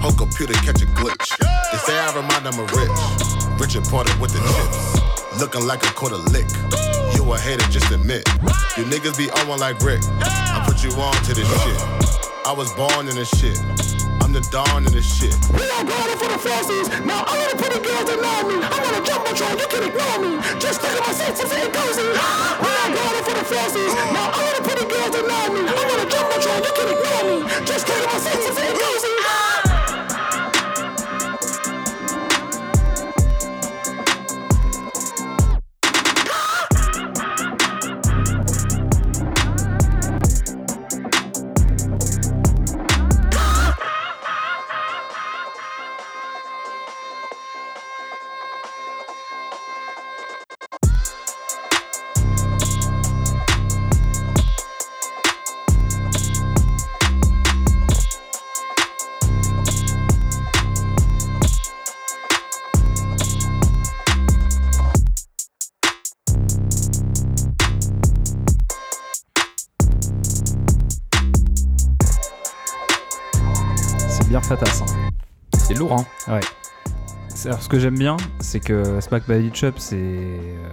K: Whole computer catch a glitch. They say I remind them of rich. Richard Porter with the chips. Looking like a quarter lick. You a hater, just admit. You niggas be on one like Rick. I put you on to this shit. I was born in this shit. I'm the dawn of this shit.
C: We all grinding
A: for the forces.
C: Now all of the
K: pretty girls deny me. I'm on my jumbotron, you can ignore me. Just look at my senses, it goes in. We all grinding for the forces. Now all of the pretty girls deny me. I'm on my jumbotron, you can ignore me. Just look at my senses, it goes in.
C: Que j'aime bien, c'est que Smack Body Chop, c'est euh,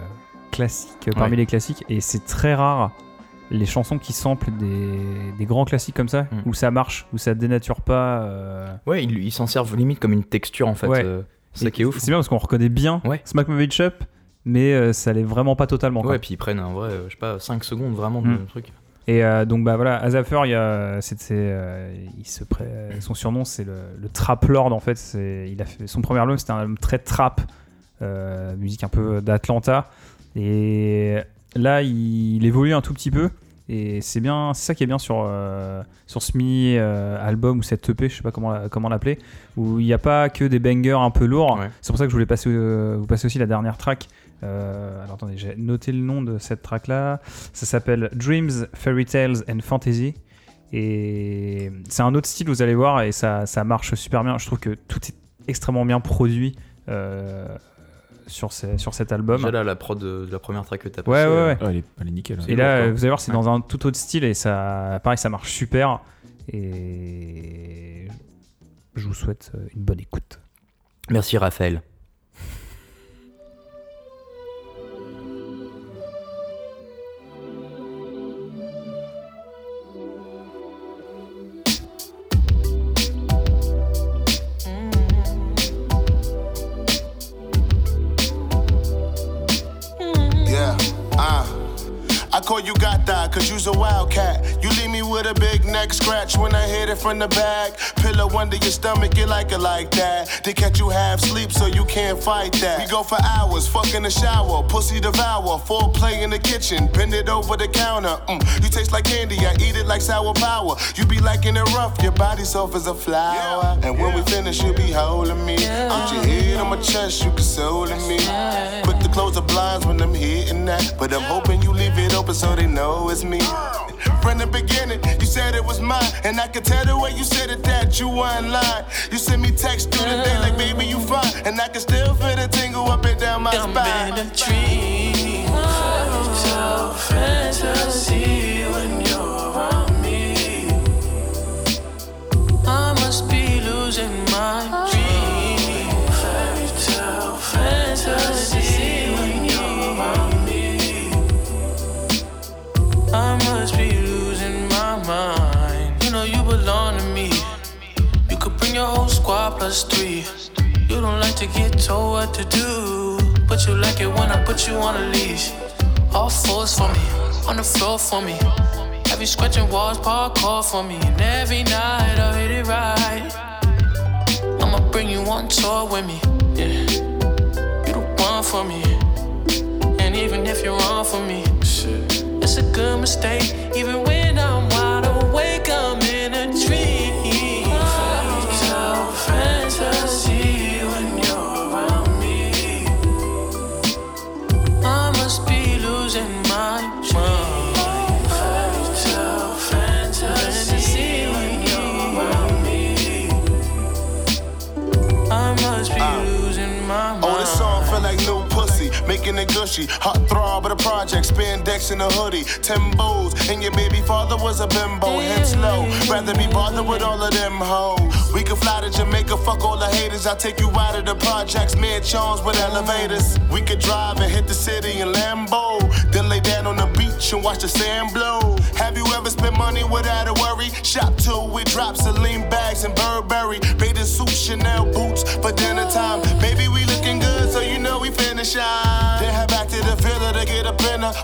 C: classique euh, parmi
A: Ouais.
C: les classiques, et c'est très rare les chansons qui samplent des, des grands classiques comme ça,
A: Mm.
C: où ça marche, où ça dénature pas. euh,
A: Ouais, ils s'en servent limite comme une texture en fait.
C: Ouais.
A: euh, C'est ça
C: et
A: qui est ouf.
C: C'est bien parce qu'on reconnaît bien
A: Ouais.
C: Smack Body Chop, mais euh, ça l'est vraiment pas totalement. quoi.
A: Ouais, puis ils prennent un vrai, je sais pas, 5 secondes vraiment de
C: Mm.
A: truc.
C: Et euh, donc bah voilà, Azafer, il a, c'est, euh, il se pré- son surnom c'est le, le Trap Lord en fait. Il a fait son premier album, c'était un album très trap, euh, musique un peu d'Atlanta. Et là, il, il évolue un tout petit peu. Et c'est bien, c'est ça qui est bien sur sur ce mini album ou cette EP, je sais pas comment comment l'appeler, où il n'y a pas que des bangers un peu lourds.
A: Ouais.
C: C'est pour ça que je voulais passer vous passer aussi la dernière track. Euh, alors attendez, j'ai noté le nom de cette track là. Ça s'appelle Dreams, Fairy Tales and Fantasy. Et c'est un autre style, vous allez voir, et ça, ça marche super bien. Je trouve que tout est extrêmement bien produit euh, sur, ces- sur cet album.
A: Déjà là, la prod de, de la première track que t'as
C: Ouais,
A: passée,
C: ouais,
A: euh,
C: ouais.
B: Elle, est, elle est nickel.
C: Et là, vous allez voir, c'est
A: Ouais.
C: dans un tout autre style, et ça, pareil, ça marche super. Et je vous souhaite une bonne écoute.
A: Merci Raphaël.
L: I call you Gata, cause you's a wildcat. You leave me with a big neck scratch when I hit it from the back. Pillow under your stomach, you like it like that. They catch you half sleep, so you can't fight that. We go for hours, fuck in the shower, pussy devour, foreplay in the kitchen, bend it over the counter. Mm. You taste like candy, I eat it like sour power. You be liking it rough, your body soft as a flower. And when we finish, you be holding me. Put your head on my chest, you consoling me. Quick to close the blinds when I'm hitting that. But I'm hoping you leave it open so they know it's me. From the beginning, you said it was mine. And I could tell the way you said it that you weren't lying. You sent me text through the day like, baby, you fine. And I can still feel the tingle up and down my
M: I'm
L: spine.
M: in a dream. Tale oh, fantasy when you're mind. You know you belong to me. You could bring your whole squad plus three. You don't like to get told what to do, but you like it when I put you on a leash. All fours for me, on the floor for me. You scratching walls, parkour for me, and every night I'll hit it right. I'ma bring you on tour with me, yeah. You the one for me, and even if you're wrong for me, it's a good mistake. Even when I'm wide
L: making it gushy. Hot throb of the project, spandex in a hoodie. Timbos, and your baby father was a bimbo, hence low. Rather be bothered with all of them hoes. We can fly to Jamaica, fuck all the haters. I'll take you out of the projects, mid charms with elevators. We could drive and hit the city in Lambo. Then lay down on the beach and watch the sand blow. Have you ever spent money without a worry? Shop till we drop Celine bags and Burberry. Bathing suit, Chanel boots for dinner time. Baby, we looking good, so you know we finna shine. Then head back to the villa to get a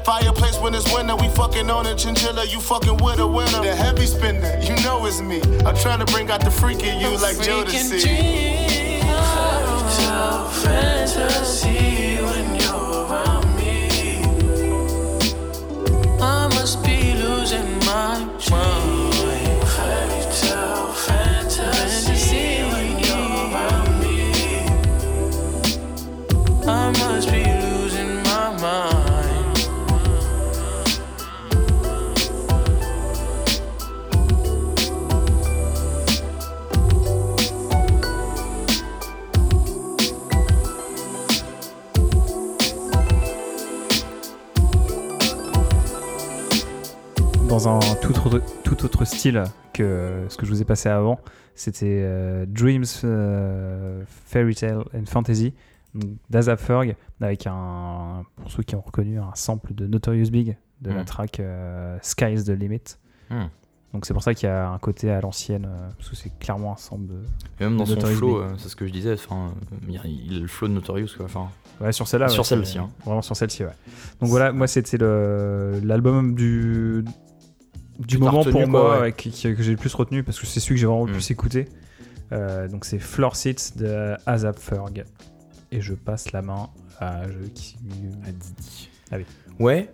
L: fireplace when it's winter. We fucking on a chinchilla, you fucking with a winner. The heavy spender, you know it's me. I'm trying to bring out the freak in you like Jodeci.
M: dream. Fairy tale fantasy when you're I must be
C: dans un tout autre, tout autre style que ce que je vous ai passé avant. C'était euh, Dreams, euh, Fairy Tale and Fantasy d'Azap Ferg avec un, pour ceux qui ont reconnu, un sample de Notorious Big de la
A: Mm.
C: track euh, Sky's the Limit.
A: Hmm.
C: Donc c'est pour ça qu'il y a un côté à l'ancienne, euh, parce que c'est clairement un sample de.
A: Et même dans
C: de
A: son
C: Notorious
A: flow, c'est ce que je disais, enfin, il a- le flow de Notorious quoi. Enfin,
C: Ouais, sur celle-là.
A: Sur
C: ouais,
A: celle-ci, hein.
C: Vraiment sur celle-ci, ouais. Donc voilà, moi c'était l'album du du moment
A: retenu,
C: pour moi
A: ouais.
C: que j'ai le plus retenu parce que c'est celui que j'ai vraiment le
A: Mm.
C: plus écouté. Euh, donc c'est Floor Seats de Azap Ferg. Et je passe la main à qui...
B: À Didi.
A: ouais.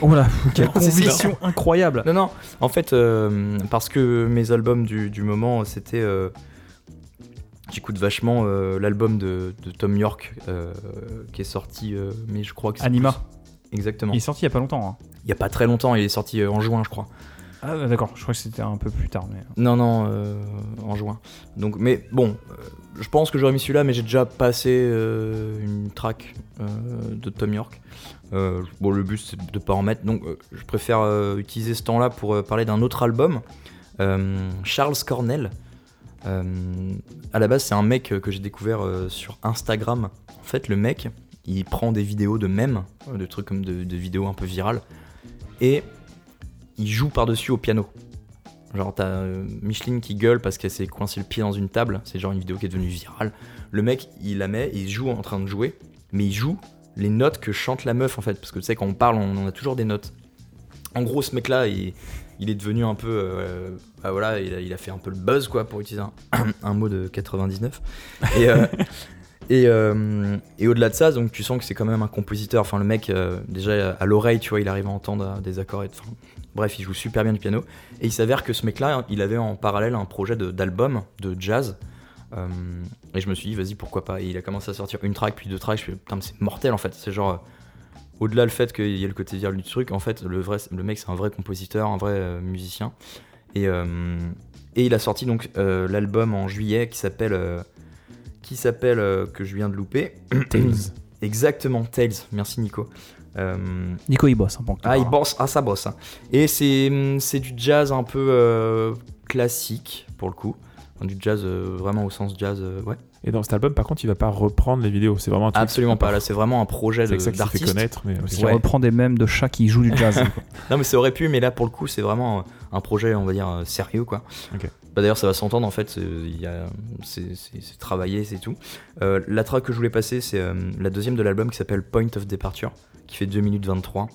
C: Oh là, quelle conviction incroyable.
A: Non, non. En fait, euh, parce que mes albums du, du moment, c'était. euh, J'écoute vachement l'album de, de Tom York qui est sorti, mais je crois que c'est.
C: Anima.
A: plus- Exactement.
C: Il est sorti il y a pas longtemps. hein.
A: Il y a pas très longtemps, il est sorti euh, en juin, je crois.
C: Ah d'accord, je crois que c'était un peu plus tard. Mais...
A: Non, non, euh, en juin. Donc, mais bon, euh, je pense que j'aurais mis celui-là, mais j'ai déjà passé euh, une track euh, de Tom York. Euh, bon, le but c'est de pas en mettre, donc euh, je préfère euh, utiliser ce temps-là pour euh, parler d'un autre album. Euh, Charles Cornell. Euh, à la base, c'est un mec euh, que j'ai découvert euh, sur Instagram. En fait, le mec, il prend des vidéos de mèmes, de trucs comme de, vidéos un peu virales, et il joue par-dessus au piano. Genre, t'as euh, Micheline qui gueule parce qu'elle s'est coincé le pied dans une table. C'est genre une vidéo qui est devenue virale. Le mec, il la met, il joue en train de jouer, mais il joue les notes que chante la meuf en fait. Parce que tu sais, quand on parle, on, a toujours des notes. En gros, ce mec-là, il, il est devenu un peu. euh, bah voilà, il a, il a fait un peu le buzz, quoi, pour utiliser un, un mot de 99. Et. euh, Et, euh, et au-delà de ça, donc tu sens que c'est quand même un compositeur. Enfin, le mec, euh, déjà à l'oreille, tu vois, il arrive à entendre des accords. Et, bref, il joue super bien du piano. Et il s'avère que ce mec-là, il avait en parallèle un projet d'album de, jazz. Euh, et je me suis dit, vas-y, pourquoi pas. Et il a commencé à sortir une track, puis deux tracks. Je me suis dit, putain, c'est mortel en fait. C'est genre, au-delà le fait qu'il y ait le côté viral du truc, en fait, le, vrai, le mec, c'est un vrai compositeur, un vrai musicien. Et, et il a sorti donc l'album en juillet qui s'appelle. Qui s'appelle. euh, que je viens de louper.
B: Tales.
A: Exactement, Tales. Merci Nico. Euh,
C: Nico il bosse. Hein, pour
A: ah, il bosse, ah, ça bosse. hein. Et c'est hum, c'est du jazz un peu euh, classique, pour le coup. Enfin, du jazz euh, vraiment au sens jazz, euh, ouais.
B: Et dans cet album, par contre, il va pas reprendre les vidéos. C'est vraiment un truc.
A: Absolument pas. Là, c'est vraiment un projet de-
B: s'est fait
A: d'artiste.
B: connaître. Mais
C: Il
A: Ouais.
C: reprend des mèmes de chats qui jouent du jazz. quoi.
A: Non, mais ça aurait pu, mais là, pour le coup, c'est vraiment euh, un projet, on va dire, sérieux, quoi. Bah, D'ailleurs, ça va s'entendre, en fait, c'est- il y a- c'est c'est- c'est travaillé, c'est tout. Euh, la track que je voulais passer, c'est euh, la deuxième de l'album qui s'appelle Point of Departure, qui fait 2 minutes 23.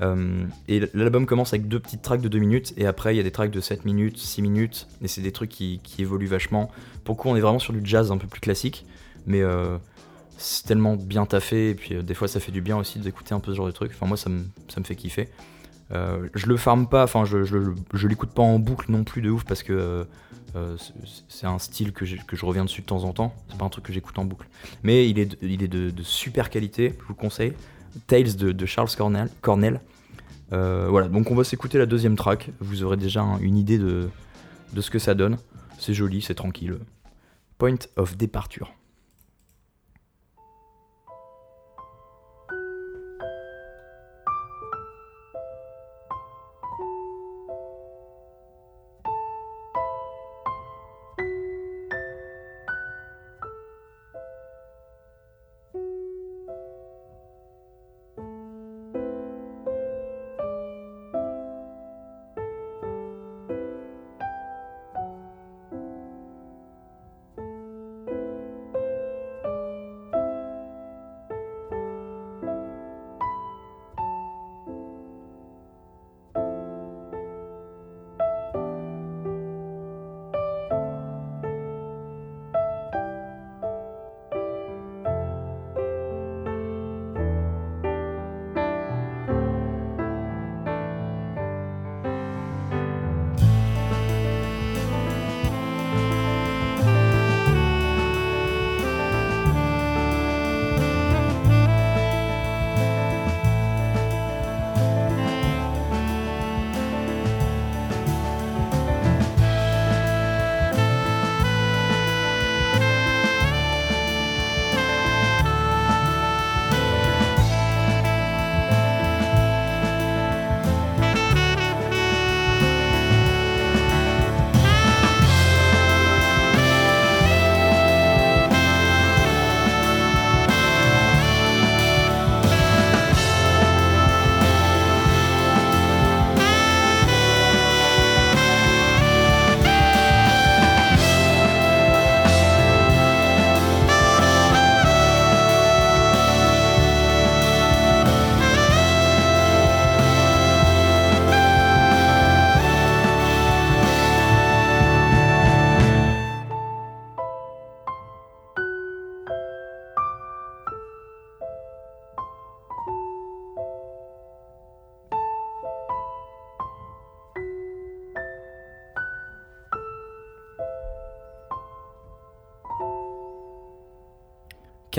A: Euh, et l'album commence avec deux petites tracks de 2 minutes, et après, il y a des tracks de 7 minutes, 6 minutes, et c'est des trucs qui, évoluent vachement. Pour coup, on est vraiment sur du jazz un peu plus classique, mais euh, c'est tellement bien taffé, et puis euh, des fois, ça fait du bien aussi d'écouter un peu ce genre de trucs. Enfin, moi, ça me, ça me fait kiffer. Je le farme pas, enfin je, je, je l'écoute pas en boucle non plus de ouf parce que c'est- un style que, que je reviens dessus de temps en temps. C'est pas un truc que j'écoute en boucle. Mais il est, il est de, de super qualité, je vous le conseille. Tales de, Charles Cornell. Euh, voilà, donc on va s'écouter la deuxième track. Vous aurez déjà un- une idée de, de ce que ça donne. C'est joli, c'est tranquille. Point of Departure.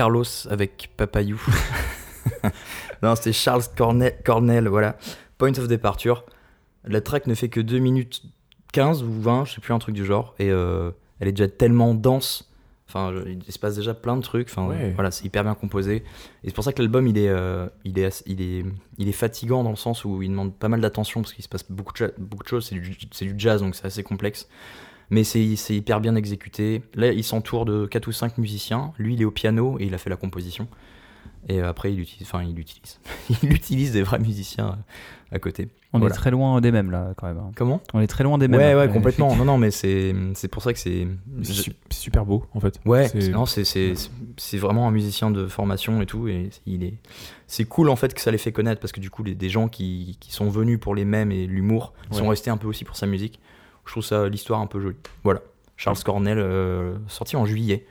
A: Carlos avec Papayou. non, c'était Charles Cornell, Cornell, voilà. Point of Departure. La track ne fait que 2 minutes 15 ou 20, je sais plus, un truc du genre. Et euh, elle est déjà tellement dense. Enfin, il se passe déjà plein de trucs. Enfin,
B: Ouais.
A: voilà, c'est hyper bien composé. Et c'est pour ça que l'album, il est, euh, il est, il est, il est fatigant dans le sens où il demande pas mal d'attention parce qu'il se passe beaucoup de, cha- beaucoup de choses. C'est du, c'est du jazz, donc c'est assez complexe. Mais c'est hyper bien exécuté. Là, il s'entoure de 4 ou 5 musiciens. Lui, il est au piano et il a fait la composition. Et après, il utilise, enfin, il utilise, il utilise des vrais musiciens euh, à côté.
C: On
A: Voilà.
C: est très loin des mêmes là, quand même. hein.
A: Comment?
C: On est très loin des mêmes.
A: Ouais, ouais,
C: Euh,
A: complètement. Non, non, mais c'est c'est pour ça que c'est.
B: C'est su- c'est super beau en fait.
A: Ouais,
B: C'est-
A: c'est- non, c'est c'est c'est vraiment un musicien de formation et tout, et il est c'est cool en fait que ça les fait connaître parce que du coup les, des gens qui, qui sont venus pour les mêmes et l'humour sont
B: Ouais.
A: restés un peu aussi pour sa musique. Je trouve ça l'histoire un peu jolie. Voilà, Charles Cornell euh, sorti en juillet,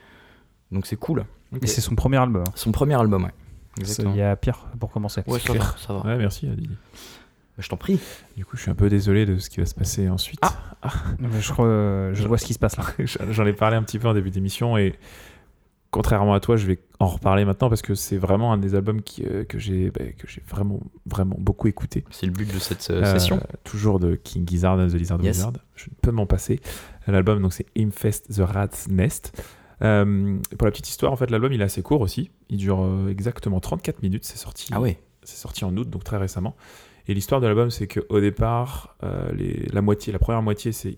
A: donc c'est cool.
C: Et c'est son premier album.
A: Son premier album, ouais.
C: Il y a pire pour commencer.
A: Ouais, ça va, ça va.
B: Ouais, merci Adili.
A: Je t'en prie.
B: Du coup, je suis un peu désolé de ce qui va se passer ensuite.
C: Ah. Je crois, euh, je vois ce qui se passe là.
B: J'en ai parlé un petit peu en début d'émission et contrairement à toi, je vais en reparler maintenant parce que c'est vraiment un des albums qui, euh, que j'ai bah, que j'ai vraiment vraiment beaucoup écouté.
A: C'est le but de cette euh,
B: Euh,
A: session.
B: Toujours de King Gizzard and the Lizard
A: Yes.
B: Wizard. Je ne peux m'en passer. L'album, donc c'est Infest the Rat's Nest. Pour la petite histoire, en fait, l'album il est assez court aussi. Il dure exactement 34 minutes. C'est sorti.
A: Ah ouais.
B: C'est sorti en août, donc très récemment. Et l'histoire de l'album, c'est qu'au départ, les, la moitié, la première moitié, c'est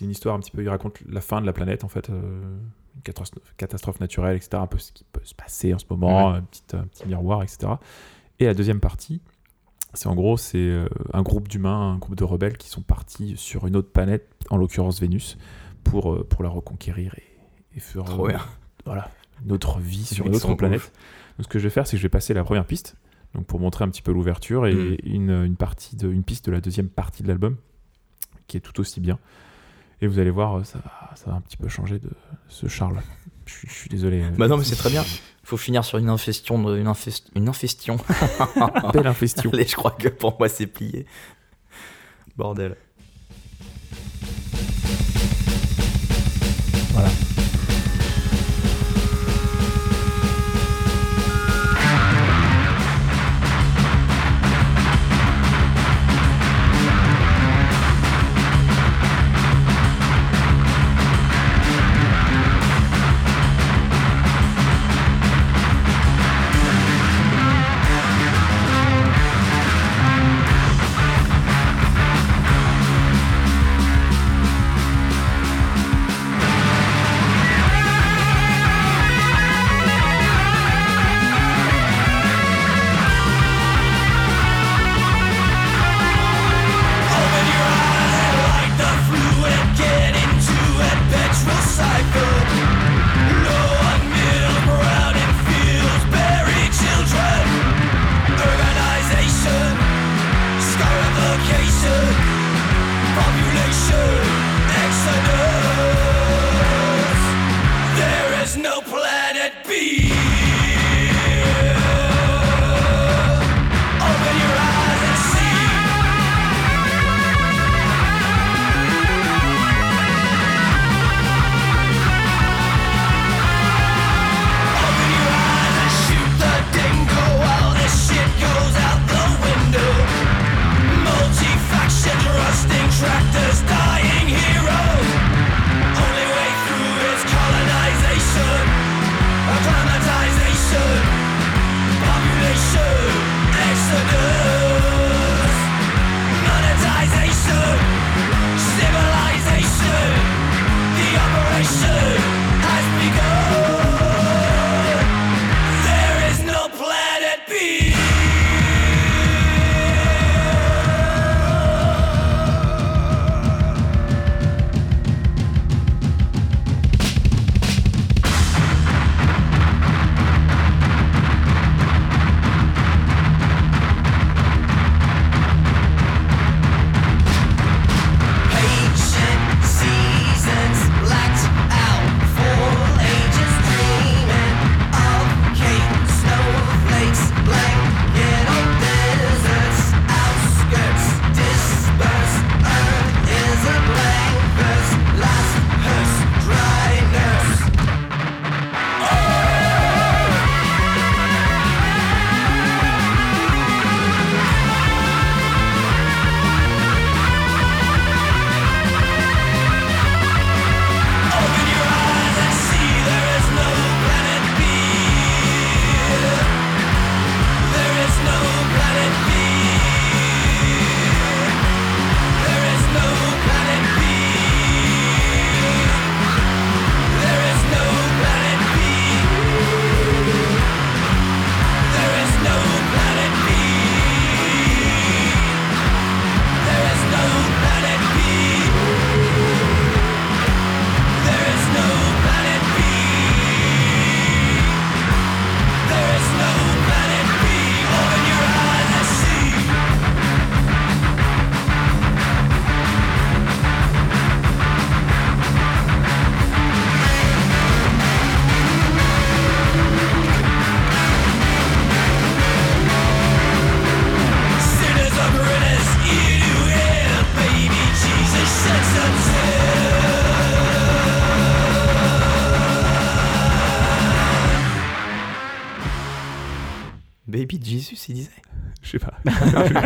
B: une histoire un petit peu. Il raconte la fin de la planète, en fait, une catastrophe, catastrophe naturelle, etc. Un peu ce qui peut se passer en ce moment,
A: Ouais.
B: un, petit, un petit miroir, etc. Et la deuxième partie, c'est en gros, c'est euh, un groupe d'humains, un groupe de rebelles qui sont partis sur une autre planète, en l'occurrence Vénus, pour, euh, pour la reconquérir et, et faire
A: Trop
B: euh,
A: bien.
B: voilà, une autre vie sur une autre planète.
A: ouf.
B: Donc, ce que je vais faire, c'est que je vais passer la première piste, donc pour montrer un petit peu l'ouverture, et
A: Mm.
B: une, une, partie de, une piste de la deuxième partie de l'album, qui est tout aussi bien. Et vous allez voir, ça va, ça va un petit peu changer de ce Charles. Je suis, je suis désolé. euh,
A: Bah non, mais c'est très bien. Il faut finir sur une infestion, de- une, infest- une infestion.
B: Belle infestion.
A: Allez, je crois que pour moi c'est plié. Bordel.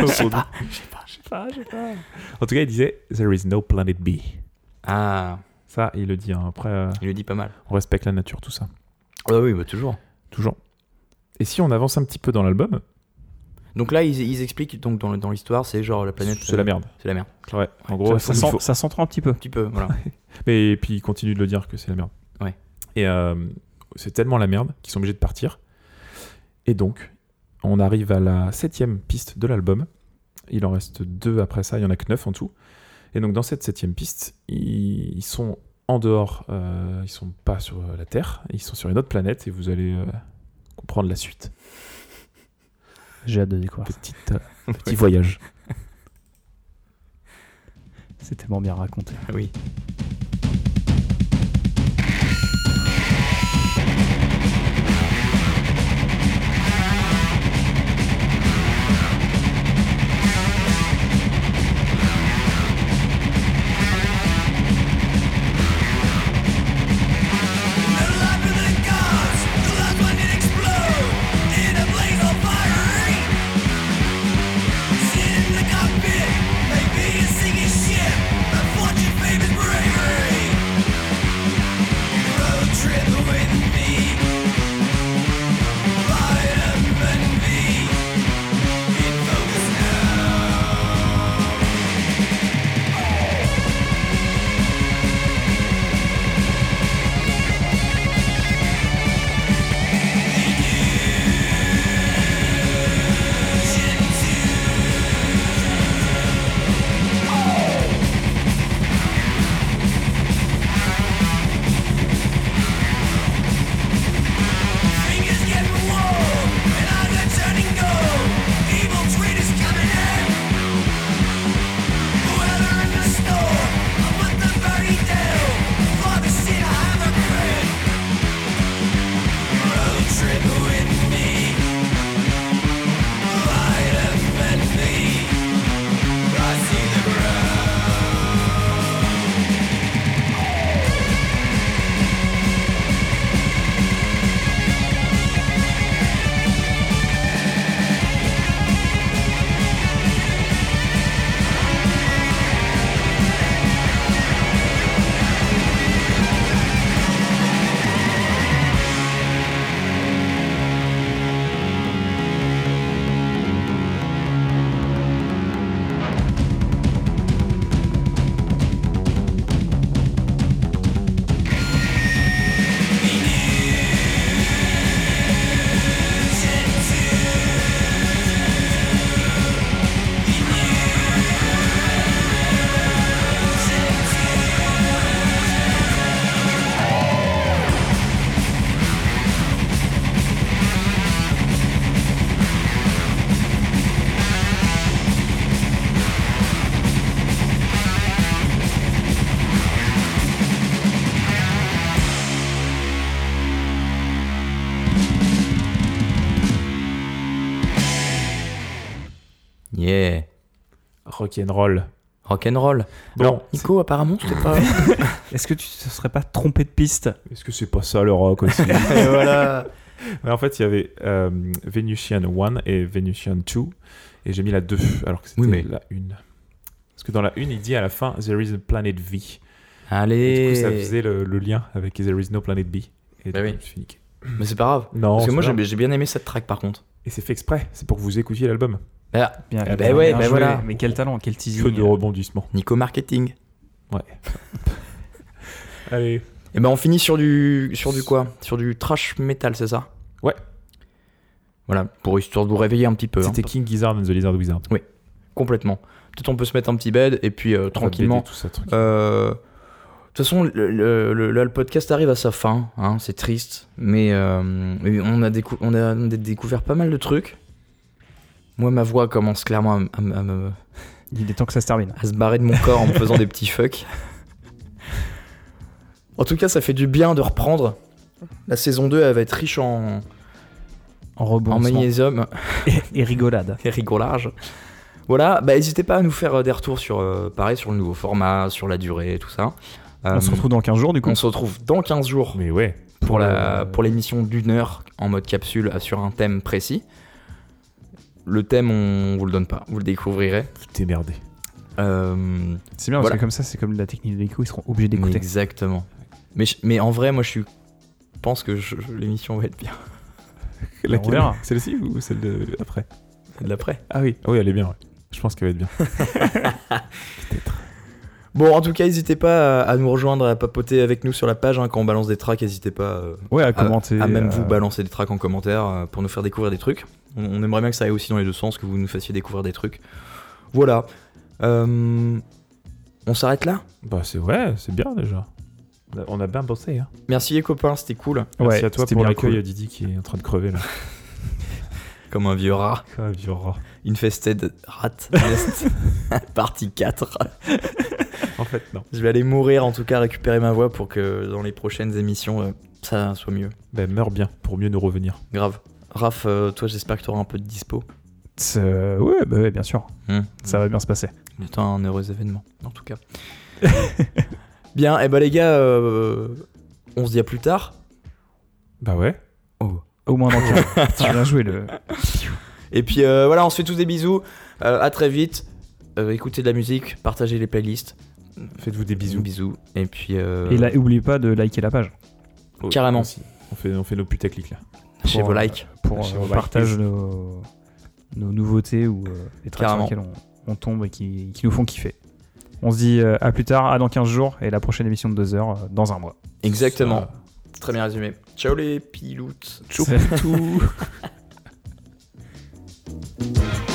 B: Je sais pas.
A: Je sais pas,
B: je sais pas. En tout cas, il disait There is no planet B.
A: Ah,
B: Ça, il le dit. hein. Après, euh,
A: il le dit pas mal.
B: on respecte la nature, tout ça.
A: Ah oui, bah toujours.
B: Toujours. Et si on avance un petit peu dans l'album,
A: Donc là, ils, ils expliquent donc dans, le- dans l'histoire, c'est genre la planète.
B: c'est la merde.
A: C'est la merde.
B: Ouais, en gros,
C: ça,
B: il
C: sent-
B: faut-
C: ça s'entend un petit peu.
A: Un petit peu, voilà.
B: Mais puis il continue de le dire que c'est la merde.
A: Ouais.
B: Et euh, c'est tellement la merde qu'ils sont obligés de partir. Et donc, on arrive à la septième piste de l'album. Il en reste deux après ça, il y en a que neuf en dessous. Et donc dans cette septième piste, ils, ils sont en dehors, euh, ils sont pas sur euh, la Terre, ils sont sur une autre planète et vous allez euh, comprendre la suite.
C: J'ai hâte de découvrir.
B: Petite, euh, petit voyage.
C: C'est tellement bien raconté.
A: oui.
B: Rock'n'roll.
A: Rock'n'roll.
B: Bon,
A: Alors, Nico, apparemment, c'était pas.
C: Est-ce que tu te serais pas trompé de piste?
B: Est-ce que c'est pas ça le rock aussi?
A: Et voilà.
B: Mais en fait, il y avait euh, Venusian 1 et Venusian 2, et j'ai mis la 2, alors que c'était
A: Oui, mais-
B: la 1. Parce que dans la 1, il dit à la fin There is a planet V. Et
A: Allez.
B: du coup, ça faisait le, le lien avec There is no planet B. Et
A: Bah
B: du
A: oui.
B: coup, je me suis niqué.
A: Mais c'est pas grave.
B: Non,
A: Parce que moi, j'ai bien aimé cette track par contre.
B: Et c'est fait exprès, c'est pour que vous écoutiez l'album.
A: Bah,
C: Bien,
A: Ah,
C: bien,
A: bah ouais,
C: bien
A: bah
C: joué.
A: voilà.
C: Mais quel talent, quel teasing.
B: Que de rebondissements.
A: Nico Marketing.
B: Allez.
A: Et ben on finit sur du sur du quoi? Sur du trash metal, c'est ça?
B: Ouais.
A: Voilà, pour histoire de vous réveiller un petit peu. hein.
B: C'était King Gizzard and the Lizard Wizard.
A: Complètement. Peut-être on peut se mettre un petit bed et puis euh, tranquillement.
B: Tout ça, truc.
A: Euh, De toute façon, le, le- le- le podcast arrive à sa fin. hein, c'est triste, mais, euh, mais on, a on a découvert pas mal de trucs. Moi, ma voix commence clairement à, me-
C: Il est temps que ça se termine.
A: à se barrer de mon corps en me faisant des petits fucks. En tout cas, ça fait du bien de reprendre. La saison 2, elle va être riche en,
C: En
A: en
C: rebondissement.
A: magnésium
C: Et, et rigolade.
A: et rigolage. Voilà, bah n'hésitez pas à nous faire euh, des retours sur, euh, pareil, sur le nouveau format, sur la durée, tout ça.
C: On se
A: Euh,
C: retrouve dans 15 jours du coup.
A: on se retrouve dans 15 jours
B: Mais ouais.
A: pour, la,
B: euh,
A: pour l'émission d'une heure en mode capsule euh, sur un thème précis. Le thème, on vous le donne pas. Vous le découvrirez.
B: T'es merdé.
A: Euh,
C: C'est bien
A: Voilà.
C: parce que comme ça, c'est comme la technique de l'écho, ils seront obligés
A: mais
C: d'écouter.
A: exactement. Mais, je- mais en vrai, moi, je suis. Je pense que je- je- l'émission va être bien.
B: Laquelle
C: verra.
B: Celle-ci ou celle de après?
A: De l'après.
B: Ah oui. Oui, elle est bien. ouais. Je pense qu'elle va être bien.
A: Bon, en tout cas, n'hésitez pas à, à nous rejoindre, à papoter avec nous sur la page. hein, quand on balance des tracks, n'hésitez pas euh,
C: Ouais, à
A: à,
C: commenter.
A: à même
C: euh,
A: vous balancer des tracks en commentaire euh, pour nous faire découvrir des trucs. On, on aimerait bien que ça aille aussi dans les deux sens, que vous nous fassiez découvrir des trucs. Voilà. Euh, on s'arrête là?
B: Bah c'est ouais, c'est bien déjà. On a- bien bossé. Hein.
A: Merci les copains, c'était cool.
B: Merci
C: Ouais,
B: à toi pour l'accueil,
C: cool.
B: Didi qui est en train de crever là.
A: Comme un vieux rat.
B: Ah, vieux rat.
A: Infested Rat Nest. Partie 4.
B: En fait, non.
A: Je vais aller mourir, en tout cas, récupérer ma voix pour que dans les prochaines émissions, euh, ça soit mieux.
B: Bah meurs bien pour mieux nous revenir.
A: Grave. Raph, euh, toi, j'espère que tu auras un peu de dispo.
C: euh, Ouais, bah ouais, bien sûr.
A: Hmm.
C: Ça va bien se passer.
A: C'est un heureux événement, en tout cas. Bien, et bah les gars, euh, on se dit à plus tard.
B: Bah ouais.
C: Au moins dans le cas. Tu as bien joué le.
A: Et puis euh, voilà, on se fait tous des bisous. Euh, à très vite. Euh, écoutez de la musique, partagez les playlists.
B: Faites-vous des bisous.
A: Bisous. Et puis. euh,
C: Et là, oublie pas de liker la page
B: Oh,
A: Carrément.
B: aussi. On fait, on fait nos putaclics là.
A: lâchez
C: pour,
A: vos likes.
C: pour euh, on
B: likes,
C: partage nos, nos nouveautés ou euh, les tracks sur lesquels on, on tombe et qui, qui nous font kiffer. On se dit euh, à plus tard, à dans 15 jours et la prochaine émission de 2 heures euh, dans un mois.
A: Exactement.
B: Ça-
A: Très bien résumé. Ciao les piloutes.
C: Salut. Thank.